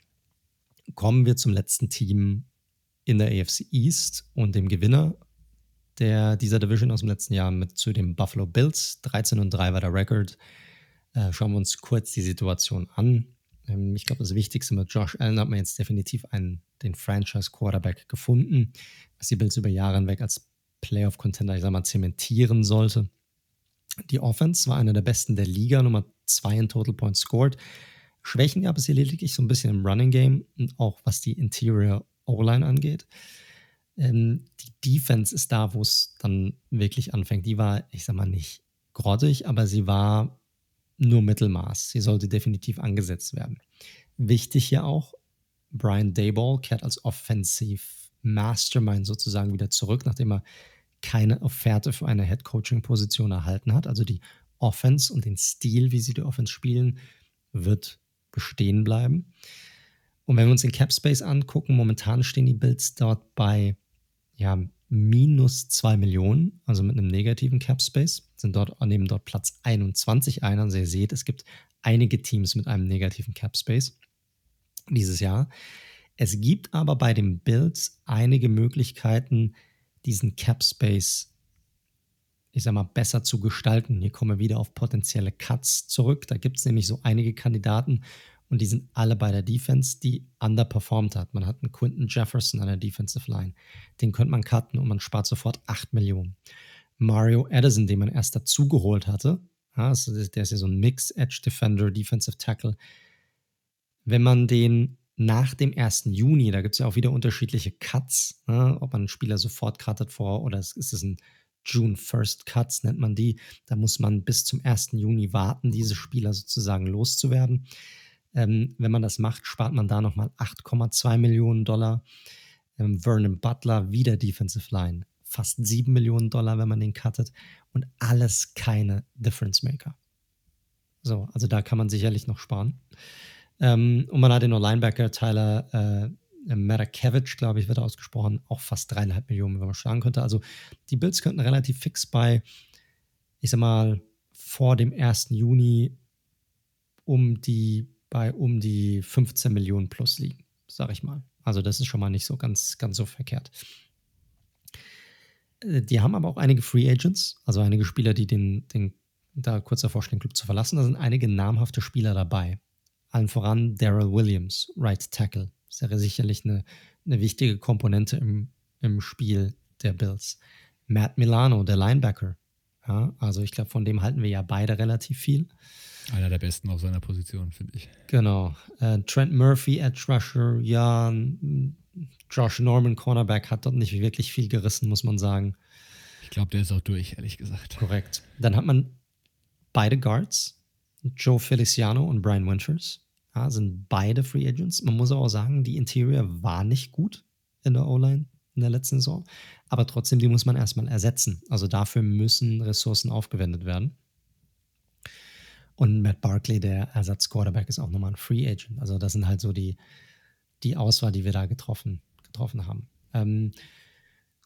Kommen wir zum letzten Team in der AFC East und dem Gewinner der, dieser Division aus dem letzten Jahr mit zu den Buffalo Bills. 13 und 3 war der Record. Äh, schauen wir uns kurz die Situation an. Ähm, ich glaube, das Wichtigste mit Josh Allen hat man jetzt definitiv einen, den Franchise-Quarterback gefunden, was die Bills über Jahre hinweg als Playoff-Contender, ich sag mal, zementieren sollte. Die Offense war eine der besten der Liga, Nummer zwei in Total Points scored. Schwächen gab es hier lediglich so ein bisschen im Running Game und auch was die Interior O-Line angeht. Ähm, die Defense ist da, wo es dann wirklich anfängt. Die war, ich sag mal, nicht grottig, aber sie war nur Mittelmaß. Sie sollte definitiv angesetzt werden. Wichtig hier auch, Brian Dayball kehrt als Offensive Mastermind sozusagen wieder zurück, nachdem er keine Offerte für eine Head-Coaching-Position erhalten hat. Also die Offense und den Stil, wie sie die Offense spielen, wird bestehen bleiben. Und wenn wir uns den Cap Space angucken, momentan stehen die Bills dort bei ja, minus 2 Millionen, also mit einem negativen Cap Space, sind dort, nehmen dort Platz 21 ein. Also ihr seht, es gibt einige Teams mit einem negativen Cap Space dieses Jahr. Es gibt aber bei den Bills einige Möglichkeiten, diesen Cap Space, ich sag mal, besser zu gestalten. Hier kommen wir wieder auf potenzielle Cuts zurück. Da gibt es nämlich so einige Kandidaten und die sind alle bei der Defense, die underperformed hat. Man hat einen Quinton Jefferson an der Defensive Line. Den könnte man cutten und man spart sofort 8 Millionen. Mario Addison, den man erst dazugeholt hatte, ja, der ist ja so ein Mix, Edge Defender, Defensive Tackle. Wenn man den nach dem 1. Juni, da gibt es ja auch wieder unterschiedliche Cuts, ne, ob man einen Spieler sofort cuttet vor oder ist es ein June First Cuts, nennt man die. Da muss man bis zum 1. Juni warten, diese Spieler sozusagen loszuwerden. Ähm, wenn man das macht, spart man da nochmal 8,2 Millionen Dollar. Ähm, Vernon Butler, wieder Defensive Line, fast 7 Millionen Dollar, wenn man den cuttet. Und alles keine Difference Maker. So, also da kann man sicherlich noch sparen. Ähm, und man hat den Linebacker Tyler äh, Matakevich, glaube ich, wird ausgesprochen, auch fast dreieinhalb Millionen, wenn man schlagen könnte. Also die Bills könnten relativ fix bei, ich sag mal, vor dem 1. Juni um die bei um die 15 Millionen plus liegen, sage ich mal. Also das ist schon mal nicht so ganz, ganz so verkehrt. Äh, die haben aber auch einige Free Agents, also einige Spieler, die den, den da kurz davor stehen, Club zu verlassen. Da sind einige namhafte Spieler dabei. Allen voran Daryl Williams, Right Tackle. Das wäre sicherlich eine, eine wichtige Komponente im, im Spiel der Bills. Matt Milano, der Linebacker. Ja, also ich glaube, von dem halten wir ja beide relativ viel. Einer der besten auf seiner Position, finde ich. Genau. Äh, Trent Murphy, Edge Rusher, ja, Josh Norman, Cornerback, hat dort nicht wirklich viel gerissen, muss man sagen. Ich glaube, der ist auch durch, ehrlich gesagt. Korrekt. Dann hat man beide Guards, Joe Feliciano und Brian Winters. Ja, sind beide Free Agents. Man muss aber auch sagen, die Interior war nicht gut in der O-Line in der letzten Saison. Aber trotzdem, die muss man erstmal ersetzen. Also dafür müssen Ressourcen aufgewendet werden. Und Matt Barkley, der Ersatz-Quarterback, ist auch nochmal ein Free Agent. Also das sind halt so die, die Auswahl, die wir da getroffen, getroffen haben. Ähm,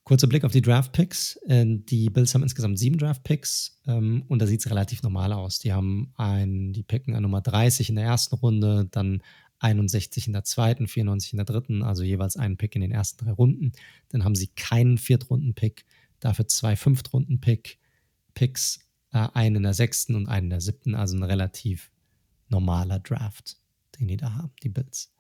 kurzer Blick auf die Draft-Picks. Äh, die Bills haben insgesamt sieben Draft-Picks ähm, und da sieht es relativ normal aus. Die haben ein, die picken an Nummer 30 in der ersten Runde, dann 61 in der zweiten, 94 in der dritten, also jeweils einen Pick in den ersten drei Runden. Dann haben sie keinen Viertrunden-Pick, dafür zwei Fünftrunden-Pick-Picks äh, einen in der sechsten und einen in der siebten, also ein relativ normaler Draft, den die da haben, die Bills.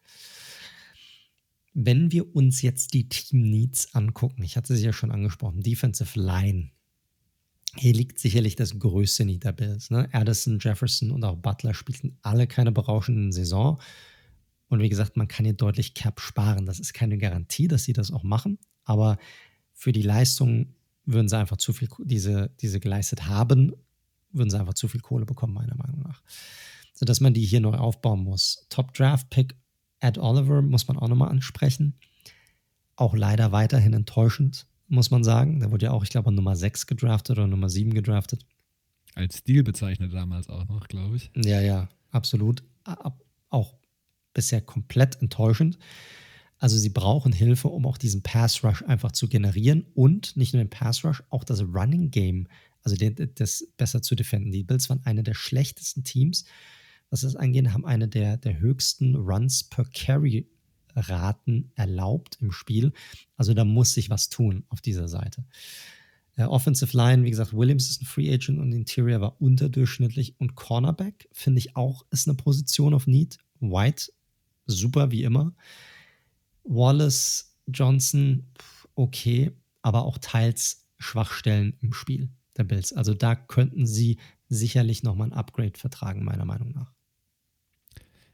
Wenn wir uns jetzt die Team Needs angucken, ich hatte sie ja schon angesprochen, Defensive Line. Hier liegt sicherlich das größte Need der Bills. Ne? Addison, Jefferson und auch Butler spielten alle keine berauschenden Saison. Und wie gesagt, man kann hier deutlich Cap sparen. Das ist keine Garantie, dass sie das auch machen. Aber für die Leistung würden sie einfach zu viel, diese, diese geleistet haben, würden sie einfach zu viel Kohle bekommen, meiner Meinung nach. Sodass man die hier neu aufbauen muss. Top Draft Pick Ed Oliver muss man auch nochmal ansprechen. Auch leider weiterhin enttäuschend, muss man sagen. Der wurde ja auch, ich glaube, an Nummer 6 gedraftet oder Nummer 7 gedraftet. Als Stil bezeichnet damals auch noch, glaube ich. Ja, ja, absolut. Auch bisher komplett enttäuschend. Also sie brauchen Hilfe, um auch diesen Pass Rush einfach zu generieren und nicht nur den Pass Rush, auch das Running Game, also den, das besser zu defenden. Die Bills waren eine der schlechtesten Teams, was das angeht, haben eine der, der höchsten Runs per Carry Raten erlaubt im Spiel. Also da muss sich was tun auf dieser Seite. Äh, Offensive Line, wie gesagt, Williams ist ein Free Agent und Interior war unterdurchschnittlich und Cornerback finde ich auch ist eine Position auf Need. White super wie immer. Wallace, Johnson, okay, aber auch teils Schwachstellen im Spiel der Bills. Also da könnten sie sicherlich nochmal ein Upgrade vertragen, meiner Meinung nach.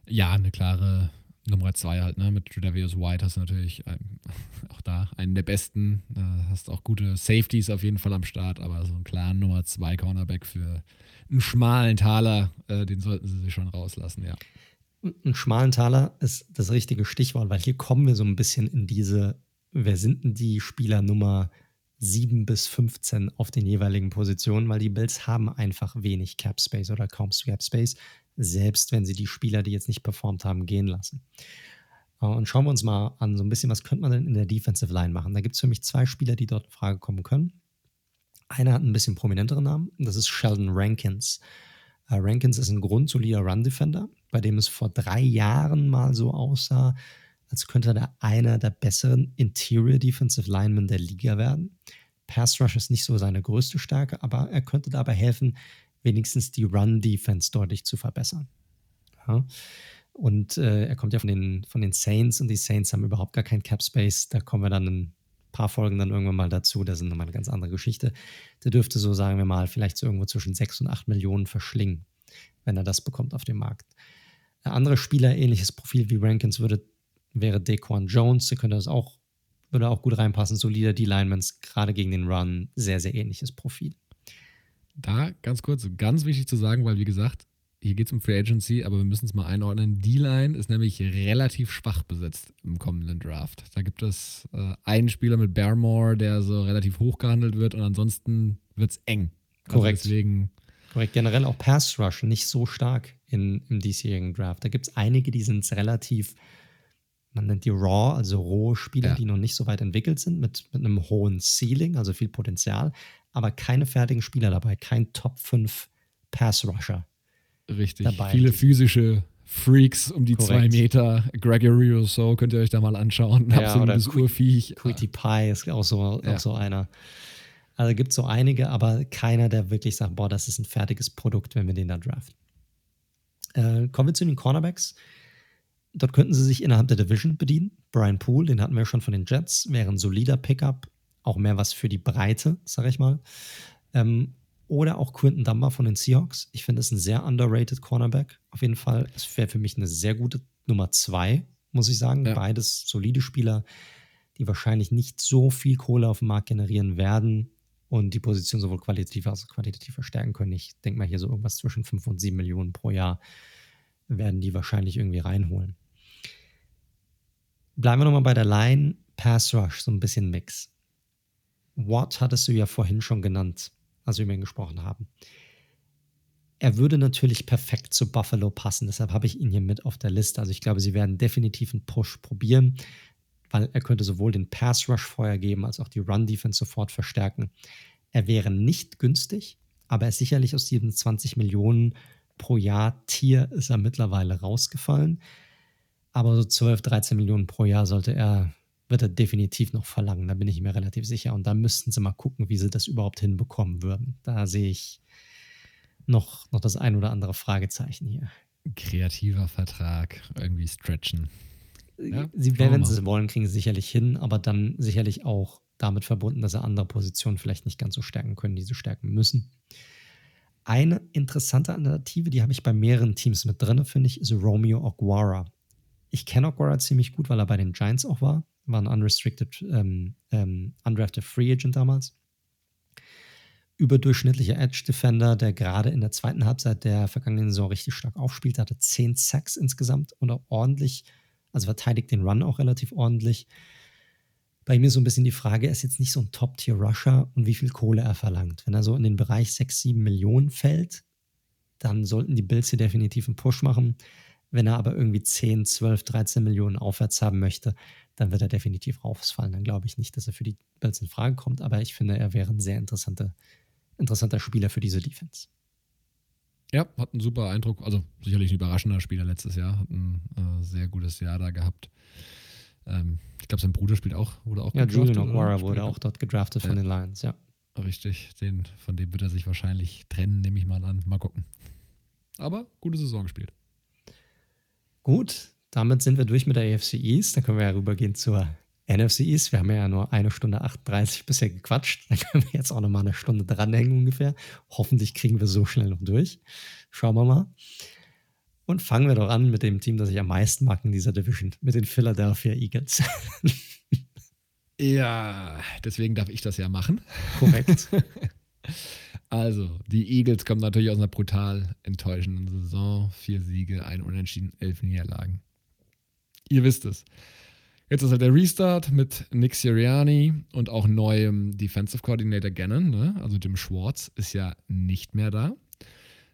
Ja, eine klare Nummer zwei halt, ne? Mit Tredavious White hast du natürlich ähm, auch da einen der besten. Äh, hast auch gute Safeties auf jeden Fall am Start, aber so einen klaren Nummer zwei Cornerback für einen schmalen Taler, äh, den sollten sie sich schon rauslassen, ja ein schmalen Taler ist das richtige Stichwort, weil hier kommen wir so ein bisschen in diese wer sind denn die Spieler Nummer 7 bis 15 auf den jeweiligen Positionen, weil die Bills haben einfach wenig Cap Space oder kaum Cap Space, selbst wenn sie die Spieler, die jetzt nicht performt haben, gehen lassen. Äh, und schauen wir uns mal an, so ein bisschen, was könnte man denn in der Defensive Line machen? Da gibt es für mich zwei Spieler, die dort in Frage kommen können. Einer hat ein bisschen prominenteren Namen, das ist Sheldon Rankins. Uh, Rankins ist ein grundsolider Run-Defender, bei dem es vor drei Jahren mal so aussah, als könnte er einer der besseren Interior Defensive Linemen der Liga werden. Pass Rush ist nicht so seine größte Stärke, aber er könnte dabei helfen, wenigstens die Run-Defense deutlich zu verbessern. Ja. Und äh, er kommt ja von den, von den Saints und die Saints haben überhaupt gar keinen Cap Space. Da kommen wir dann in paar Folgen dann irgendwann mal dazu. Das ist nochmal eine ganz andere Geschichte. Der dürfte so, sagen wir mal, vielleicht so irgendwo zwischen 6 und 8 Millionen verschlingen, wenn er das bekommt auf dem Markt. Ein anderer Spieler, ähnliches Profil wie Rankins, würde, wäre Daquan Jones. Der könnte das auch, würde auch gut reinpassen. Solider D-Linemans, gerade gegen den Run, sehr, sehr ähnliches Profil. Da ganz kurz, ganz wichtig zu sagen, weil wie gesagt, hier geht es um Free Agency, aber wir müssen es mal einordnen. Die Line ist nämlich relativ schwach besetzt im kommenden Draft. Da gibt es äh, einen Spieler mit Barrymore, der so relativ hoch gehandelt wird und ansonsten wird es eng. Also Korrekt. Also deswegen Korrekt. Generell auch Pass Rush nicht so stark in, im diesjährigen Draft. Da gibt es einige, die sind relativ, man nennt die Raw, also rohe Spieler, ja. die noch nicht so weit entwickelt sind, mit, mit einem hohen Ceiling, also viel Potenzial, aber keine fertigen Spieler dabei, kein Top 5 Pass Rusher Richtig. Dabei. Viele physische Freaks um die Korrekt. zwei Meter. Gregory Rousseau könnt ihr euch da mal anschauen. Ja, Absolutes Urviech. Quitty Pie ist auch so, ja. auch so einer. Also gibt es so einige, aber keiner, der wirklich sagt, boah, das ist ein fertiges Produkt, wenn wir den da draften. Äh, kommen wir zu den Cornerbacks. Dort könnten sie sich innerhalb der Division bedienen. Brian Poole, den hatten wir schon von den Jets, wäre ein solider Pickup, auch mehr was für die Breite, sag ich mal. Ähm, oder auch Quinton Dunbar von den Seahawks. Ich finde es ein sehr underrated Cornerback. Auf jeden Fall. Es wäre für mich eine sehr gute Nummer zwei, muss ich sagen. Ja. Beides solide Spieler, die wahrscheinlich nicht so viel Kohle auf dem Markt generieren werden und die Position sowohl qualitativ als auch quantitativ verstärken können. Ich denke mal hier so irgendwas zwischen 5 und 7 Millionen pro Jahr werden die wahrscheinlich irgendwie reinholen. Bleiben wir nochmal bei der Line. Pass Rush, so ein bisschen Mix. Watt hattest du ja vorhin schon genannt als wir mit ihm gesprochen haben. Er würde natürlich perfekt zu Buffalo passen, deshalb habe ich ihn hier mit auf der Liste. Also ich glaube, sie werden definitiv einen Push probieren, weil er könnte sowohl den Pass Rush Feuer geben als auch die Run Defense sofort verstärken. Er wäre nicht günstig, aber er ist sicherlich aus diesem 20 Millionen pro Jahr Tier ist er mittlerweile rausgefallen. Aber so 12, 13 Millionen pro Jahr sollte er wird er definitiv noch verlangen, da bin ich mir relativ sicher. Und da müssten sie mal gucken, wie sie das überhaupt hinbekommen würden. Da sehe ich noch, noch das ein oder andere Fragezeichen hier. Kreativer Vertrag, irgendwie stretchen. Ja, sie, wenn sie es wollen, kriegen sie sicherlich hin, aber dann sicherlich auch damit verbunden, dass sie andere Positionen vielleicht nicht ganz so stärken können, die sie stärken müssen. Eine interessante Alternative, die habe ich bei mehreren Teams mit drin, finde ich, ist Romeo Oguara. Ich kenne Oguara ziemlich gut, weil er bei den Giants auch war war ein unrestricted, ähm, ähm, undrafted Free Agent damals. Überdurchschnittlicher Edge Defender, der gerade in der zweiten Halbzeit der vergangenen Saison richtig stark aufspielt, hatte zehn Sacks insgesamt und auch ordentlich, also verteidigt den Run auch relativ ordentlich. Bei ihm ist so ein bisschen die Frage, er ist jetzt nicht so ein Top-Tier-Rusher und wie viel Kohle er verlangt. Wenn er so in den Bereich 6, 7 Millionen fällt, dann sollten die Bills hier definitiv einen Push machen. Wenn er aber irgendwie 10, 12, 13 Millionen aufwärts haben möchte, dann wird er definitiv rausfallen. Dann glaube ich nicht, dass er für die Bills in Frage kommt, aber ich finde, er wäre ein sehr interessanter, interessanter Spieler für diese Defense. Ja, hat einen super Eindruck. Also sicherlich ein überraschender Spieler letztes Jahr. Hat ein äh, sehr gutes Jahr da gehabt. Ähm, ich glaube, sein Bruder spielt auch, wurde auch Ja, Julian O'Guara wurde auch dort gedraftet von ja. den Lions, ja. Richtig, den, von dem wird er sich wahrscheinlich trennen, nehme ich mal an. Mal gucken. Aber gute Saison gespielt. Gut, damit sind wir durch mit der AFC East. Dann können wir ja rübergehen zur NFC East. Wir haben ja nur eine Stunde 38 bisher gequatscht. Dann können wir jetzt auch noch mal eine Stunde dranhängen ungefähr. Hoffentlich kriegen wir so schnell noch durch. Schauen wir mal. Und fangen wir doch an mit dem Team, das ich am meisten mag in dieser Division, mit den Philadelphia Eagles. ja, deswegen darf ich das ja machen. Korrekt. Also, die Eagles kommen natürlich aus einer brutal enttäuschenden Saison. Vier Siege, ein Unentschieden, elf Niederlagen. Ihr wisst es. Jetzt ist halt der Restart mit Nick Sirianni und auch neuem Defensive Coordinator Gannon. Ne? Also Jim Schwartz ist ja nicht mehr da.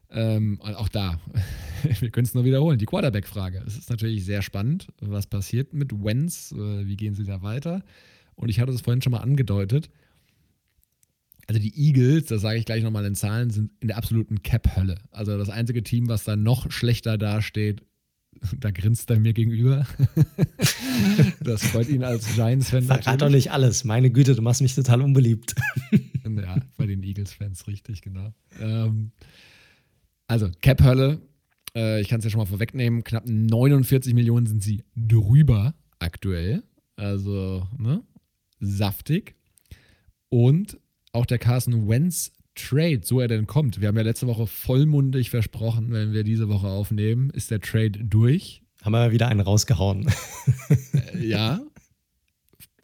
Ähm, auch da, wir können es nur wiederholen, die Quarterback-Frage. Es ist natürlich sehr spannend, was passiert mit Wenz, äh, wie gehen sie da weiter? Und ich hatte es vorhin schon mal angedeutet. Also die Eagles, das sage ich gleich nochmal in Zahlen, sind in der absoluten Cap-Hölle. Also das einzige Team, was da noch schlechter dasteht, da grinst er mir gegenüber. das freut ihn als Giants-Fan. Verrat doch nicht alles. Meine Güte, du machst mich total unbeliebt. ja, bei den Eagles-Fans, richtig, genau. Ähm, also, Cap-Hölle, äh, ich kann es ja schon mal vorwegnehmen, knapp 49 Millionen sind sie drüber aktuell. Also, ne? Saftig. Und auch der Carson Wentz Trade, so er denn kommt. Wir haben ja letzte Woche vollmundig versprochen, wenn wir diese Woche aufnehmen, ist der Trade durch. Haben wir wieder einen rausgehauen. Äh, ja,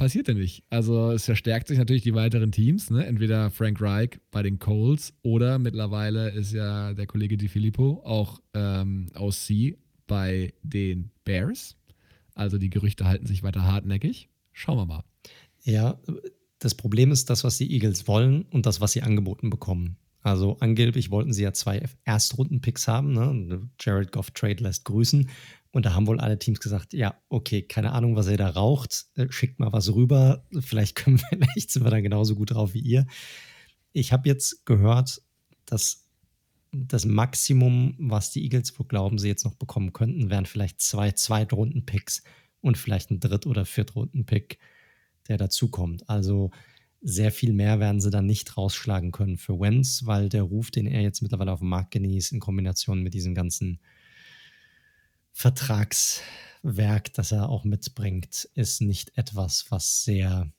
passiert ja nicht. Also es verstärkt sich natürlich die weiteren Teams. Ne? Entweder Frank Reich bei den Coles oder mittlerweile ist ja der Kollege Di Filippo auch ähm, OC bei den Bears. Also die Gerüchte halten sich weiter hartnäckig. Schauen wir mal. Ja, das Problem ist das, was die Eagles wollen und das, was sie angeboten bekommen. Also angeblich wollten sie ja zwei Erstrunden-Picks haben. Ne? Jared Goff Trade lässt grüßen. Und da haben wohl alle Teams gesagt, ja, okay, keine Ahnung, was ihr da raucht. Äh, schickt mal was rüber. Vielleicht können wir, vielleicht sind wir dann genauso gut drauf wie ihr. Ich habe jetzt gehört, dass das Maximum, was die Eagles wohl glauben, sie jetzt noch bekommen könnten, wären vielleicht zwei Zweitrunden-Picks und vielleicht ein Dritt- oder Viertrunden-Pick der dazukommt. Also sehr viel mehr werden sie dann nicht rausschlagen können für Wenz, weil der Ruf, den er jetzt mittlerweile auf dem Markt genießt, in Kombination mit diesem ganzen Vertragswerk, das er auch mitbringt, ist nicht etwas, was sehr,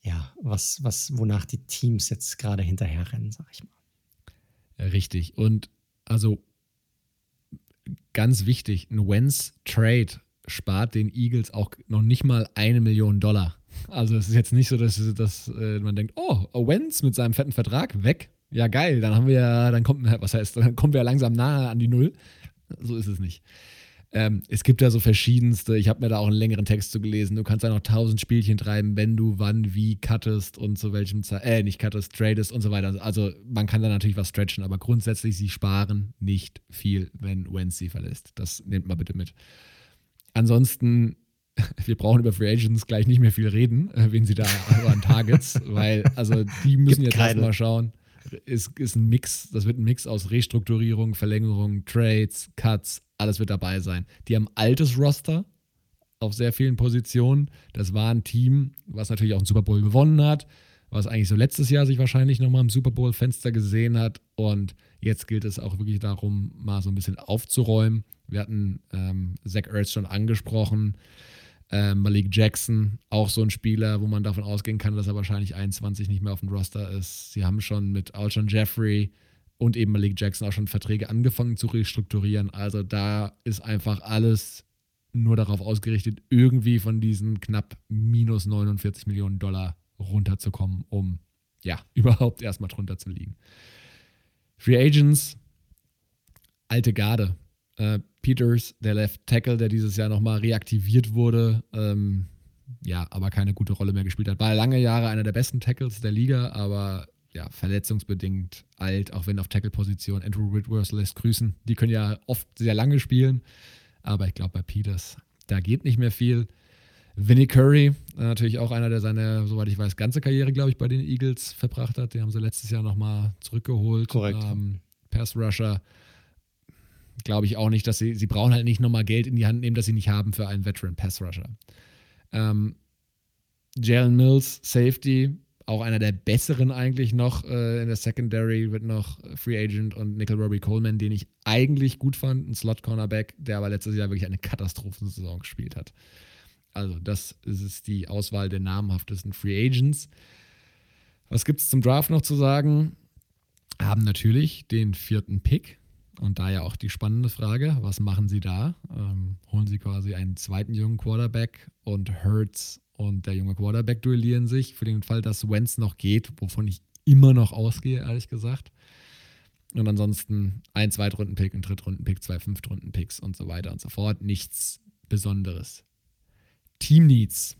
ja, was, was, wonach die Teams jetzt gerade hinterherrennen, sag ich mal. Richtig. Und also ganz wichtig, ein Wenz Trade spart den Eagles auch noch nicht mal eine Million Dollar. Also es ist jetzt nicht so, dass, dass äh, man denkt, oh, Owens mit seinem fetten Vertrag weg. Ja, geil, dann haben wir ja, dann kommt, was heißt, dann kommen wir ja langsam nahe an die Null. So ist es nicht. Ähm, es gibt da so verschiedenste, ich habe mir da auch einen längeren Text zu gelesen. Du kannst da noch tausend Spielchen treiben, wenn du wann, wie cuttest und zu welchem Zeit, äh, nicht cuttest, tradest und so weiter. Also man kann da natürlich was stretchen, aber grundsätzlich, sie sparen nicht viel, wenn Wentz sie verlässt. Das nehmt mal bitte mit. Ansonsten, wir brauchen über Free Agents gleich nicht mehr viel reden, äh, wen sie da an Targets, weil also die müssen Gibt jetzt erstmal schauen. Es ist ein Mix, das wird ein Mix aus Restrukturierung, Verlängerung, Trades, Cuts, alles wird dabei sein. Die haben altes Roster auf sehr vielen Positionen. Das war ein Team, was natürlich auch einen Super Bowl gewonnen hat, was eigentlich so letztes Jahr sich wahrscheinlich nochmal im Super Bowl-Fenster gesehen hat. Und jetzt gilt es auch wirklich darum, mal so ein bisschen aufzuräumen. Wir hatten ähm, Zach Ertz schon angesprochen. Ähm, Malik Jackson, auch so ein Spieler, wo man davon ausgehen kann, dass er wahrscheinlich 21 nicht mehr auf dem Roster ist. Sie haben schon mit Alshon Jeffrey und eben Malik Jackson auch schon Verträge angefangen zu restrukturieren. Also da ist einfach alles nur darauf ausgerichtet, irgendwie von diesen knapp minus 49 Millionen Dollar runterzukommen, um ja überhaupt erstmal drunter zu liegen. Free Agents, alte Garde. Äh, Peters, der Left Tackle, der dieses Jahr nochmal reaktiviert wurde, ähm, ja, aber keine gute Rolle mehr gespielt hat. War lange Jahre einer der besten Tackles der Liga, aber ja, verletzungsbedingt alt, auch wenn auf Tackle-Position. Andrew Whitworth lässt grüßen. Die können ja oft sehr lange spielen, aber ich glaube, bei Peters, da geht nicht mehr viel. Vinnie Curry, natürlich auch einer, der seine, soweit ich weiß, ganze Karriere, glaube ich, bei den Eagles verbracht hat. Die haben sie letztes Jahr nochmal zurückgeholt. Korrekt. Ähm, Pass Rusher. Glaube ich auch nicht, dass sie, sie brauchen halt nicht nochmal Geld in die Hand nehmen, das sie nicht haben für einen Veteran Pass Rusher. Ähm, Jalen Mills, Safety, auch einer der besseren eigentlich noch äh, in der Secondary, wird noch Free Agent und Nickel Robbie Coleman, den ich eigentlich gut fand, ein Slot-Cornerback, der aber letztes Jahr wirklich eine Katastrophensaison gespielt hat. Also, das ist die Auswahl der namhaftesten Free Agents. Was gibt es zum Draft noch zu sagen? Haben natürlich den vierten Pick. Und da ja auch die spannende Frage, was machen sie da? Ähm, holen sie quasi einen zweiten jungen Quarterback und Hurts und der junge Quarterback duellieren sich für den Fall, dass Wentz noch geht, wovon ich immer noch ausgehe, ehrlich gesagt. Und ansonsten ein Zweitrunden-Pick, ein Drittrunden-Pick, zwei Fünftrunden-Picks und so weiter und so fort. Nichts Besonderes. Team Needs,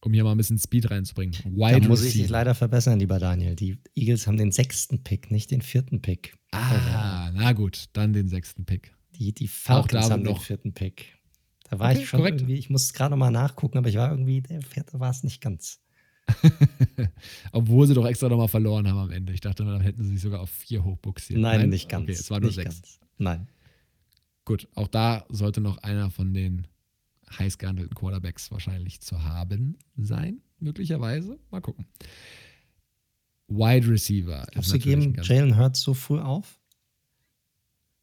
um hier mal ein bisschen Speed reinzubringen. Wide da muss ich dich leider verbessern, lieber Daniel. Die Eagles haben den sechsten Pick, nicht den vierten Pick. Ah, na gut, dann den sechsten Pick. Die, die Falcons haben noch. den vierten Pick. Da war okay, ich schon korrekt. irgendwie, ich muss es gerade noch mal nachgucken, aber ich war irgendwie, der vierte war es nicht ganz. Obwohl sie doch extra nochmal verloren haben am Ende. Ich dachte, dann hätten sie sich sogar auf vier hochbuxiert. Nein, Nein, nicht ganz. Okay, es war nur sechs. Ganz. Nein. Gut, auch da sollte noch einer von den heiß gehandelten Quarterbacks wahrscheinlich zu haben sein, möglicherweise. Mal gucken. Wide Receiver. Glaubst du, geben Jalen Hurts so früh auf?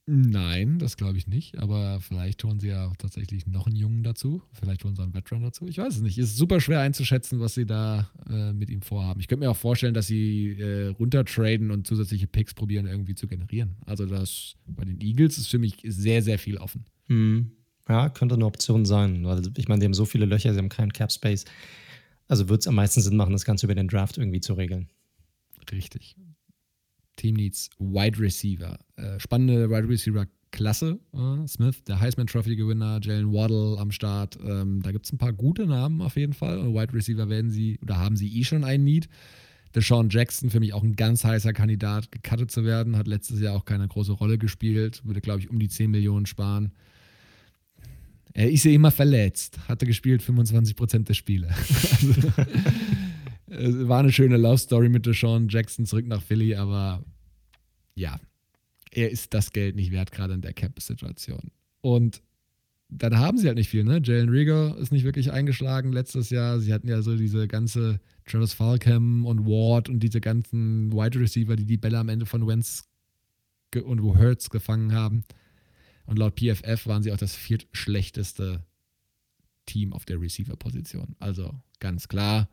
Nein, das glaube ich nicht. Aber vielleicht holen sie ja tatsächlich noch einen Jungen dazu. Vielleicht holen sie einen Veteran dazu. Ich weiß es nicht. Es ist super schwer einzuschätzen, was sie da äh, mit ihm vorhaben. Ich könnte mir auch vorstellen, dass sie äh, runtertraden und zusätzliche Picks probieren, irgendwie zu generieren. Also das bei den Eagles ist für mich sehr, sehr viel offen. Hm. Ja, könnte eine Option sein. Weil ich meine, die haben so viele Löcher, sie haben keinen Cap Space. Also wird es am meisten Sinn machen, das Ganze über den Draft irgendwie zu regeln. Richtig. Team Needs Wide Receiver. Äh, spannende Wide Receiver Klasse. Äh, Smith, der Heisman Trophy Gewinner, Jalen Waddle am Start. Ähm, da gibt es ein paar gute Namen auf jeden Fall. Und Wide Receiver werden sie oder haben sie eh schon einen Need. Deshaun Jackson, für mich auch ein ganz heißer Kandidat, gecuttet zu werden, hat letztes Jahr auch keine große Rolle gespielt, würde, glaube ich, um die 10 Millionen sparen. Er ist ja immer verletzt, hatte gespielt 25% der Spiele. also, war eine schöne Love Story mit Deshaun Jackson zurück nach Philly, aber ja, er ist das Geld nicht wert, gerade in der Cap-Situation. Und dann haben sie halt nicht viel, ne? Jalen Rieger ist nicht wirklich eingeschlagen letztes Jahr. Sie hatten ja so diese ganze Travis Falcam und Ward und diese ganzen Wide Receiver, die die Bälle am Ende von Wentz und wo Hurts gefangen haben. Und laut PFF waren sie auch das viertschlechteste Team auf der Receiver-Position. Also ganz klar.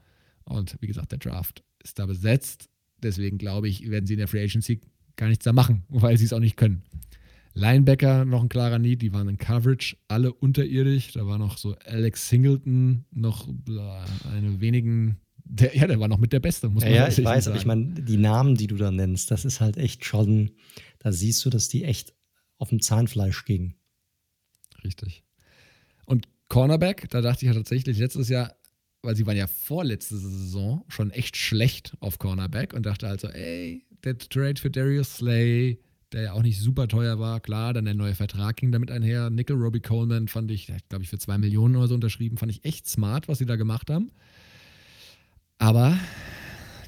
Und wie gesagt, der Draft ist da besetzt. Deswegen glaube ich, werden sie in der Free Agency gar nichts da machen, weil sie es auch nicht können. Linebacker noch ein klarer Need, die waren in Coverage, alle unterirdisch. Da war noch so Alex Singleton, noch eine wenigen, der, ja, der war noch mit der Beste, muss man ja, ja, ich weiß, sagen. aber ich meine, die Namen, die du da nennst, das ist halt echt schon, da siehst du, dass die echt auf dem Zahnfleisch gehen. Richtig. Und Cornerback, da dachte ich ja tatsächlich letztes Jahr, weil sie waren ja vorletzte Saison schon echt schlecht auf Cornerback und dachte also, ey, der Trade für Darius Slay, der ja auch nicht super teuer war, klar, dann der neue Vertrag ging damit einher. Nickel Robbie Coleman fand ich, glaube ich, für zwei Millionen oder so unterschrieben, fand ich echt smart, was sie da gemacht haben. Aber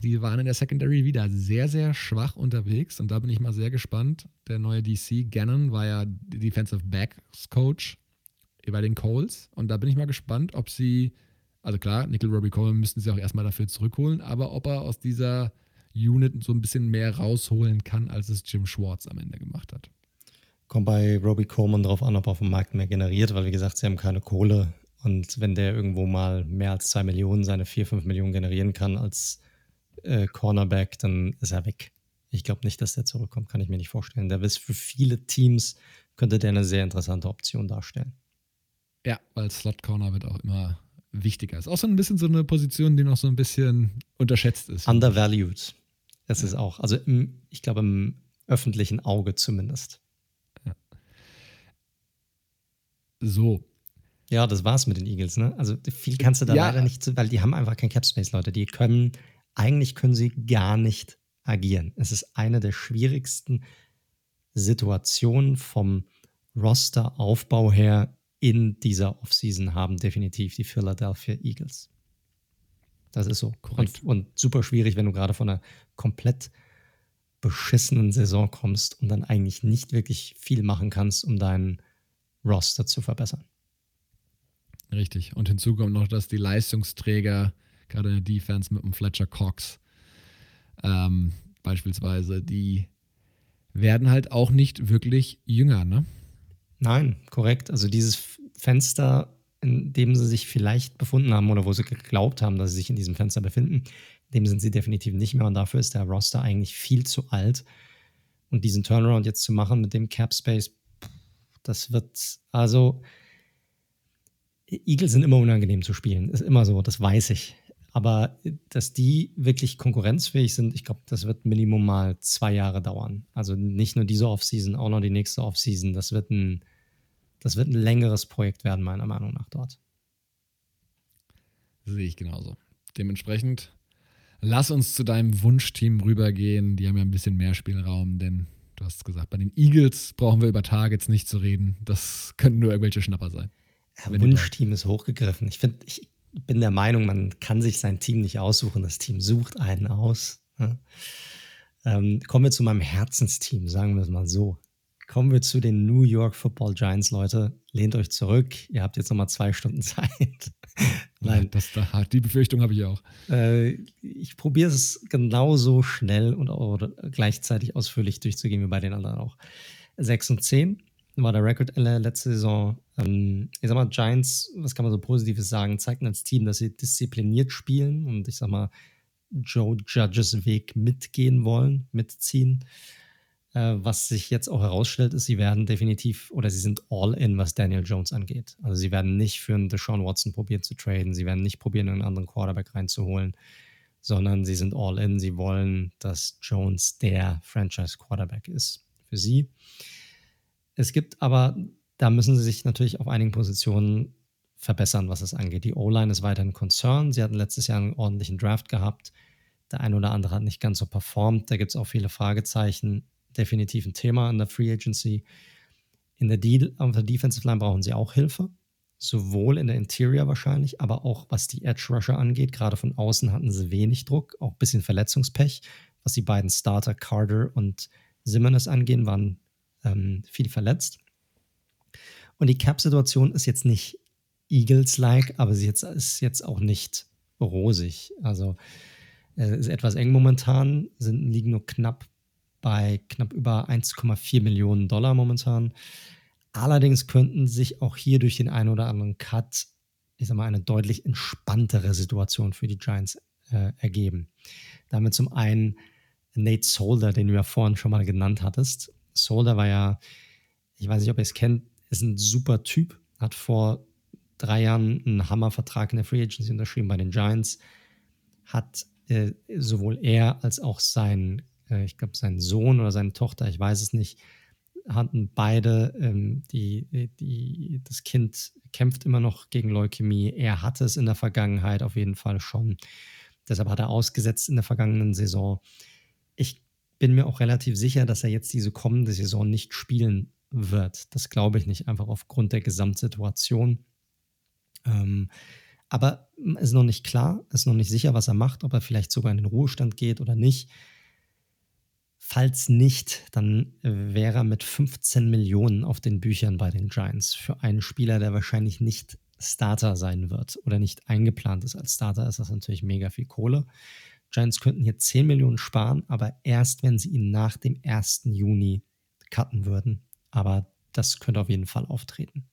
die waren in der Secondary wieder sehr, sehr schwach unterwegs und da bin ich mal sehr gespannt. Der neue DC, Gannon, war ja Defensive Backs Coach bei den Coles und da bin ich mal gespannt, ob sie, also klar, Nickel Robbie Coleman müssten sie auch erstmal dafür zurückholen, aber ob er aus dieser Unit so ein bisschen mehr rausholen kann, als es Jim Schwartz am Ende gemacht hat. Kommt bei Robbie Coleman drauf an, ob er auf dem Markt mehr generiert, weil wie gesagt, sie haben keine Kohle. Und wenn der irgendwo mal mehr als zwei Millionen, seine vier, fünf Millionen generieren kann als äh, Cornerback, dann ist er weg. Ich glaube nicht, dass der zurückkommt, kann ich mir nicht vorstellen. Der ist für viele Teams, könnte der eine sehr interessante Option darstellen. Ja, weil Slot Corner wird auch immer wichtiger. Ist auch so ein bisschen so eine Position, die noch so ein bisschen unterschätzt ist. Undervalued. Das ja. ist auch, also im, ich glaube im öffentlichen Auge zumindest. Ja. So. Ja, das war's mit den Eagles, ne? Also viel kannst du da ja. leider nicht, weil die haben einfach kein Cap Space, Leute. Die können, eigentlich können sie gar nicht agieren. Es ist eine der schwierigsten Situationen vom Roster-Aufbau her in dieser Offseason haben definitiv die Philadelphia Eagles. Das ist so. Und, und, super schwierig, wenn du gerade von einer komplett beschissenen Saison kommst und dann eigentlich nicht wirklich viel machen kannst, um deinen Roster zu verbessern. Richtig. Und hinzu kommt noch, dass die Leistungsträger, gerade in der Defense mit dem Fletcher Cox, ähm, beispielsweise, die werden halt auch nicht wirklich jünger, ne? Nein, korrekt. Also dieses Fenster in dem sie sich vielleicht befunden haben oder wo sie geglaubt haben, dass sie sich in diesem Fenster befinden. In dem sind sie definitiv nicht mehr und dafür ist der Roster eigentlich viel zu alt. Und diesen Turnaround jetzt zu machen mit dem Cap Space, das wird also. Eagles sind immer unangenehm zu spielen, ist immer so, das weiß ich. Aber dass die wirklich konkurrenzfähig sind, ich glaube, das wird Minimum mal zwei Jahre dauern. Also nicht nur diese Offseason, auch noch die nächste Offseason. Das wird ein, das wird ein längeres Projekt werden, meiner Meinung nach dort. Sehe ich genauso. Dementsprechend, lass uns zu deinem Wunschteam rübergehen. Die haben ja ein bisschen mehr Spielraum, denn du hast gesagt, bei den Eagles brauchen wir über Targets nicht zu reden. Das könnten nur irgendwelche Schnapper sein. Ja, Wunschteam ist hochgegriffen. Ich finde, ich bin der Meinung, man kann sich sein Team nicht aussuchen. Das Team sucht einen aus. Ja. Ähm, kommen wir zu meinem Herzensteam, sagen wir es mal so. Kommen wir zu den New York Football Giants, Leute. Lehnt euch zurück. Ihr habt jetzt nochmal zwei Stunden Zeit. Nein. Das, die Befürchtung habe ich auch. Äh, ich probiere es genauso schnell und auch gleichzeitig ausführlich durchzugehen wie bei den anderen auch. 6 und 10 war der Rekord letzte Saison. Ähm, ich sag mal, Giants, was kann man so Positives sagen, zeigten als Team, dass sie diszipliniert spielen und ich sag mal, Joe Judges Weg mitgehen wollen, mitziehen. Äh, was sich jetzt auch herausstellt, ist, sie werden definitiv oder sie sind all in, was Daniel Jones angeht. Also sie werden nicht für einen Deshaun Watson probieren zu traden, sie werden nicht probieren, einen anderen Quarterback reinzuholen, sondern sie sind all in. Sie wollen, dass Jones der Franchise Quarterback ist für sie. Es gibt aber, da müssen sie sich natürlich auf einigen Positionen verbessern, was es angeht. Die O-Line ist weiterhin ein Concern. Sie hatten letztes Jahr einen ordentlichen Draft gehabt. Der ein oder andere hat nicht ganz so performt. Da gibt es auch viele Fragezeichen definitiv ein Thema in der Free Agency. In der, Deal, auf der Defensive Line brauchen sie auch Hilfe, sowohl in der Interior wahrscheinlich, aber auch was die Edge Rusher angeht. Gerade von außen hatten sie wenig Druck, auch ein bisschen Verletzungspech. Was die beiden Starter Carter und Simmons angehen, waren ähm, viel verletzt. Und die Cap-Situation ist jetzt nicht Eagles-like, aber sie jetzt, ist jetzt auch nicht rosig. Also äh, ist etwas eng momentan, sind, liegen nur knapp bei knapp über 1,4 Millionen Dollar momentan. Allerdings könnten sich auch hier durch den einen oder anderen Cut, ich sag mal, eine deutlich entspanntere Situation für die Giants äh, ergeben. Damit zum einen Nate Solder, den du ja vorhin schon mal genannt hattest. Solder war ja, ich weiß nicht, ob ihr es kennt, ist ein super Typ, hat vor drei Jahren einen Hammervertrag in der Free Agency unterschrieben bei den Giants, hat äh, sowohl er als auch sein ich glaube, sein Sohn oder seine Tochter, ich weiß es nicht, hatten beide, ähm, die, die, das Kind kämpft immer noch gegen Leukämie. Er hatte es in der Vergangenheit auf jeden Fall schon. Deshalb hat er ausgesetzt in der vergangenen Saison. Ich bin mir auch relativ sicher, dass er jetzt diese kommende Saison nicht spielen wird. Das glaube ich nicht, einfach aufgrund der Gesamtsituation. Ähm, aber es ist noch nicht klar, ist noch nicht sicher, was er macht, ob er vielleicht sogar in den Ruhestand geht oder nicht. Falls nicht, dann wäre er mit 15 Millionen auf den Büchern bei den Giants. Für einen Spieler, der wahrscheinlich nicht Starter sein wird oder nicht eingeplant ist als Starter, ist das natürlich mega viel Kohle. Giants könnten hier 10 Millionen sparen, aber erst, wenn sie ihn nach dem 1. Juni cutten würden. Aber das könnte auf jeden Fall auftreten.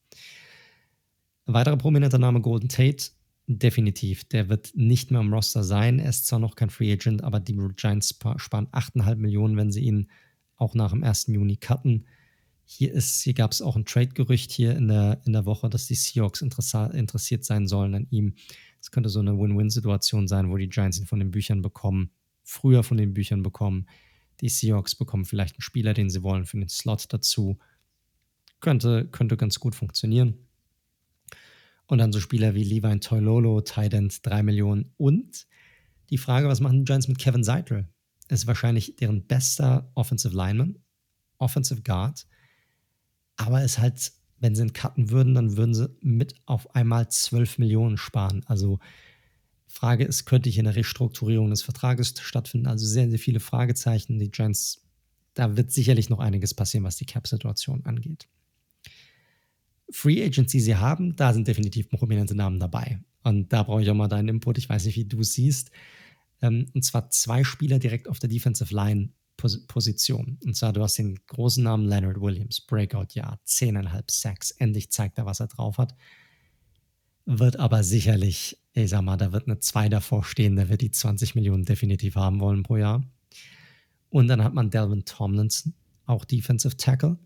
Ein weiterer prominenter Name Golden Tate Definitiv. Der wird nicht mehr im Roster sein. Er ist zwar noch kein Free Agent, aber die Giants sparen 8,5 Millionen, wenn sie ihn auch nach dem 1. Juni cutten. Hier, hier gab es auch ein Trade-Gerücht hier in der, in der Woche, dass die Seahawks interessiert sein sollen an ihm. Es könnte so eine Win-Win-Situation sein, wo die Giants ihn von den Büchern bekommen, früher von den Büchern bekommen. Die Seahawks bekommen vielleicht einen Spieler, den sie wollen, für den Slot dazu. Könnte, könnte ganz gut funktionieren. Und dann so Spieler wie Levine Toilolo, Tident, 3 Millionen. Und die Frage, was machen die Giants mit Kevin Seidel? Ist wahrscheinlich deren bester Offensive Lineman, Offensive Guard. Aber ist halt, wenn sie ihn cutten würden, dann würden sie mit auf einmal 12 Millionen sparen. Also Frage ist, könnte ich eine Restrukturierung des Vertrages stattfinden? Also sehr, sehr viele Fragezeichen. Die Giants, da wird sicherlich noch einiges passieren, was die Cap-Situation angeht. Free die sie haben, da sind definitiv prominente Namen dabei. Und da brauche ich auch mal deinen Input. Ich weiß nicht, wie du es siehst. Ähm, und zwar zwei Spieler direkt auf der Defensive Line Position. Und zwar, du hast den großen Namen Leonard Williams, Breakout-Jahr, 10,5 Sacks. Endlich zeigt er, was er drauf hat. Wird aber sicherlich, ich sag mal, da wird eine 2 davor stehen, der wird die 20 Millionen definitiv haben wollen pro Jahr. Und dann hat man Delvin Tomlinson, auch Defensive Tackle.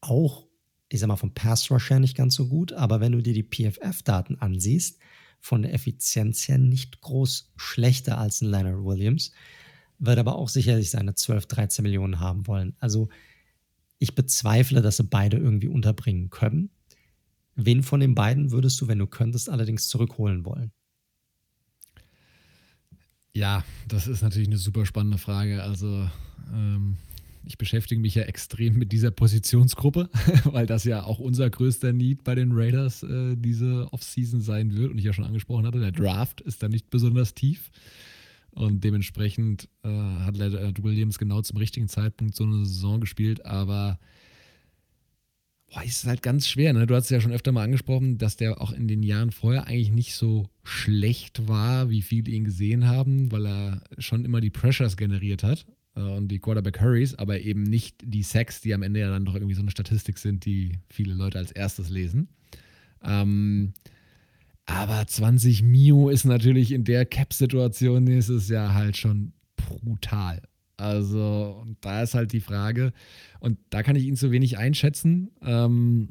Auch ich sag mal, vom Pass Rush her nicht ganz so gut, aber wenn du dir die PFF-Daten ansiehst, von der Effizienz her nicht groß schlechter als ein Leonard Williams, wird aber auch sicherlich seine 12, 13 Millionen haben wollen. Also ich bezweifle, dass sie beide irgendwie unterbringen können. Wen von den beiden würdest du, wenn du könntest, allerdings zurückholen wollen? Ja, das ist natürlich eine super spannende Frage. Also, ähm, ich beschäftige mich ja extrem mit dieser Positionsgruppe, weil das ja auch unser größter Need bei den Raiders äh, diese Offseason sein wird. Und ich ja schon angesprochen hatte, der Draft ist da nicht besonders tief. Und dementsprechend äh, hat Leonard Williams genau zum richtigen Zeitpunkt so eine Saison gespielt. Aber boah, ist halt ganz schwer. Ne? Du hast es ja schon öfter mal angesprochen, dass der auch in den Jahren vorher eigentlich nicht so schlecht war, wie viele ihn gesehen haben, weil er schon immer die Pressures generiert hat äh, und die Quarterback Hurries, aber eben nicht die Sacks, die am Ende ja dann doch irgendwie so eine Statistik sind, die viele Leute als erstes lesen. Ähm, aber 20 Mio ist natürlich in der Cap-Situation nächstes Jahr halt schon brutal. Also, da ist halt die Frage, und da kann ich ihn zu wenig einschätzen, ähm,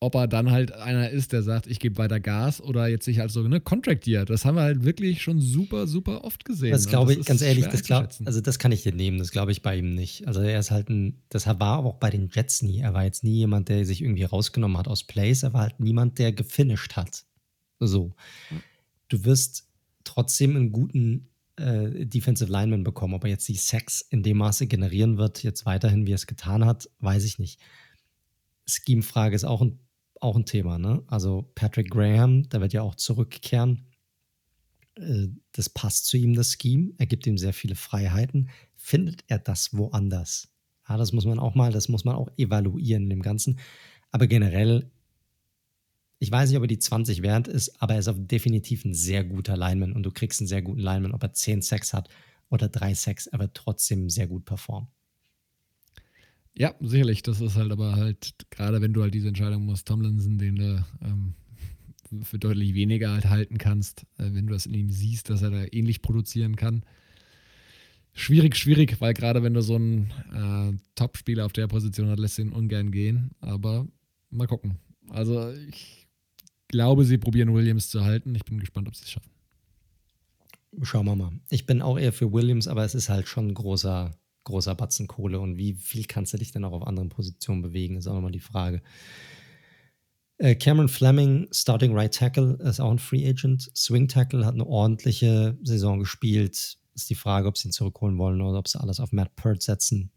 ob er dann halt einer ist, der sagt, ich gebe weiter Gas oder jetzt sich halt so, ne, Contract Year. Das haben wir halt wirklich schon super, super oft gesehen. Das glaube ich, ganz ehrlich, das glaub, also das kann ich dir nehmen, das glaube ich bei ihm nicht. Also er ist halt ein, das war auch bei den Jets nie. Er war jetzt nie jemand, der sich irgendwie rausgenommen hat aus Plays. Er war halt niemand, der gefinisht hat. So. Du wirst trotzdem einen guten äh, Defensive Lineman bekommen. Ob er jetzt die Sacks in dem Maße generieren wird, jetzt weiterhin, wie er es getan hat, weiß ich nicht. Scheme-Frage ist auch ein, auch ein Thema. Ne? Also Patrick Graham, der wird ja auch zurückkehren. Äh, das passt zu ihm, das Scheme. Er gibt ihm sehr viele Freiheiten. Findet er das woanders? Ja, das muss man auch mal, das muss man auch evaluieren in dem Ganzen. Aber generell ich weiß nicht, ob er die 20 wert ist, aber er ist auf definitiv ein sehr guter Lineman und du kriegst einen sehr guten Lineman, ob er 10 Sex hat oder 3 Sex, er wird trotzdem sehr gut performen. Ja, sicherlich. Das ist halt aber halt, gerade wenn du halt diese Entscheidung musst, Tomlinson, den du ähm, für deutlich weniger halt halten kannst, äh, wenn du das in ihm siehst, dass er da ähnlich produzieren kann. Schwierig, schwierig, weil gerade wenn du so einen äh, Top-Spieler auf der Position hast, lässt du ihn ungern gehen. Aber mal gucken. Also ich glaube, sie probieren Williams zu halten. Ich bin gespannt, ob sie es schaffen. Schauen wir mal. Ich bin auch eher für Williams, aber es ist halt schon ein großer, großer Batzen Kohle. Und wie viel kannst du dich denn auch auf anderen Positionen bewegen, ist auch nochmal die Frage. Äh, Cameron Fleming, Starting Right Tackle, ist auch ein Free Agent. Swing Tackle hat eine ordentliche Saison gespielt. Ist die Frage, ob sie ihn zurückholen wollen oder ob sie alles auf Matt Pert setzen.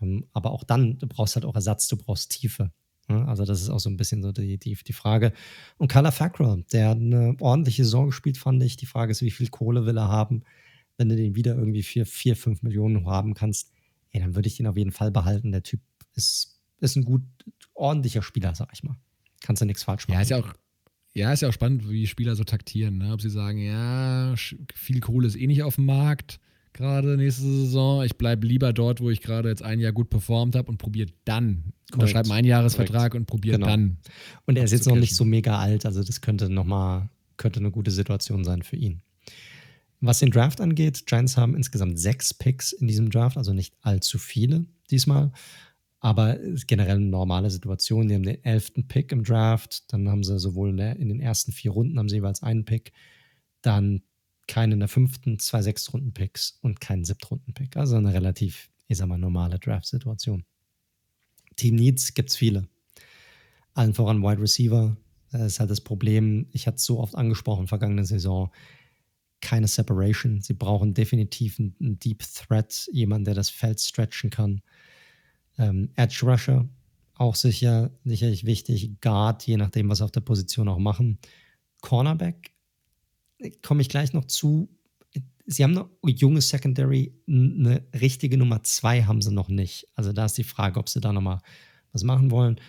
Ähm, aber auch dann, du brauchst halt auch Ersatz, du brauchst Tiefe. Also das ist auch so ein bisschen so die, die, die Frage. Und Carla Fackrell, der hat eine ordentliche Saison gespielt, fand ich. Die Frage ist, wie viel Kohle will er haben? Wenn du den wieder irgendwie für 4, 5 Millionen haben kannst, ey, dann würde ich den auf jeden Fall behalten. Der Typ ist, ist ein gut, ordentlicher Spieler, sag ich mal. Kannst du nichts falsch machen. Ja, ist ja auch, ja, ist ja auch spannend, wie Spieler so taktieren. Ne? Ob sie sagen, ja, viel Kohle ist eh nicht auf dem Markt gerade nächste Saison. Ich bleibe lieber dort, wo ich gerade jetzt ein Jahr gut performt habe und probiere dann. Unterschreibe einen Jahresvertrag und probiere genau. dann. Und er ist jetzt noch nicht so mega alt, also das könnte nochmal, könnte eine gute Situation sein für ihn. Was den Draft angeht, Giants haben insgesamt sechs Picks in diesem Draft, also nicht allzu viele diesmal. Aber generell eine normale Situation. Die haben den elften Pick im Draft, dann haben sie sowohl in, der, in den ersten vier Runden haben sie jeweils einen Pick, dann keinen in der fünften, zwei Sechstrunden-Picks und keinen Siebtrunden-Pick. Also eine relativ, ich sag mal, normale Draft-Situation. Team Needs gibt es viele. Allen voran Wide Receiver. Das ist halt das Problem. Ich hatte es so oft angesprochen, vergangene Saison. Keine Separation. Sie brauchen definitiv einen, Deep Threat, jemanden, der das Feld stretchen kann. Ähm, Edge Rusher, auch sicher, sicherlich wichtig. Guard, je nachdem, was auf der Position auch machen. Cornerback komme ich gleich noch zu. Sie haben noch junge Secondary, eine richtige Nummer zwei haben sie noch nicht. Also da ist die Frage, ob sie da nochmal was machen wollen.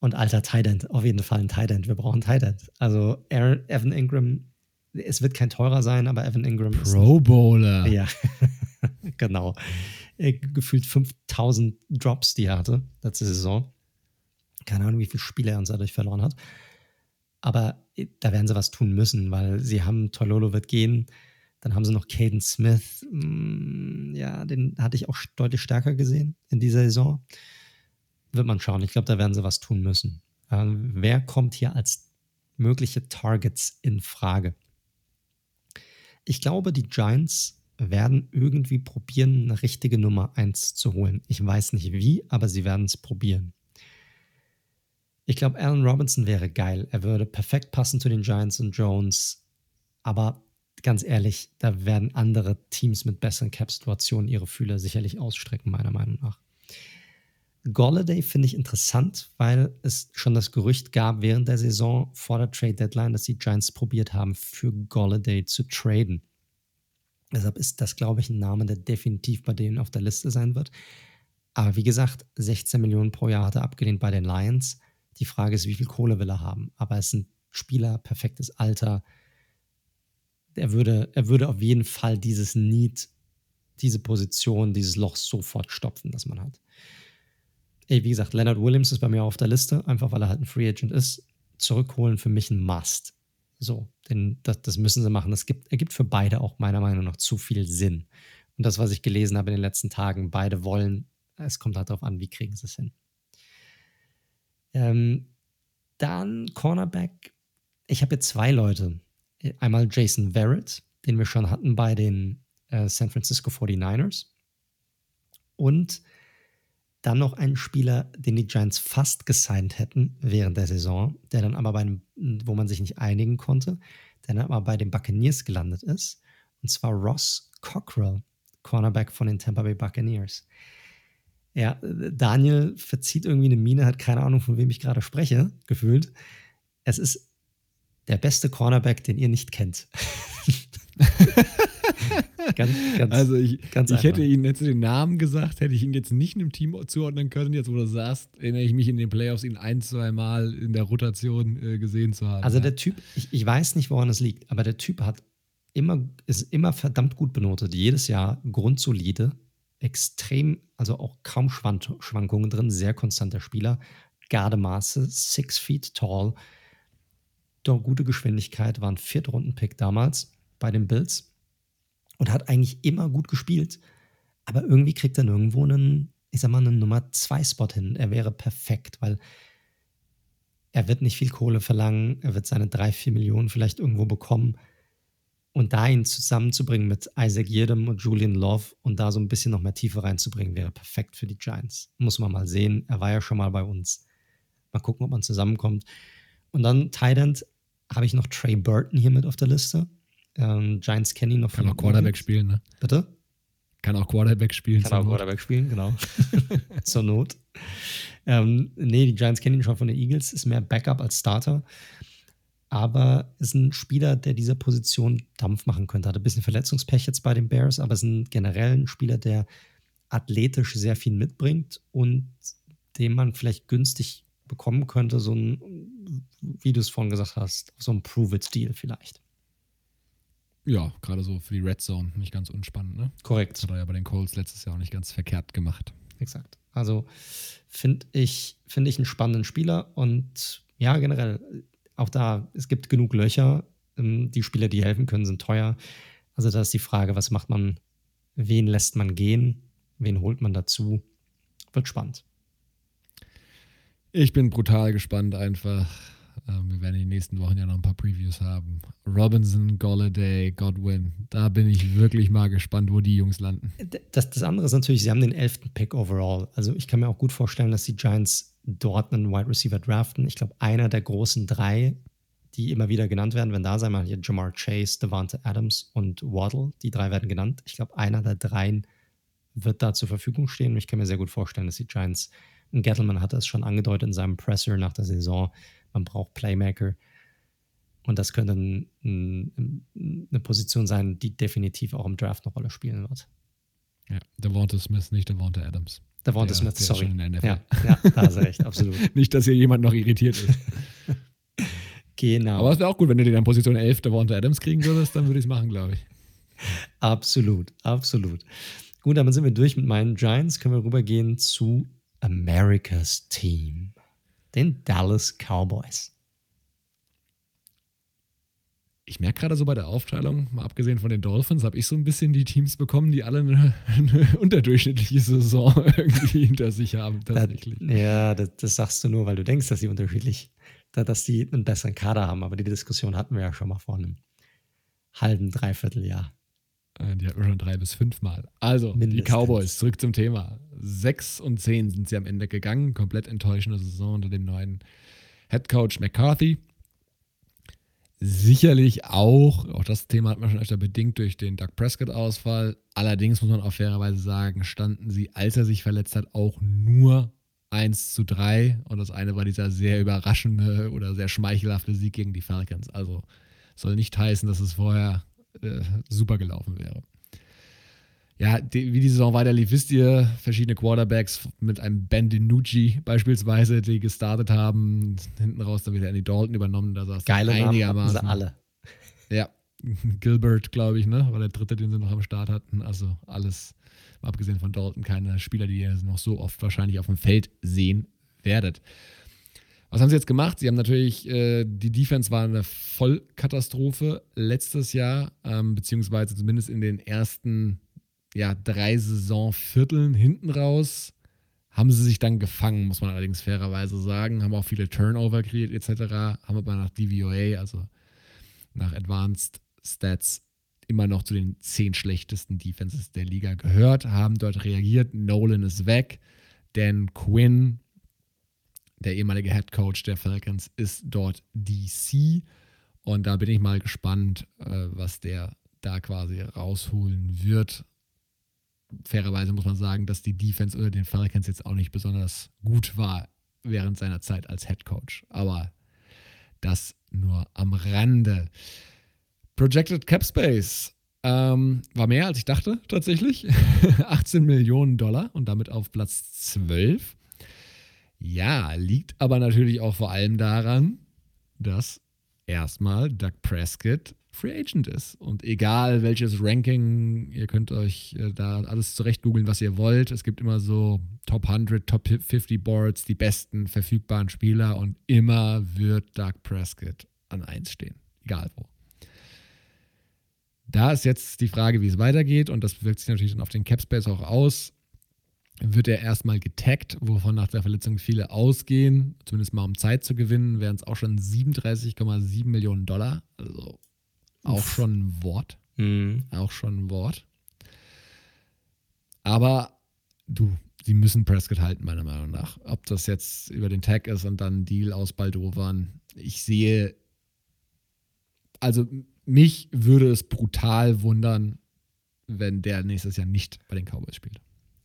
Und alter Tident, auf jeden Fall ein Tident. Wir brauchen Tident. Also Aaron, Evan Ingram, es wird kein teurer sein, aber Evan Ingram Pro ist. Pro Bowler. Ja, genau. Gefühlt 5000 Drops, die er hatte letzte Saison. Keine Ahnung, wie viele Spiele er uns dadurch verloren hat. Aber da werden sie was tun müssen, weil sie haben, Tololo wird gehen. Dann haben sie noch Caden Smith. Mm, ja, den hatte ich auch deutlich stärker gesehen in dieser Saison. Wird man schauen. Ich glaube, da werden sie was tun müssen. Ähm, wer kommt hier als mögliche Targets in Frage? Ich glaube, die Giants werden irgendwie probieren, eine richtige Nummer 1 zu holen. Ich weiß nicht wie, aber sie werden es probieren. Ich glaube, Allen Robinson wäre geil. Er würde perfekt passen zu den Giants und Jones. Aber ganz ehrlich, da werden andere Teams mit besseren Cap-Situationen ihre Fühler sicherlich ausstrecken, meiner Meinung nach. Golladay finde ich interessant, weil es schon das Gerücht gab während der Saison vor der Trade Deadline, dass die Giants probiert haben, für Golladay zu traden. Deshalb ist das, glaube ich, ein Name, der definitiv bei denen auf der Liste sein wird. Aber wie gesagt, 16 Millionen pro Jahr hat er abgelehnt bei den Lions. Die Frage ist, wie viel Kohle will er haben? Aber es ist ein Spieler, perfektes Alter. Er würde, er würde auf jeden Fall dieses Need, diese Position, dieses Loch sofort stopfen, das man hat. Ey, wie gesagt, Leonard Williams ist bei mir auf der Liste, einfach weil er halt ein Free Agent ist. Zurückholen für mich ein Must. So, denn das, das müssen sie machen. Das gibt, ergibt für beide auch meiner Meinung nach zu viel Sinn. Und das, was ich gelesen habe in den letzten Tagen, beide wollen, es kommt halt darauf an, wie kriegen sie es hin. Ähm, dann Cornerback. Ich habe jetzt zwei Leute. Einmal Jason Verrett, den wir schon hatten bei den äh, San Francisco 49ers. Und dann noch einen Spieler, den die Giants fast gesigned hätten während der Saison, der dann aber bei einem, wo man sich nicht einigen konnte, der dann aber bei den Buccaneers gelandet ist. Und zwar Ross Cockrell, Cornerback von den Tampa Bay Buccaneers. Ja, Daniel verzieht irgendwie eine Miene, hat keine Ahnung, von wem ich gerade spreche, gefühlt. Es ist der beste Cornerback, den ihr nicht kennt. ganz, ganz, also ich, ich hätte ihn, hätte den Namen gesagt, hätte ich ihn jetzt nicht einem Team zuordnen können. Jetzt, wo du sagst, erinnere ich mich in den Playoffs, ihn ein, zwei Mal in der Rotation äh, gesehen zu haben. Also der Typ, ich, ich weiß nicht, woran es liegt, aber der Typ hat immer, ist immer verdammt gut benotet. Jedes Jahr grundsolide, extrem, also auch kaum Schwankungen drin, sehr konstanter Spieler. Gardemaße, six feet tall, doch gute Geschwindigkeit, war ein Viertrunden-Pick damals bei den Bills und hat eigentlich immer gut gespielt. Aber irgendwie kriegt er nirgendwo einen, ich sag mal, einen Nummer 2 Spot hin. Er wäre perfekt, weil er wird nicht viel Kohle verlangen. Er wird seine 3, 4 Millionen vielleicht irgendwo bekommen. Und da ihn zusammenzubringen mit Isaac Yedem und Julian Love und da so ein bisschen noch mehr Tiefe reinzubringen, wäre perfekt für die Giants. Muss man mal sehen. Er war ja schon mal bei uns. Mal gucken, ob man zusammenkommt. Und dann Tident habe ich noch Trey Burton hier mit auf der Liste. Ähm, Giants kennen ihn noch Kann auch Quarterback spielen, ne? Bitte? Kann auch Quarterback spielen. Kann auch Not. Quarterback spielen, genau. zur Not. Ähm, nee, die Giants kennen ihn schon von den Eagles, ist mehr Backup als Starter. Aber ist ein Spieler, der dieser Position Dampf machen könnte. Hat ein bisschen Verletzungspech jetzt bei den Bears, aber ist ein generell ein Spieler, der athletisch sehr viel mitbringt und den man vielleicht günstig bekommen könnte, so ein, wie du es vorhin gesagt hast, so ein Prove-It-Deal vielleicht. Ja, gerade so für die Red Zone nicht ganz unspannend, ne? Korrekt. Das hat er ja bei den Colts letztes Jahr auch nicht ganz verkehrt gemacht. Exakt. Also finde ich, find ich einen spannenden Spieler und ja, generell, auch da, es gibt genug Löcher. Ähm, die Spieler, die helfen können, sind teuer. Also da ist die Frage, was macht man, wen lässt man gehen, wen holt man dazu? Wird spannend. Ich bin brutal gespannt einfach. Ähm, wir werden in den nächsten Wochen ja noch ein paar Previews haben. Robinson, Golladay, Godwin. Da bin ich wirklich mal gespannt, wo die Jungs landen. Das, das andere ist natürlich, sie haben den elften Pick overall. Also ich kann mir auch gut vorstellen, dass die Giants dort einen Wide Receiver draften. Ich glaube, einer der großen drei, die immer wieder genannt werden, wenn da sein wir hier Jamar Chase, Devante Adams und Waddle. Die drei werden genannt. Ich glaube, einer der dreien wird da zur Verfügung stehen. Und ich kann mir sehr gut vorstellen, dass die Giants, und Gettleman hatte es schon angedeutet in seinem Presser nach der Saison, man braucht Playmaker. Und das könnte ein, ein, eine Position sein, die definitiv auch im Draft eine Rolle spielen wird. Ja, Devonta Smith, nicht Devonta Adams. Devonta Smith, der sorry. Ja, ja, da hast du recht, absolut. nicht, dass hier jemand noch irritiert ist. genau. Aber es wäre auch gut, wenn du den an Position 11 Devonta Adams kriegen würdest, dann würde ich es machen, glaube ich. Absolut, absolut. Gut, damit sind wir durch mit meinen Giants. Können wir rübergehen zu America's Team den Dallas Cowboys. Ich merke gerade so bei der Aufteilung, mal abgesehen von den Dolphins, habe ich so ein bisschen die Teams bekommen, die alle eine, eine unterdurchschnittliche Saison irgendwie hinter sich haben. Tatsächlich. Das, ja, das, das, sagst du nur, weil du denkst, dass sie unterschiedlich, dass sie einen besseren Kader haben. Aber die Diskussion hatten wir ja schon mal vor einem halben, dreiviertel Jahr. Äh, die hatten wir schon drei bis fünf Mal. Also, Mindestens. die Cowboys, zurück zum Thema. Sechs und zehn sind sie am Ende gegangen. Komplett enttäuschende Saison unter dem neuen Head Coach McCarthy. sicherlich auch, auch das Thema hat man schon öfter bedingt durch den Doug Prescott-Ausfall. Allerdings muss man auch fairerweise sagen, standen sie, als er sich verletzt hat, auch nur 1 zu 3. Und das eine war dieser sehr überraschende oder sehr schmeichelhafte Sieg gegen die Falcons. Also soll nicht heißen, dass es vorher äh, super gelaufen wäre. Ja, die, wie die Saison weiterlief, wisst ihr, verschiedene Quarterbacks mit einem Ben DiNucci beispielsweise, die gestartet haben, hinten raus dann wieder Andy Dalton übernommen, da saß Geile einigermaßen. Namen alle. Ja, Gilbert, glaube ich, ne, war der dritte, den sie noch am Start hatten. Also alles, abgesehen von Dalton, keine Spieler, die ihr noch so oft wahrscheinlich auf dem Feld sehen werdet. Was haben sie jetzt gemacht? Sie haben natürlich, äh, die Defense war eine Vollkatastrophe letztes Jahr, ähm, beziehungsweise zumindest in den ersten ja, drei Saisonvierteln hinten raus. Haben sie sich dann gefangen, muss man allerdings fairerweise sagen. Haben auch viele Turnover kreiert etc. Haben aber nach DVOA, also nach Advanced Stats, immer noch zu den zehn schlechtesten Defenses der Liga gehört. Haben dort reagiert. Nolan ist weg. Dan Quinn der ehemalige Head Coach der Falcons, ist dort DC. Und da bin ich mal gespannt, äh, was der da quasi rausholen wird. Fairerweise muss man sagen, dass die Defense unter den Falcons jetzt auch nicht besonders gut war während seiner Zeit als Head Coach. Aber das nur am Rande. Projected Cap Space ähm, war mehr als ich dachte, tatsächlich. 18 Millionen Dollar und damit auf Platz 12. Ja, liegt aber natürlich auch vor allem daran, dass erstmal Doug Prescott Free Agent ist. Und egal welches Ranking, ihr könnt euch äh, da alles zurecht googeln, was ihr wollt. Es gibt immer so Top 100, Top 50 Boards, die besten verfügbaren Spieler und immer wird Doug Prescott an 1 stehen. Egal wo. Da ist jetzt die Frage, wie es weitergeht und das wirkt sich natürlich dann auf den Capspace auch aus wird er erstmal getaggt, wovon nach der Verletzung viele ausgehen, zumindest mal um Zeit zu gewinnen, wären es auch schon 37,7 Millionen Dollar. Also auch Uff. schon ein Wort. Mhm. Auch schon ein Wort. Aber du, sie müssen Prescott halten, meiner Meinung nach. Ob das jetzt über den Tag ist und dann ein Deal aus Baldovan. Ich sehe, also mich würde es brutal wundern, wenn der nächstes Jahr nicht bei den Cowboys spielt.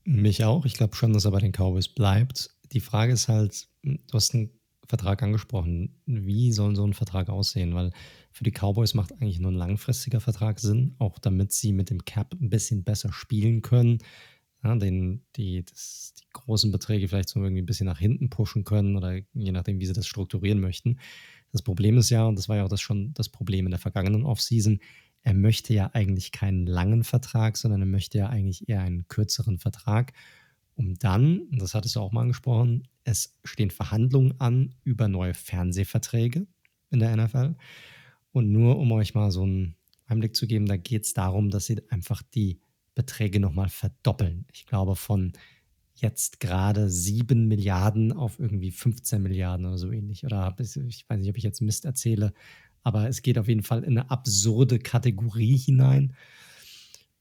Mich auch. Ich glaube schon, dass er bei den Cowboys bleibt. Die Frage ist halt, du hast einen Vertrag angesprochen. Wie soll so ein Vertrag aussehen? Weil für die Cowboys macht eigentlich nur ein langfristiger Vertrag Sinn, auch damit sie mit dem Cap ein bisschen besser spielen können. Ja, den, die, das, die großen Beträge vielleicht so irgendwie ein bisschen nach hinten pushen können oder je nachdem, wie sie das strukturieren möchten. Das Problem ist ja, und das war ja auch das schon das Problem in der vergangenen Offseason, er möchte ja eigentlich keinen langen Vertrag, sondern er möchte ja eigentlich eher einen kürzeren Vertrag, um dann, und das hattest du auch mal angesprochen, es stehen Verhandlungen an über neue Fernsehverträge in der NFL. Und nur um euch mal so einen Einblick zu geben, da geht es darum, dass sie einfach die Beträge nochmal verdoppeln. Ich glaube von jetzt gerade 7 Milliarden auf irgendwie 15 Milliarden oder so ähnlich. Oder ich weiß nicht, ob ich jetzt Mist erzähle, aber es geht auf jeden Fall in eine absurde Kategorie hinein.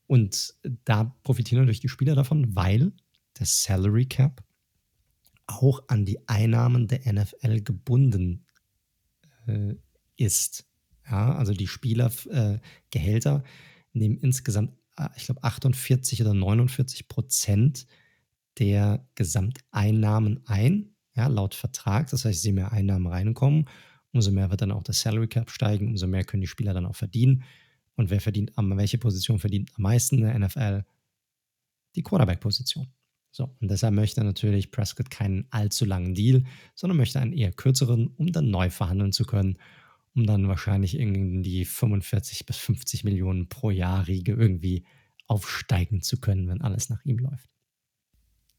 Und da profitieren natürlich die Spieler davon, weil der Salary Cap auch an die Einnahmen der NFL gebunden äh, ist. Ja, also die Spielergehälter äh, nehmen insgesamt, äh, ich glaube, 48 oder 49 Prozent der Gesamteinnahmen ein, ja, laut Vertrag. Das heißt, je mehr Einnahmen reinkommen, umso mehr wird dann auch das Salary Cap steigen, umso mehr können die Spieler dann auch verdienen. Und wer verdient, welche Position verdient am meisten in der NFL? Die Quarterback-Position. So, und deshalb möchte natürlich Prescott keinen allzu langen Deal, sondern möchte einen eher kürzeren, um dann neu verhandeln zu können, um dann wahrscheinlich in die 45 bis 50 Millionen pro Jahr Riege irgendwie aufsteigen zu können, wenn alles nach ihm läuft.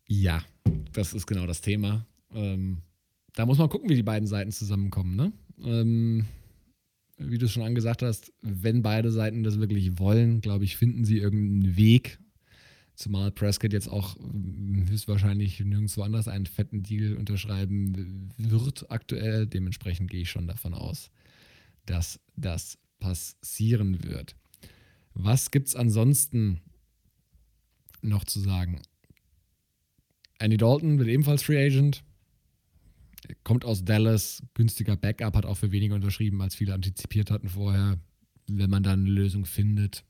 Ja, das ist genau das Thema. Ähm, da muss man gucken, wie die beiden Seiten zusammenkommen. Ne? Ähm, wie du es schon angesagt hast, wenn beide Seiten das wirklich wollen, glaube ich, finden sie irgendeinen Weg. Zumal Prescott jetzt auch hm, höchstwahrscheinlich nirgendwo anders einen fetten Deal unterschreiben wird aktuell. Dementsprechend gehe ich schon davon aus, dass das passieren wird. Was gibt es ansonsten noch zu sagen? Andy Dalton wird ebenfalls Free Agent kommt aus Dallas, günstiger Backup, hat auch für weniger unterschrieben, als viele antizipiert hatten vorher. Wenn man dann eine Lösung findet,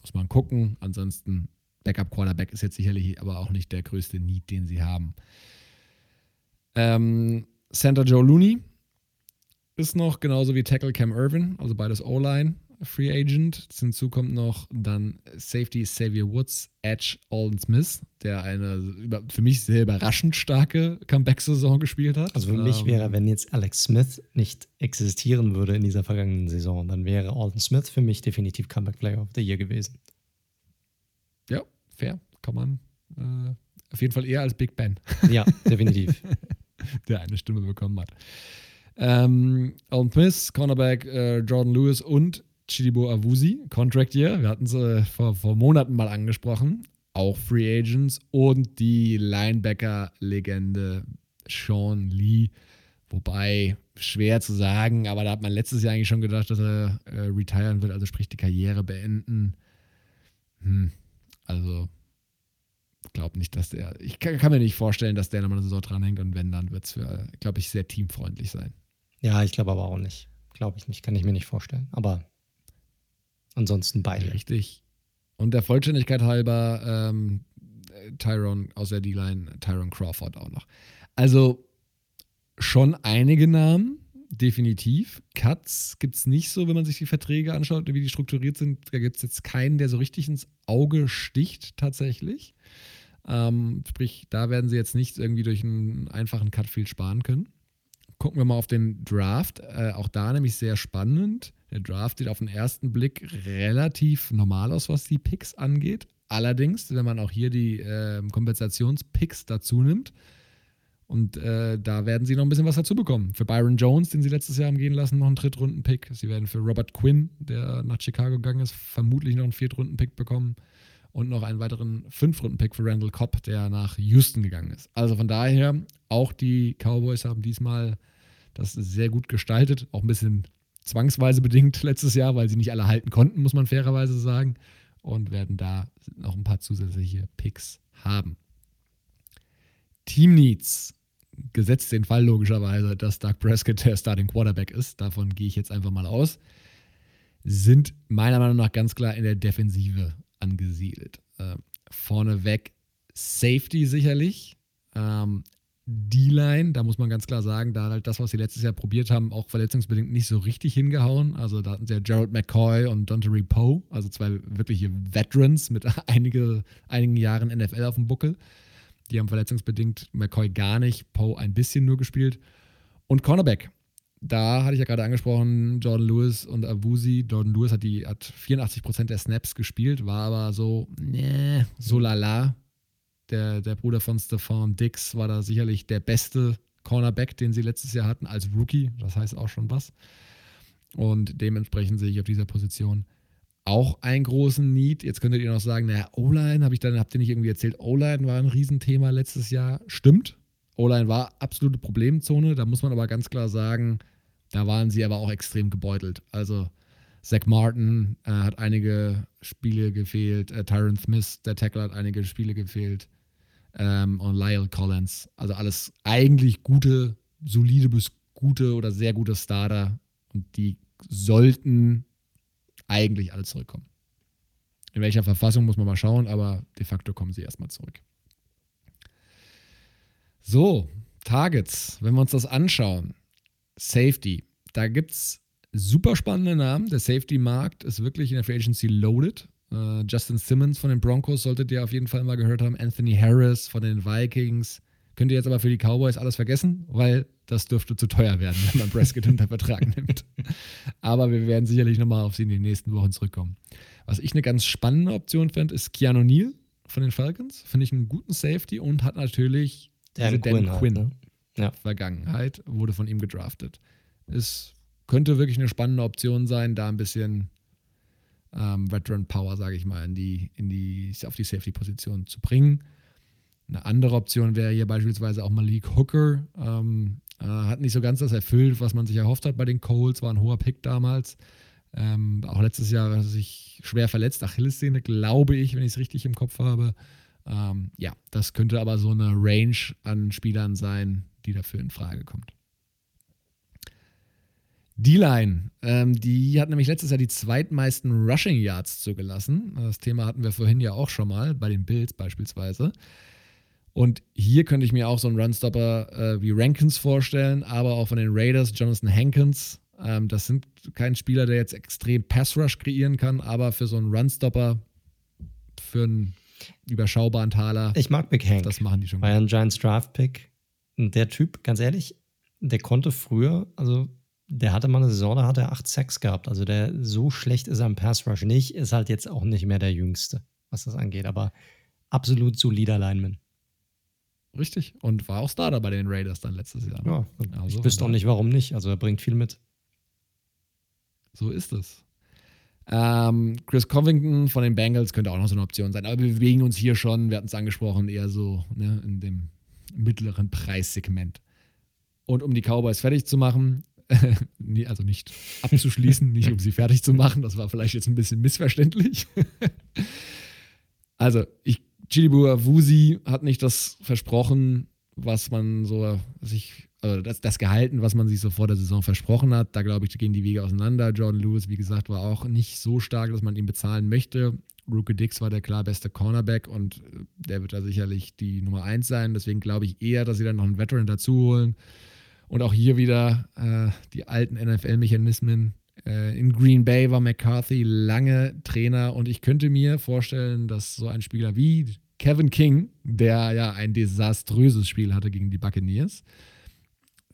muss man gucken. Ansonsten, Backup Quarterback ist jetzt sicherlich aber auch nicht der größte Need, den sie haben. Ähm, Center Joe Looney ist noch genauso wie Tackle Cam Irvin, also beides O-Line. Free Agent. Hinzu kommt noch dann Safety Xavier Woods, Edge Alden Smith, der eine für mich sehr überraschend starke Comeback-Saison gespielt hat. Also für mich ähm, wäre, wenn jetzt Alex Smith nicht existieren würde in dieser vergangenen Saison, dann wäre Alden Smith für mich definitiv Comeback Player of the Year gewesen. Ja, fair. Kann man äh, auf jeden Fall eher als Big Ben. Ja, definitiv. der eine Stimme bekommen hat. Ähm, Alden Smith, Cornerback äh, Jordan Lewis und Chidibo Awusi, Contract Year, wir hatten es äh, vor, vor Monaten mal angesprochen, auch Free Agents und die Linebacker-Legende Sean Lee, wobei schwer zu sagen, aber da hat man letztes Jahr eigentlich schon gedacht, dass er äh, retiren wird, also sprich die Karriere beenden. Hm, also glaube nicht, dass der, ich kann, kann, mir nicht vorstellen, dass der nochmal eine Saison dranhängt und wenn, dann wird es, glaube ich, sehr teamfreundlich sein. Ja, ich glaube aber auch nicht. Glaube ich nicht, kann ich mir nicht vorstellen. Aber Ansonsten beide. Richtig. Und der Vollständigkeit halber ähm, Tyrone aus der D-Line, Tyrone Crawford auch noch. Also schon einige Namen, definitiv. Cuts gibt es nicht so, wenn man sich die Verträge anschaut, wie die strukturiert sind. Da gibt es jetzt keinen, der so richtig ins Auge sticht, tatsächlich. Ähm, sprich, da werden sie jetzt nicht irgendwie durch einen einfachen Cut viel sparen können. Gucken wir mal auf den Draft. Äh, auch da nämlich sehr spannend. Der Draft sieht auf den ersten Blick relativ normal aus, was die Picks angeht. Allerdings, wenn man auch hier die äh, Kompensationspicks dazu nimmt, und äh, da werden sie noch ein bisschen was dazu bekommen. Für Byron Jones, den sie letztes Jahr haben gehen lassen, noch einen Drittrunden-Pick. Sie werden für Robert Quinn, der nach Chicago gegangen ist, vermutlich noch einen Viertrunden-Pick bekommen. Und noch einen weiteren Fünftrunden-Pick für Randall Cobb, der nach Houston gegangen ist. Also von daher, auch die Cowboys haben diesmal das sehr gut gestaltet. Auch ein bisschen zwangsweise bedingt letztes Jahr, weil sie nicht alle halten konnten, muss man fairerweise sagen. Und werden da noch ein paar zusätzliche Picks haben. Team Needs. Gesetzt den Fall logischerweise, dass Doug Prescott der Starting Quarterback ist. Davon gehe ich jetzt einfach mal aus. Sind meiner Meinung nach ganz klar in der Defensive angesiedelt. Äh, vorneweg Safety sicherlich. Ähm, D-Line, da muss man ganz klar sagen, da halt das, was sie letztes Jahr probiert haben, auch verletzungsbedingt nicht so richtig hingehauen. Also da hatten sie ja Gerald McCoy und Dontery Poe, also zwei wirkliche Veterans mit einige, einigen Jahren NFL auf dem Buckel. Die haben verletzungsbedingt McCoy gar nicht, Poe ein bisschen nur gespielt. Und Cornerback, da hatte ich ja gerade angesprochen, Jordan Lewis und Abusi. Jordan Lewis hat, die, hat 84% der Snaps gespielt, war aber so, nee, so lala der, der Bruder von Stefan Dix war da sicherlich der beste Cornerback, den sie letztes Jahr hatten als Rookie. Das heißt auch schon was. Und dementsprechend sehe ich auf dieser Position auch einen großen Need. Jetzt könntet ihr noch sagen, naja, O-Line, habe ich dann, habt ihr nicht irgendwie erzählt, O-Line war ein Riesenthema letztes Jahr. Stimmt. O-Line war absolute Problemzone. Da muss man aber ganz klar sagen, da waren sie aber auch extrem gebeutelt. Also Zach Martin äh, hat einige Spiele gefehlt. Äh, Tyron Smith, der Tackler, hat einige Spiele gefehlt ähm, und Lyle Collins. Also alles eigentlich gute, solide bis gute oder sehr gute Starter und die sollten eigentlich alle zurückkommen. In welcher Verfassung muss man mal schauen, aber de facto kommen sie erstmal zurück. So, Targets, wenn wir uns das anschauen. Safety, da gibt es super spannende Namen. Der Safety-Markt ist wirklich in der Free Agency loaded. Uh, Justin Simmons von den Broncos solltet ihr auf jeden Fall mal gehört haben. Anthony Harris von den Vikings. Könnt ihr jetzt aber für die Cowboys alles vergessen, weil das dürfte zu teuer werden, wenn man Prescott unter Vertrag nimmt. Aber wir werden sicherlich nochmal auf sie in den nächsten Wochen zurückkommen. Was ich eine ganz spannende Option finde, ist Keanu Neal von den Falcons. Finde ich einen guten Safety und hat natürlich Dan, Dan Quinn, Quinn. Halt, ne? ja. Vergangenheit, wurde von ihm gedraftet. Es könnte wirklich eine spannende Option sein, da ein bisschen ähm, Veteran Power, sage ich mal, in die, in die, auf die Safety-Position zu bringen. Eine andere Option wäre hier beispielsweise auch Malik Hooker. Ähm, äh, hat nicht so ganz das erfüllt, was man sich erhofft hat bei den Colts, war ein hoher Pick damals. Ähm, auch letztes Jahr hat er sich schwer verletzt, Achillessehne, glaube ich, wenn ich es richtig im Kopf habe. Ähm, ja, das könnte aber so eine Range an Spielern sein, die dafür in Frage kommt. D-Line, ähm, die hat nämlich letztes Jahr die zweitmeisten Rushing Yards zugelassen. Das Thema hatten wir vorhin ja auch schon mal, bei den Bills beispielsweise. Und hier könnte ich mir auch so einen Runstopper äh, wie Rankins vorstellen, aber auch von den Raiders, Jonathan Hankins. Ähm, das sind kein Spieler, der jetzt extrem Pass-Rush kreieren kann, aber für so einen Runstopper, für einen überschaubaren Taler. Ich mag Big Hank. Das machen die schon. War ja ein Giants Draft-Pick. Der Typ, ganz ehrlich, der konnte früher, also der hatte mal eine Saison, da hat er acht Sacks gehabt. Also der so schlecht ist am Pass Rush nicht, ist halt jetzt auch nicht mehr der Jüngste, was das angeht, aber absolut solider Lineman. Richtig. Und war auch Starter bei den Raiders dann letztes Jahr. Ja, also, ich wüsste auch nicht, warum nicht. Also er bringt viel mit. So ist es. Ähm, Chris Covington von den Bengals könnte auch noch so eine Option sein. Aber wir bewegen uns hier schon, wir hatten es angesprochen, eher so ne, in dem mittleren Preissegment. Und um die Cowboys fertig zu machen, also nicht abzuschließen, nicht um sie fertig zu machen, das war vielleicht jetzt ein bisschen missverständlich. also, ich, Chilibua Wusi hat nicht das versprochen, was man so sich, also das, das gehalten, was man sich so vor der Saison versprochen hat. Da glaube ich, gehen die Wege auseinander. Jordan Lewis, wie gesagt, war auch nicht so stark, dass man ihn bezahlen möchte. Rookie Dix war der klar beste Cornerback und der wird da sicherlich die Nummer 1 sein. Deswegen glaube ich eher, dass sie dann noch einen Veteran dazu holen. Und auch hier wieder äh, die alten NFL-Mechanismen. Äh, in Green Bay war McCarthy lange Trainer und ich könnte mir vorstellen, dass so ein Spieler wie Kevin King, der ja ein desaströses Spiel hatte gegen die Buccaneers,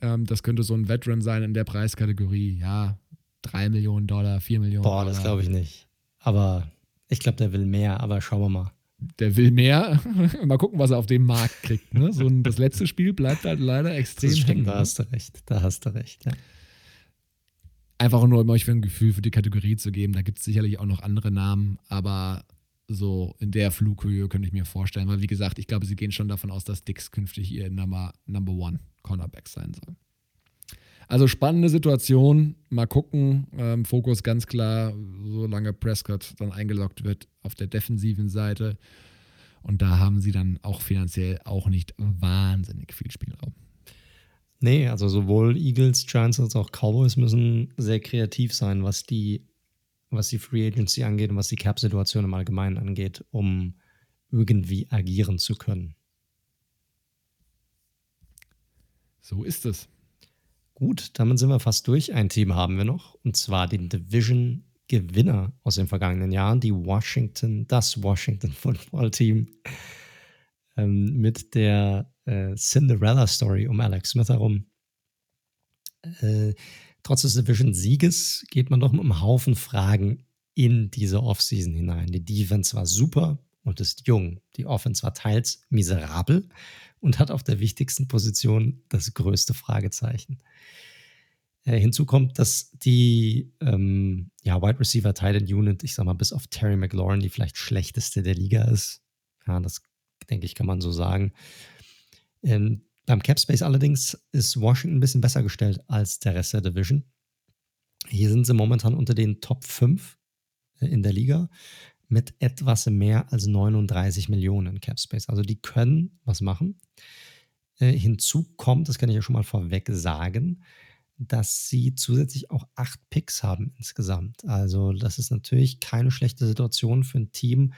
ähm, das könnte so ein Veteran sein in der Preiskategorie. Ja, 3 Millionen Dollar, 4 Millionen Boah, Dollar. das glaube ich nicht. Aber ich glaube, der will mehr, aber schauen wir mal der will mehr. Mal gucken, was er auf dem Markt kriegt. Ne? So ein, das letzte Spiel bleibt halt leider extrem das hängen. Da hast du recht. Da hast du recht. Ja. Einfach nur, um euch für ein Gefühl für die Kategorie zu geben. Da gibt es sicherlich auch noch andere Namen, aber so in der Flughöhe könnte ich mir vorstellen. Weil, wie gesagt, ich glaube, sie gehen schon davon aus, dass Dix künftig ihr Number, Number One Cornerback sein soll. Also spannende Situation. Mal gucken. Ähm, Fokus ganz klar, solange Prescott dann eingeloggt wird auf der defensiven Seite. Und da haben sie dann auch finanziell auch nicht wahnsinnig viel Spielraum. Nee, also sowohl Eagles, Giants als auch Cowboys müssen sehr kreativ sein, was die, was die Free Agency angeht und was die Cap-Situation im Allgemeinen angeht, um irgendwie agieren zu können. So ist es. Gut, damit sind wir fast durch. Ein Team haben wir noch, und zwar den Division-Gewinner aus den vergangenen Jahren, die Washington, das Washington Football Team, ähm, mit der äh, Cinderella-Story um Alex Smith herum. Äh, trotz des Division-Sieges geht man doch mit einem Haufen Fragen in diese Offseason hinein. Die Defense war super und ist jung. Die Offense war teils miserabel und hat auf der wichtigsten Position das größte Fragezeichen. Äh, hinzu kommt, dass die ähm, ja, Wide Receiver Titan Unit, ich sag mal, bis auf Terry McLaurin die vielleicht schlechteste der Liga ist. Ja, das denke ich, kann man so sagen. Ähm, beim Cap Space allerdings ist Washington ein bisschen besser gestellt als der Rest der Division. Hier sind sie momentan unter den Top 5 äh, in der Liga mit etwas mehr als 39 Millionen Cap Space. Also die können was machen. Äh, hinzu kommt, das kann ich ja schon mal vorweg sagen, dass sie zusätzlich auch acht Picks haben insgesamt. Also das ist natürlich keine schlechte Situation für ein Team,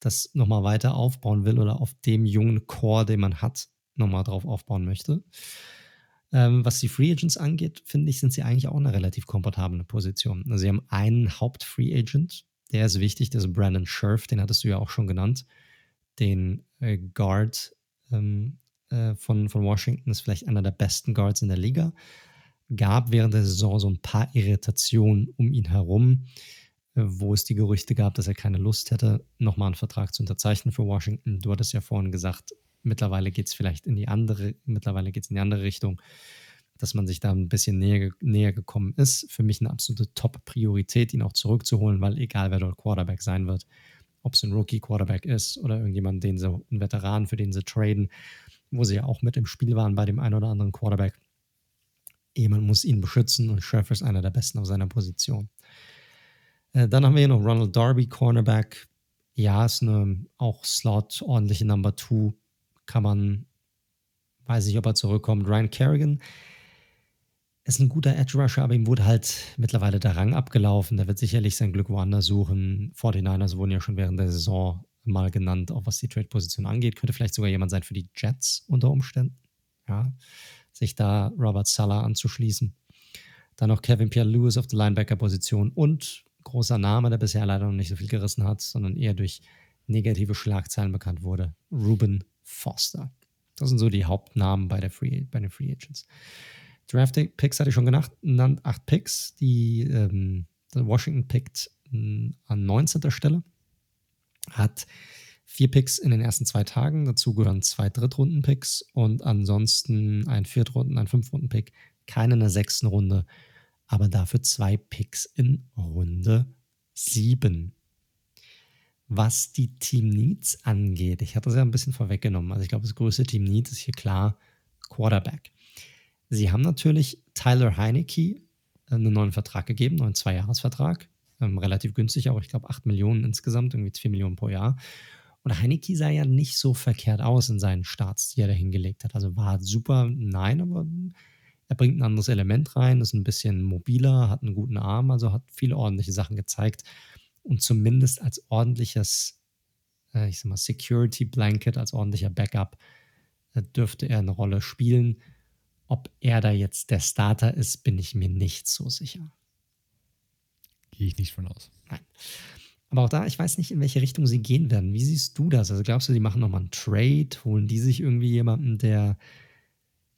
das nochmal weiter aufbauen will oder auf dem jungen Core, den man hat, nochmal drauf aufbauen möchte. Ähm, was die Free Agents angeht, finde ich, sind sie eigentlich auch eine relativ komfortable Position. Also sie haben einen Haupt-Free Agent, der ist wichtig, das ist Brandon Scherf, den hattest du ja auch schon genannt. Den äh, Guard ähm, äh, von, von Washington ist vielleicht einer der besten Guards in der Liga. Gab während der Saison so ein paar Irritationen um ihn herum, äh, wo es die Gerüchte gab, dass er keine Lust hätte, nochmal einen Vertrag zu unterzeichnen für Washington. Du hattest ja vorhin gesagt, mittlerweile geht es vielleicht in die andere, mittlerweile geht es in die andere Richtung dass man sich da ein bisschen näher, näher gekommen ist. Für mich eine absolute Top-Priorität, ihn auch zurückzuholen, weil egal wer dort Quarterback sein wird, ob es ein Rookie-Quarterback ist oder irgendjemand, den sie, ein Veteran, für den sie traden, wo sie ja auch mit im Spiel waren bei dem einen oder anderen Quarterback. Jemand muss ihn beschützen und Sheriff ist einer der besten auf seiner Position. Äh, dann haben wir hier noch Ronald Darby, Cornerback. Ja, ist eine auch Slot, ordentliche Number Two. Kann man Weiß nicht, ob er zurückkommt. Ryan Kerrigan ist ein guter Edge Rusher, aber ihm wurde halt mittlerweile der Rang abgelaufen. Der wird sicherlich sein Glück woanders suchen. 49ers wurden ja schon während der Saison mal genannt, auch was die Trade-Position angeht. Könnte vielleicht sogar jemand sein für die Jets unter Umständen. Ja, sich da Robert Sala anzuschließen. Dann noch Kevin Pierre Lewis auf der Linebacker-Position und großer Name, der bisher leider noch nicht so viel gerissen hat, sondern eher durch negative Schlagzeilen bekannt wurde. Ruben Foster. Das sind so die Hauptnamen bei, der Free, bei den Free Agents. Draft Picks hatte ich schon genannt, acht Picks. Die ähm, Washington pickt an 19. Stelle. Hat vier Picks in den ersten zwei Tagen. Dazu gehören zwei Drittrunden-Picks und ansonsten ein Viertrunden-, ein Fünftrunden-Pick. Keine in der sechsten Runde, aber dafür zwei Picks in Runde sieben. Was die Team Needs angeht, ich hatte das ja ein bisschen vorweggenommen. Also ich glaube, das größte Team Need ist hier klar Quarterback. Sie haben natürlich Tyler Heinecke einen neuen Vertrag gegeben, einen Zweijahresvertrag. Ähm, relativ günstig, auch ich glaube 8 Millionen insgesamt, irgendwie 4 Millionen pro Jahr. Und Heinecke sah ja nicht so verkehrt aus in seinen Starts, die er da hingelegt hat. Also war super, nein, aber er bringt ein anderes Element rein, ist ein bisschen mobiler, hat einen guten Arm, also hat viele ordentliche Sachen gezeigt. Und zumindest als ordentliches, äh, ich sag mal, Security Blanket, als ordentlicher Backup äh, dürfte er eine Rolle spielen. Ob er da jetzt der Starter ist, bin ich mir nicht so sicher. Gehe ich nicht von aus. Nein. Aber auch da, ich weiß nicht, in welche Richtung sie gehen werden. Wie siehst du das? Also glaubst du, die machen nochmal einen Trade? Holen die sich irgendwie jemanden, der,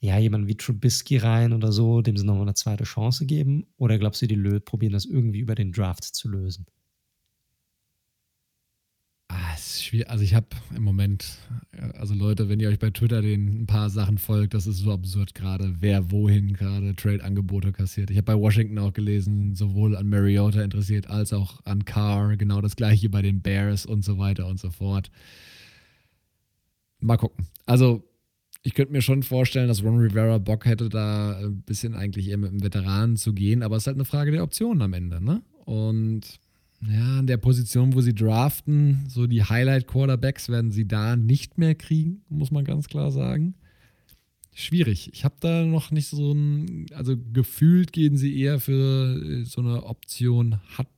ja, jemanden wie Trubisky rein oder so, dem sie nochmal eine zweite Chance geben? Oder glaubst du, die probieren das irgendwie über den Draft zu lösen? Ah, es ist schwierig. Also ich habe im Moment, also Leute, wenn ihr euch bei Twitter den ein paar Sachen folgt, das ist so absurd gerade, wer wohin gerade Trade-Angebote kassiert. Ich habe bei Washington auch gelesen, sowohl an Mariota interessiert als auch an Carr, genau das gleiche bei den Bears und so weiter und so fort. Mal gucken. Also ich könnte mir schon vorstellen, dass Ron Rivera Bock hätte, da ein bisschen eigentlich eher mit einem Veteranen zu gehen, aber es ist halt eine Frage der Optionen am Ende, ne? Und ja, in der Position, wo sie draften, so die Highlight-Quarterbacks werden sie da nicht mehr kriegen, muss man ganz klar sagen. Schwierig. Ich habe da noch nicht so ein, also gefühlt gehen sie eher für äh, so eine Option, hat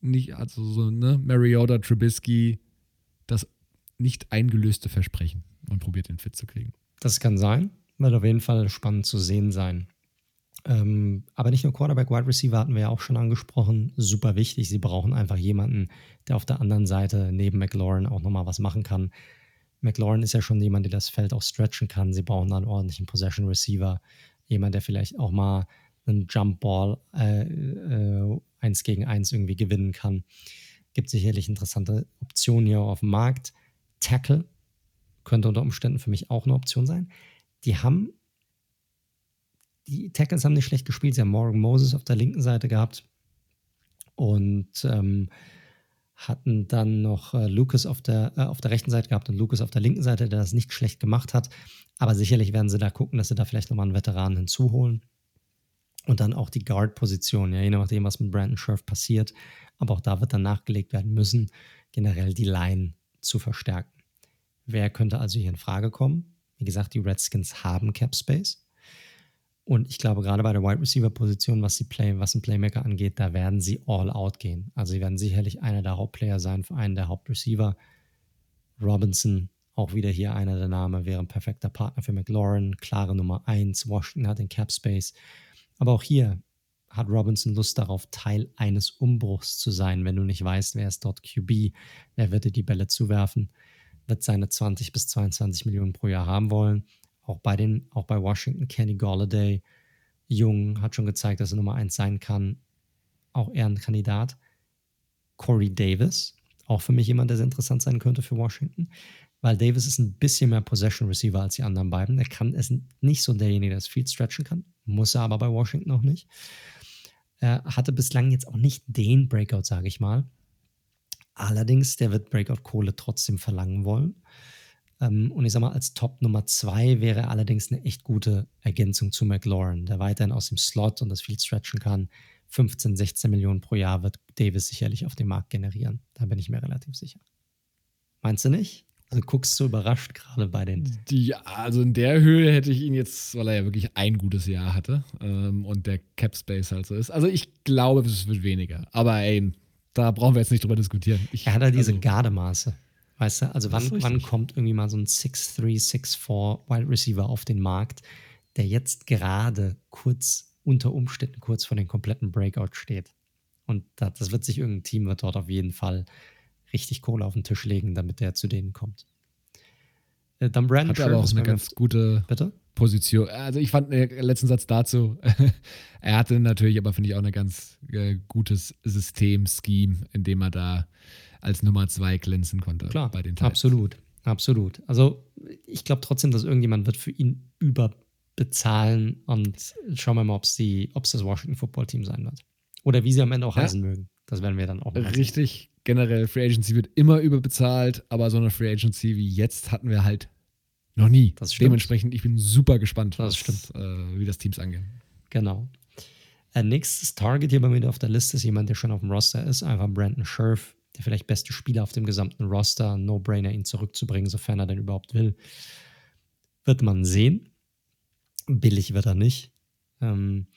nicht, also so, ne, Mariota, Trubisky, das nicht eingelöste Versprechen und probiert den fit zu kriegen. Das kann sein. Wird auf jeden Fall spannend zu sehen sein. Ähm, aber nicht nur Quarterback, Wide Receiver hatten wir ja auch schon angesprochen. Super wichtig. Sie brauchen einfach jemanden, der auf der anderen Seite neben McLaurin auch nochmal was machen kann. McLaurin ist ja schon jemand, der das Feld auch stretchen kann. Sie brauchen einen ordentlichen Possession Receiver. Jemand, der vielleicht auch mal einen Jump Ball äh, äh, eins gegen eins irgendwie gewinnen kann. Gibt sicherlich interessante Optionen hier auf dem Markt. Tackle könnte unter Umständen für mich auch eine Option sein. Die haben die Tackles haben nicht schlecht gespielt. Sie haben Morgan Moses auf der linken Seite gehabt und ähm, hatten dann noch äh, Lucas auf der, äh, auf der rechten Seite gehabt und Lucas auf der linken Seite, der das nicht schlecht gemacht hat. Aber sicherlich werden sie da gucken, dass sie da vielleicht nochmal einen Veteranen hinzuholen. Und dann auch die Guard-Position, ja, je nachdem, was mit Brandon Scherf passiert. Aber auch da wird dann nachgelegt werden müssen, generell die Line zu verstärken. Wer könnte also hier in Frage kommen? Wie gesagt, die Redskins haben Cap Space. Und ich glaube, gerade bei der Wide Receiver-Position, was, Play, was den Playmaker angeht, da werden sie all out gehen. Also sie werden sicherlich einer der Hauptplayer sein für einen der Hauptreceiver. Robinson, auch wieder hier einer der Namen, wäre ein perfekter Partner für McLaurin, klare Nummer 1. Washington hat den Cap Space. Aber auch hier hat Robinson Lust darauf, Teil eines Umbruchs zu sein, wenn du nicht weißt, wer ist dort QB, wer wird dir die Bälle zuwerfen, wird seine 20 bis 22 Millionen pro Jahr haben wollen auch bei den, auch bei Washington, Kenny Galladay, jung, hat schon gezeigt, dass er Nummer 1 sein kann. Auch er ein Kandidat. Corey Davis, auch für mich jemand, der sehr interessant sein könnte für Washington, weil Davis ist ein bisschen mehr Possession Receiver als die anderen beiden. Er kann es nicht so derjenige, der das Field stretchen kann, muss er aber bei Washington auch nicht. Er hatte bislang jetzt auch nicht den Breakout, sage ich mal. Allerdings, der wird Breakout-Kohle trotzdem verlangen wollen. Ähm, und ich sag mal, als Top Nummer zwei wäre allerdings eine echt gute Ergänzung zu McLaurin, der weiterhin aus dem Slot und das Field stretchen kann. 15, 16 Millionen pro Jahr wird Davis sicherlich auf dem Markt generieren. Da bin ich mir relativ sicher. Meinst du nicht? Also guckst du überrascht gerade bei den. Die, also in der Höhe hätte ich ihn jetzt, weil er ja wirklich ein gutes Jahr hatte ähm, und der Cap Space halt so ist. Also ich glaube, es wird weniger. Aber ey, da brauchen wir jetzt nicht drüber diskutieren. Ich, er hat ja diese also, Gardemaße. Weißt du, also wann, wann kommt irgendwie mal so ein 6'3, 6'4 Wide Receiver auf den Markt, der jetzt gerade kurz unter Umständen kurz vor dem kompletten Breakout steht? Und das, das wird sich irgendein Team wird dort auf jeden Fall richtig Kohle auf den Tisch legen, damit der zu denen kommt. Äh, dann Brandon Hat aber auch eine ganz gute Bitte? Position. Also ich fand den letzten Satz dazu, er hatte natürlich aber, finde ich, auch ein ganz äh, gutes System-Scheme, in dem er da als Nummer zwei glänzen konnte Klar, bei den Titans. Absolut, absolut. Also ich glaube trotzdem, dass irgendjemand wird für ihn überbezahlen und schauen wir mal, ob es das Washington Football Team sein wird. Oder wie sie am Ende auch ja. heißen mögen. Das werden wir dann auch. Richtig, generell, Free Agency wird immer überbezahlt, aber so eine Free Agency wie jetzt hatten wir halt noch nie. Das stimmt. Dementsprechend, ich bin super gespannt, das was, stimmt. Äh, wie das Teams angeht. Genau. Äh, nächstes Target hier bei mir auf der Liste ist jemand, der schon auf dem Roster ist, einfach Brandon Scherf, der vielleicht beste Spieler auf dem gesamten Roster. No-brainer, ihn zurückzubringen, sofern er denn überhaupt will. Wird man sehen. Billig wird er nicht. Ähm,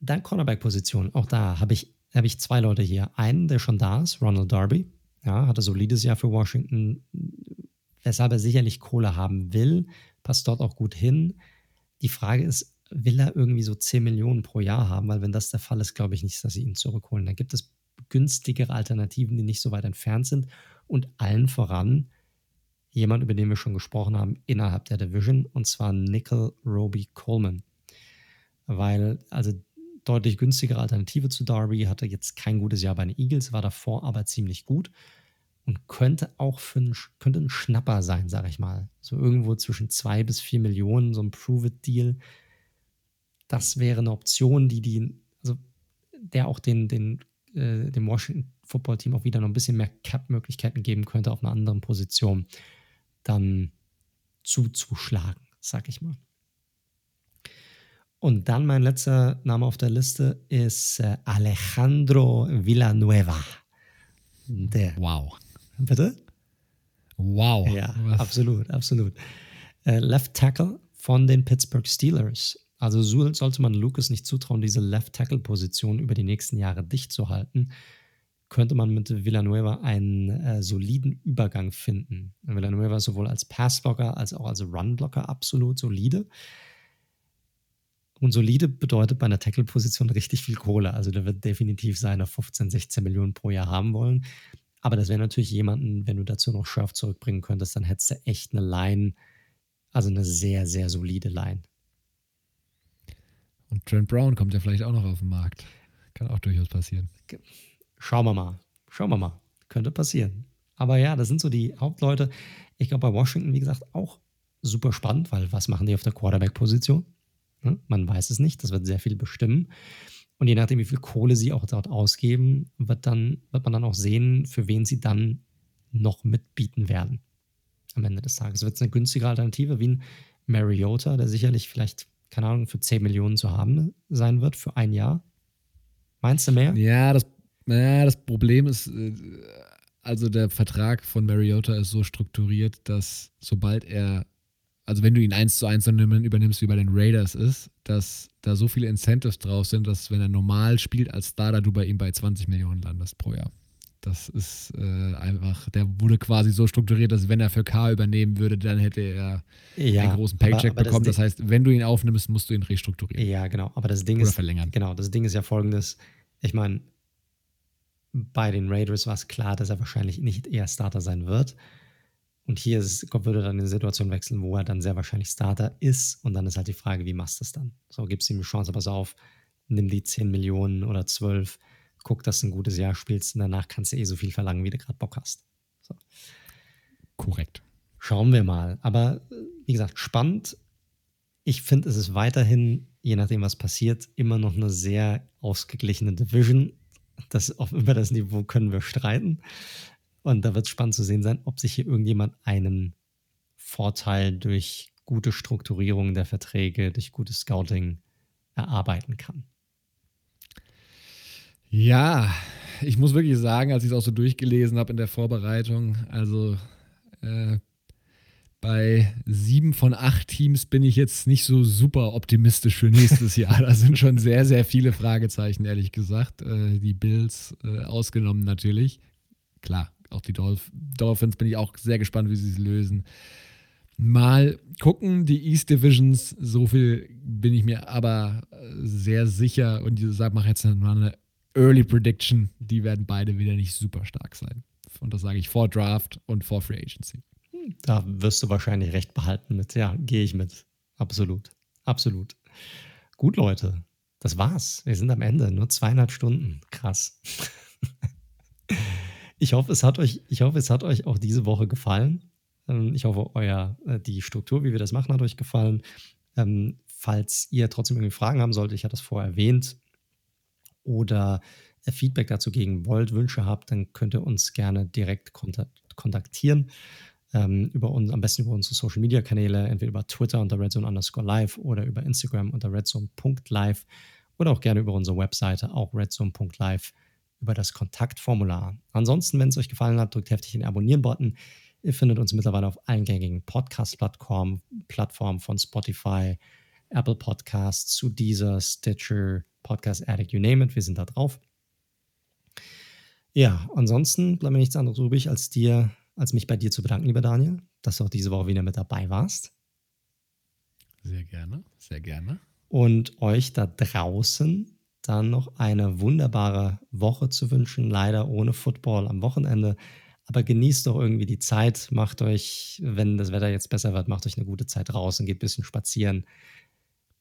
dann Cornerback-Position. Auch da habe ich habe ich zwei Leute hier. Einen, der schon da ist, Ronald Darby. Ja, hatte solides Jahr für Washington, weshalb er sicherlich Kohle haben will. Passt dort auch gut hin. Die Frage ist, will er irgendwie so 10 Millionen pro Jahr haben? Weil wenn das der Fall ist, glaube ich nicht, dass sie ihn zurückholen. Da gibt es günstigere Alternativen, die nicht so weit entfernt sind. Und allen voran jemand, über den wir schon gesprochen haben, innerhalb der Division, und zwar Nickel Roby Coleman. Weil, also deutlich günstigere Alternative zu Darby, hatte jetzt kein gutes Jahr bei den Eagles, war davor aber ziemlich gut und könnte auch für ein, könnte ein Schnapper sein, sage ich mal. So irgendwo zwischen zwei bis vier Millionen, so ein Prove-It-Deal. Das wäre eine Option, die die, also der auch den, den, äh, dem Washington Football Team auch wieder noch ein bisschen mehr Cap-Möglichkeiten geben könnte auf einer anderen Position, dann zuzuschlagen, sag ich mal. Und dann mein letzter Name auf der Liste ist äh, Alejandro Villanueva. Der. Wow. Bitte? Wow. Ja, Was? absolut, absolut. Äh, Left Tackle von den Pittsburgh Steelers. Also so sollte man Lucas nicht zutrauen, diese Left Tackle Position über die nächsten Jahre dicht zu halten, könnte man mit Villanueva einen äh, soliden Übergang finden. Villanueva ist sowohl als Passblocker als auch als Runblocker absolut solide. Und solide bedeutet bei einer Tackle-Position richtig viel Kohle. Also der wird definitiv seine 15, 16 Millionen pro Jahr haben wollen. Aber das wäre natürlich jemanden, wenn du dazu noch Schurf zurückbringen könntest, dann hättest du echt eine Line, also eine sehr, sehr solide Line. Und Trent Brown kommt ja vielleicht auch noch auf den Markt. Kann auch durchaus passieren. Schauen wir mal. Schauen wir mal. Könnte passieren. Aber ja, das sind so die Hauptleute. Ich glaube, bei Washington, wie gesagt, auch super spannend, weil was machen die auf der Quarterback-Position? Ne? Man weiß es nicht, das wird sehr viel bestimmen. Und je nachdem, wie viel Kohle sie auch dort ausgeben, wird, dann, wird man dann auch sehen, für wen sie dann noch mitbieten werden. Am Ende des Tages wird es eine günstige Alternative wie ein Mariota, der sicherlich vielleicht, keine Ahnung, für 10 Millionen zu haben sein wird für ein Jahr. Meinst du mehr? Ja, das, ja, das Problem ist, äh, also der Vertrag von Mariota ist so strukturiert, dass sobald er also wenn du ihn eins zu eins übernimmst wie bei den Raiders ist, dass da so viele Incentives drauf sind, dass wenn er normal spielt als Starter, du bei ihm bei 20 Millionen landest pro Jahr. Das ist äh, einfach, der wurde quasi so strukturiert, dass wenn er für K übernehmen würde, dann hätte er ja, einen großen Paycheck aber, aber bekommen. Das, das, heißt, wenn du ihn aufnimmst, musst du ihn restrukturieren. Ja, genau. Aber das Ding Oder ist. verlängern. Genau, das Ding ist ja folgendes. Ich meine, bei den Raiders war es klar, dass er wahrscheinlich nicht eher Starter sein wird. Und hier ist, würde dann eine Situation wechseln, wo er dann sehr wahrscheinlich Starter ist. Und dann ist halt die Frage, wie machst du das dann? So, gibst ihm die Chance, pass auf, nimm die 10 Millionen oder 12, guck, dass du ein gutes Jahr spielst und danach kannst du eh so viel verlangen, wie du gerade Bock hast. So. Korrekt. Schauen wir mal. Aber wie gesagt, spannend. Ich finde, es ist weiterhin, je nachdem, was passiert, immer noch eine sehr ausgeglichene Division. Das, über das Niveau können wir streiten. Und da wird es spannend zu sehen sein, ob sich hier irgendjemand einen Vorteil durch gute Strukturierung der Verträge, durch gutes Scouting erarbeiten kann. Ja, ich muss wirklich sagen, als ich es auch so durchgelesen habe in der Vorbereitung, also Äh, bei sieben von acht Teams bin ich jetzt nicht so super optimistisch für nächstes Jahr. Da sind schon sehr, sehr viele Fragezeichen, ehrlich gesagt. Äh, die Bills äh, ausgenommen natürlich. Klar, auch die Dolph Dolphins bin ich auch sehr gespannt, wie sie es lösen. Mal gucken, die East Divisions, so viel bin ich mir aber sehr sicher und ich mache jetzt mal eine Early Prediction, die werden beide wieder nicht super stark sein. Und das sage ich vor Draft und vor Free Agency. Da wirst du wahrscheinlich recht behalten mit. Ja, gehe ich mit. Absolut. Absolut. Gut, Leute. Das war's. Wir sind am Ende. Nur zweieinhalb Stunden. Krass. Ich hoffe, es hat euch, ich hoffe, es hat euch auch diese Woche gefallen. Ähm, ich hoffe, euer, äh, die Struktur, wie wir das machen, hat euch gefallen. Ähm, falls ihr trotzdem irgendwie Fragen haben solltet, ich hatte es vorher erwähnt, oder Feedback dazu geben wollt, Wünsche habt, dann könnt ihr uns gerne direkt kontaktieren. Ähm, über uns, am besten über unsere Social Media Kanäle, entweder über Twitter unter redzone underscore live oder über Instagram unter redzone.live oder auch gerne über unsere Webseite, auch redzone.live, über das Kontaktformular. Ansonsten, wenn es euch gefallen hat, drückt heftig den Abonnieren-Button. Ihr findet uns mittlerweile auf allen gängigen Podcast-Plattformen Plattformen von Spotify, Apple Podcasts, zu dieser Stitcher, Podcast Addict, you name it. Wir sind da drauf. Ja, ansonsten bleibt mir nichts anderes übrig, als dir, als mich bei dir zu bedanken, lieber Daniel, dass du auch diese Woche wieder mit dabei warst. Sehr gerne, sehr gerne. Und euch da draußen dann noch eine wunderbare Woche zu wünschen, leider ohne Football am Wochenende. Aber genießt doch irgendwie die Zeit, macht euch, wenn das Wetter jetzt besser wird, macht euch eine gute Zeit draußen, geht ein bisschen spazieren.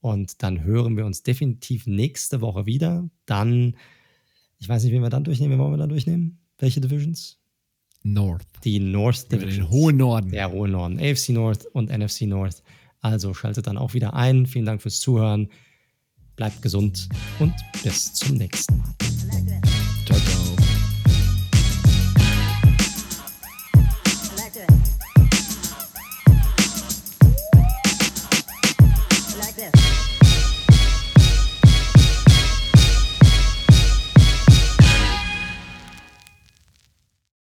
Und dann hören wir uns definitiv nächste Woche wieder. Dann, ich weiß nicht, wen wir dann durchnehmen. Wen wollen wir dann durchnehmen? Welche Divisions? North. Die North Division. Den hohen Norden. Der hohe Norden. AFC North und NFC North. Also schaltet dann auch wieder ein. Vielen Dank fürs Zuhören bleibt gesund und bis zum nächsten Mal. Ciao, ciao.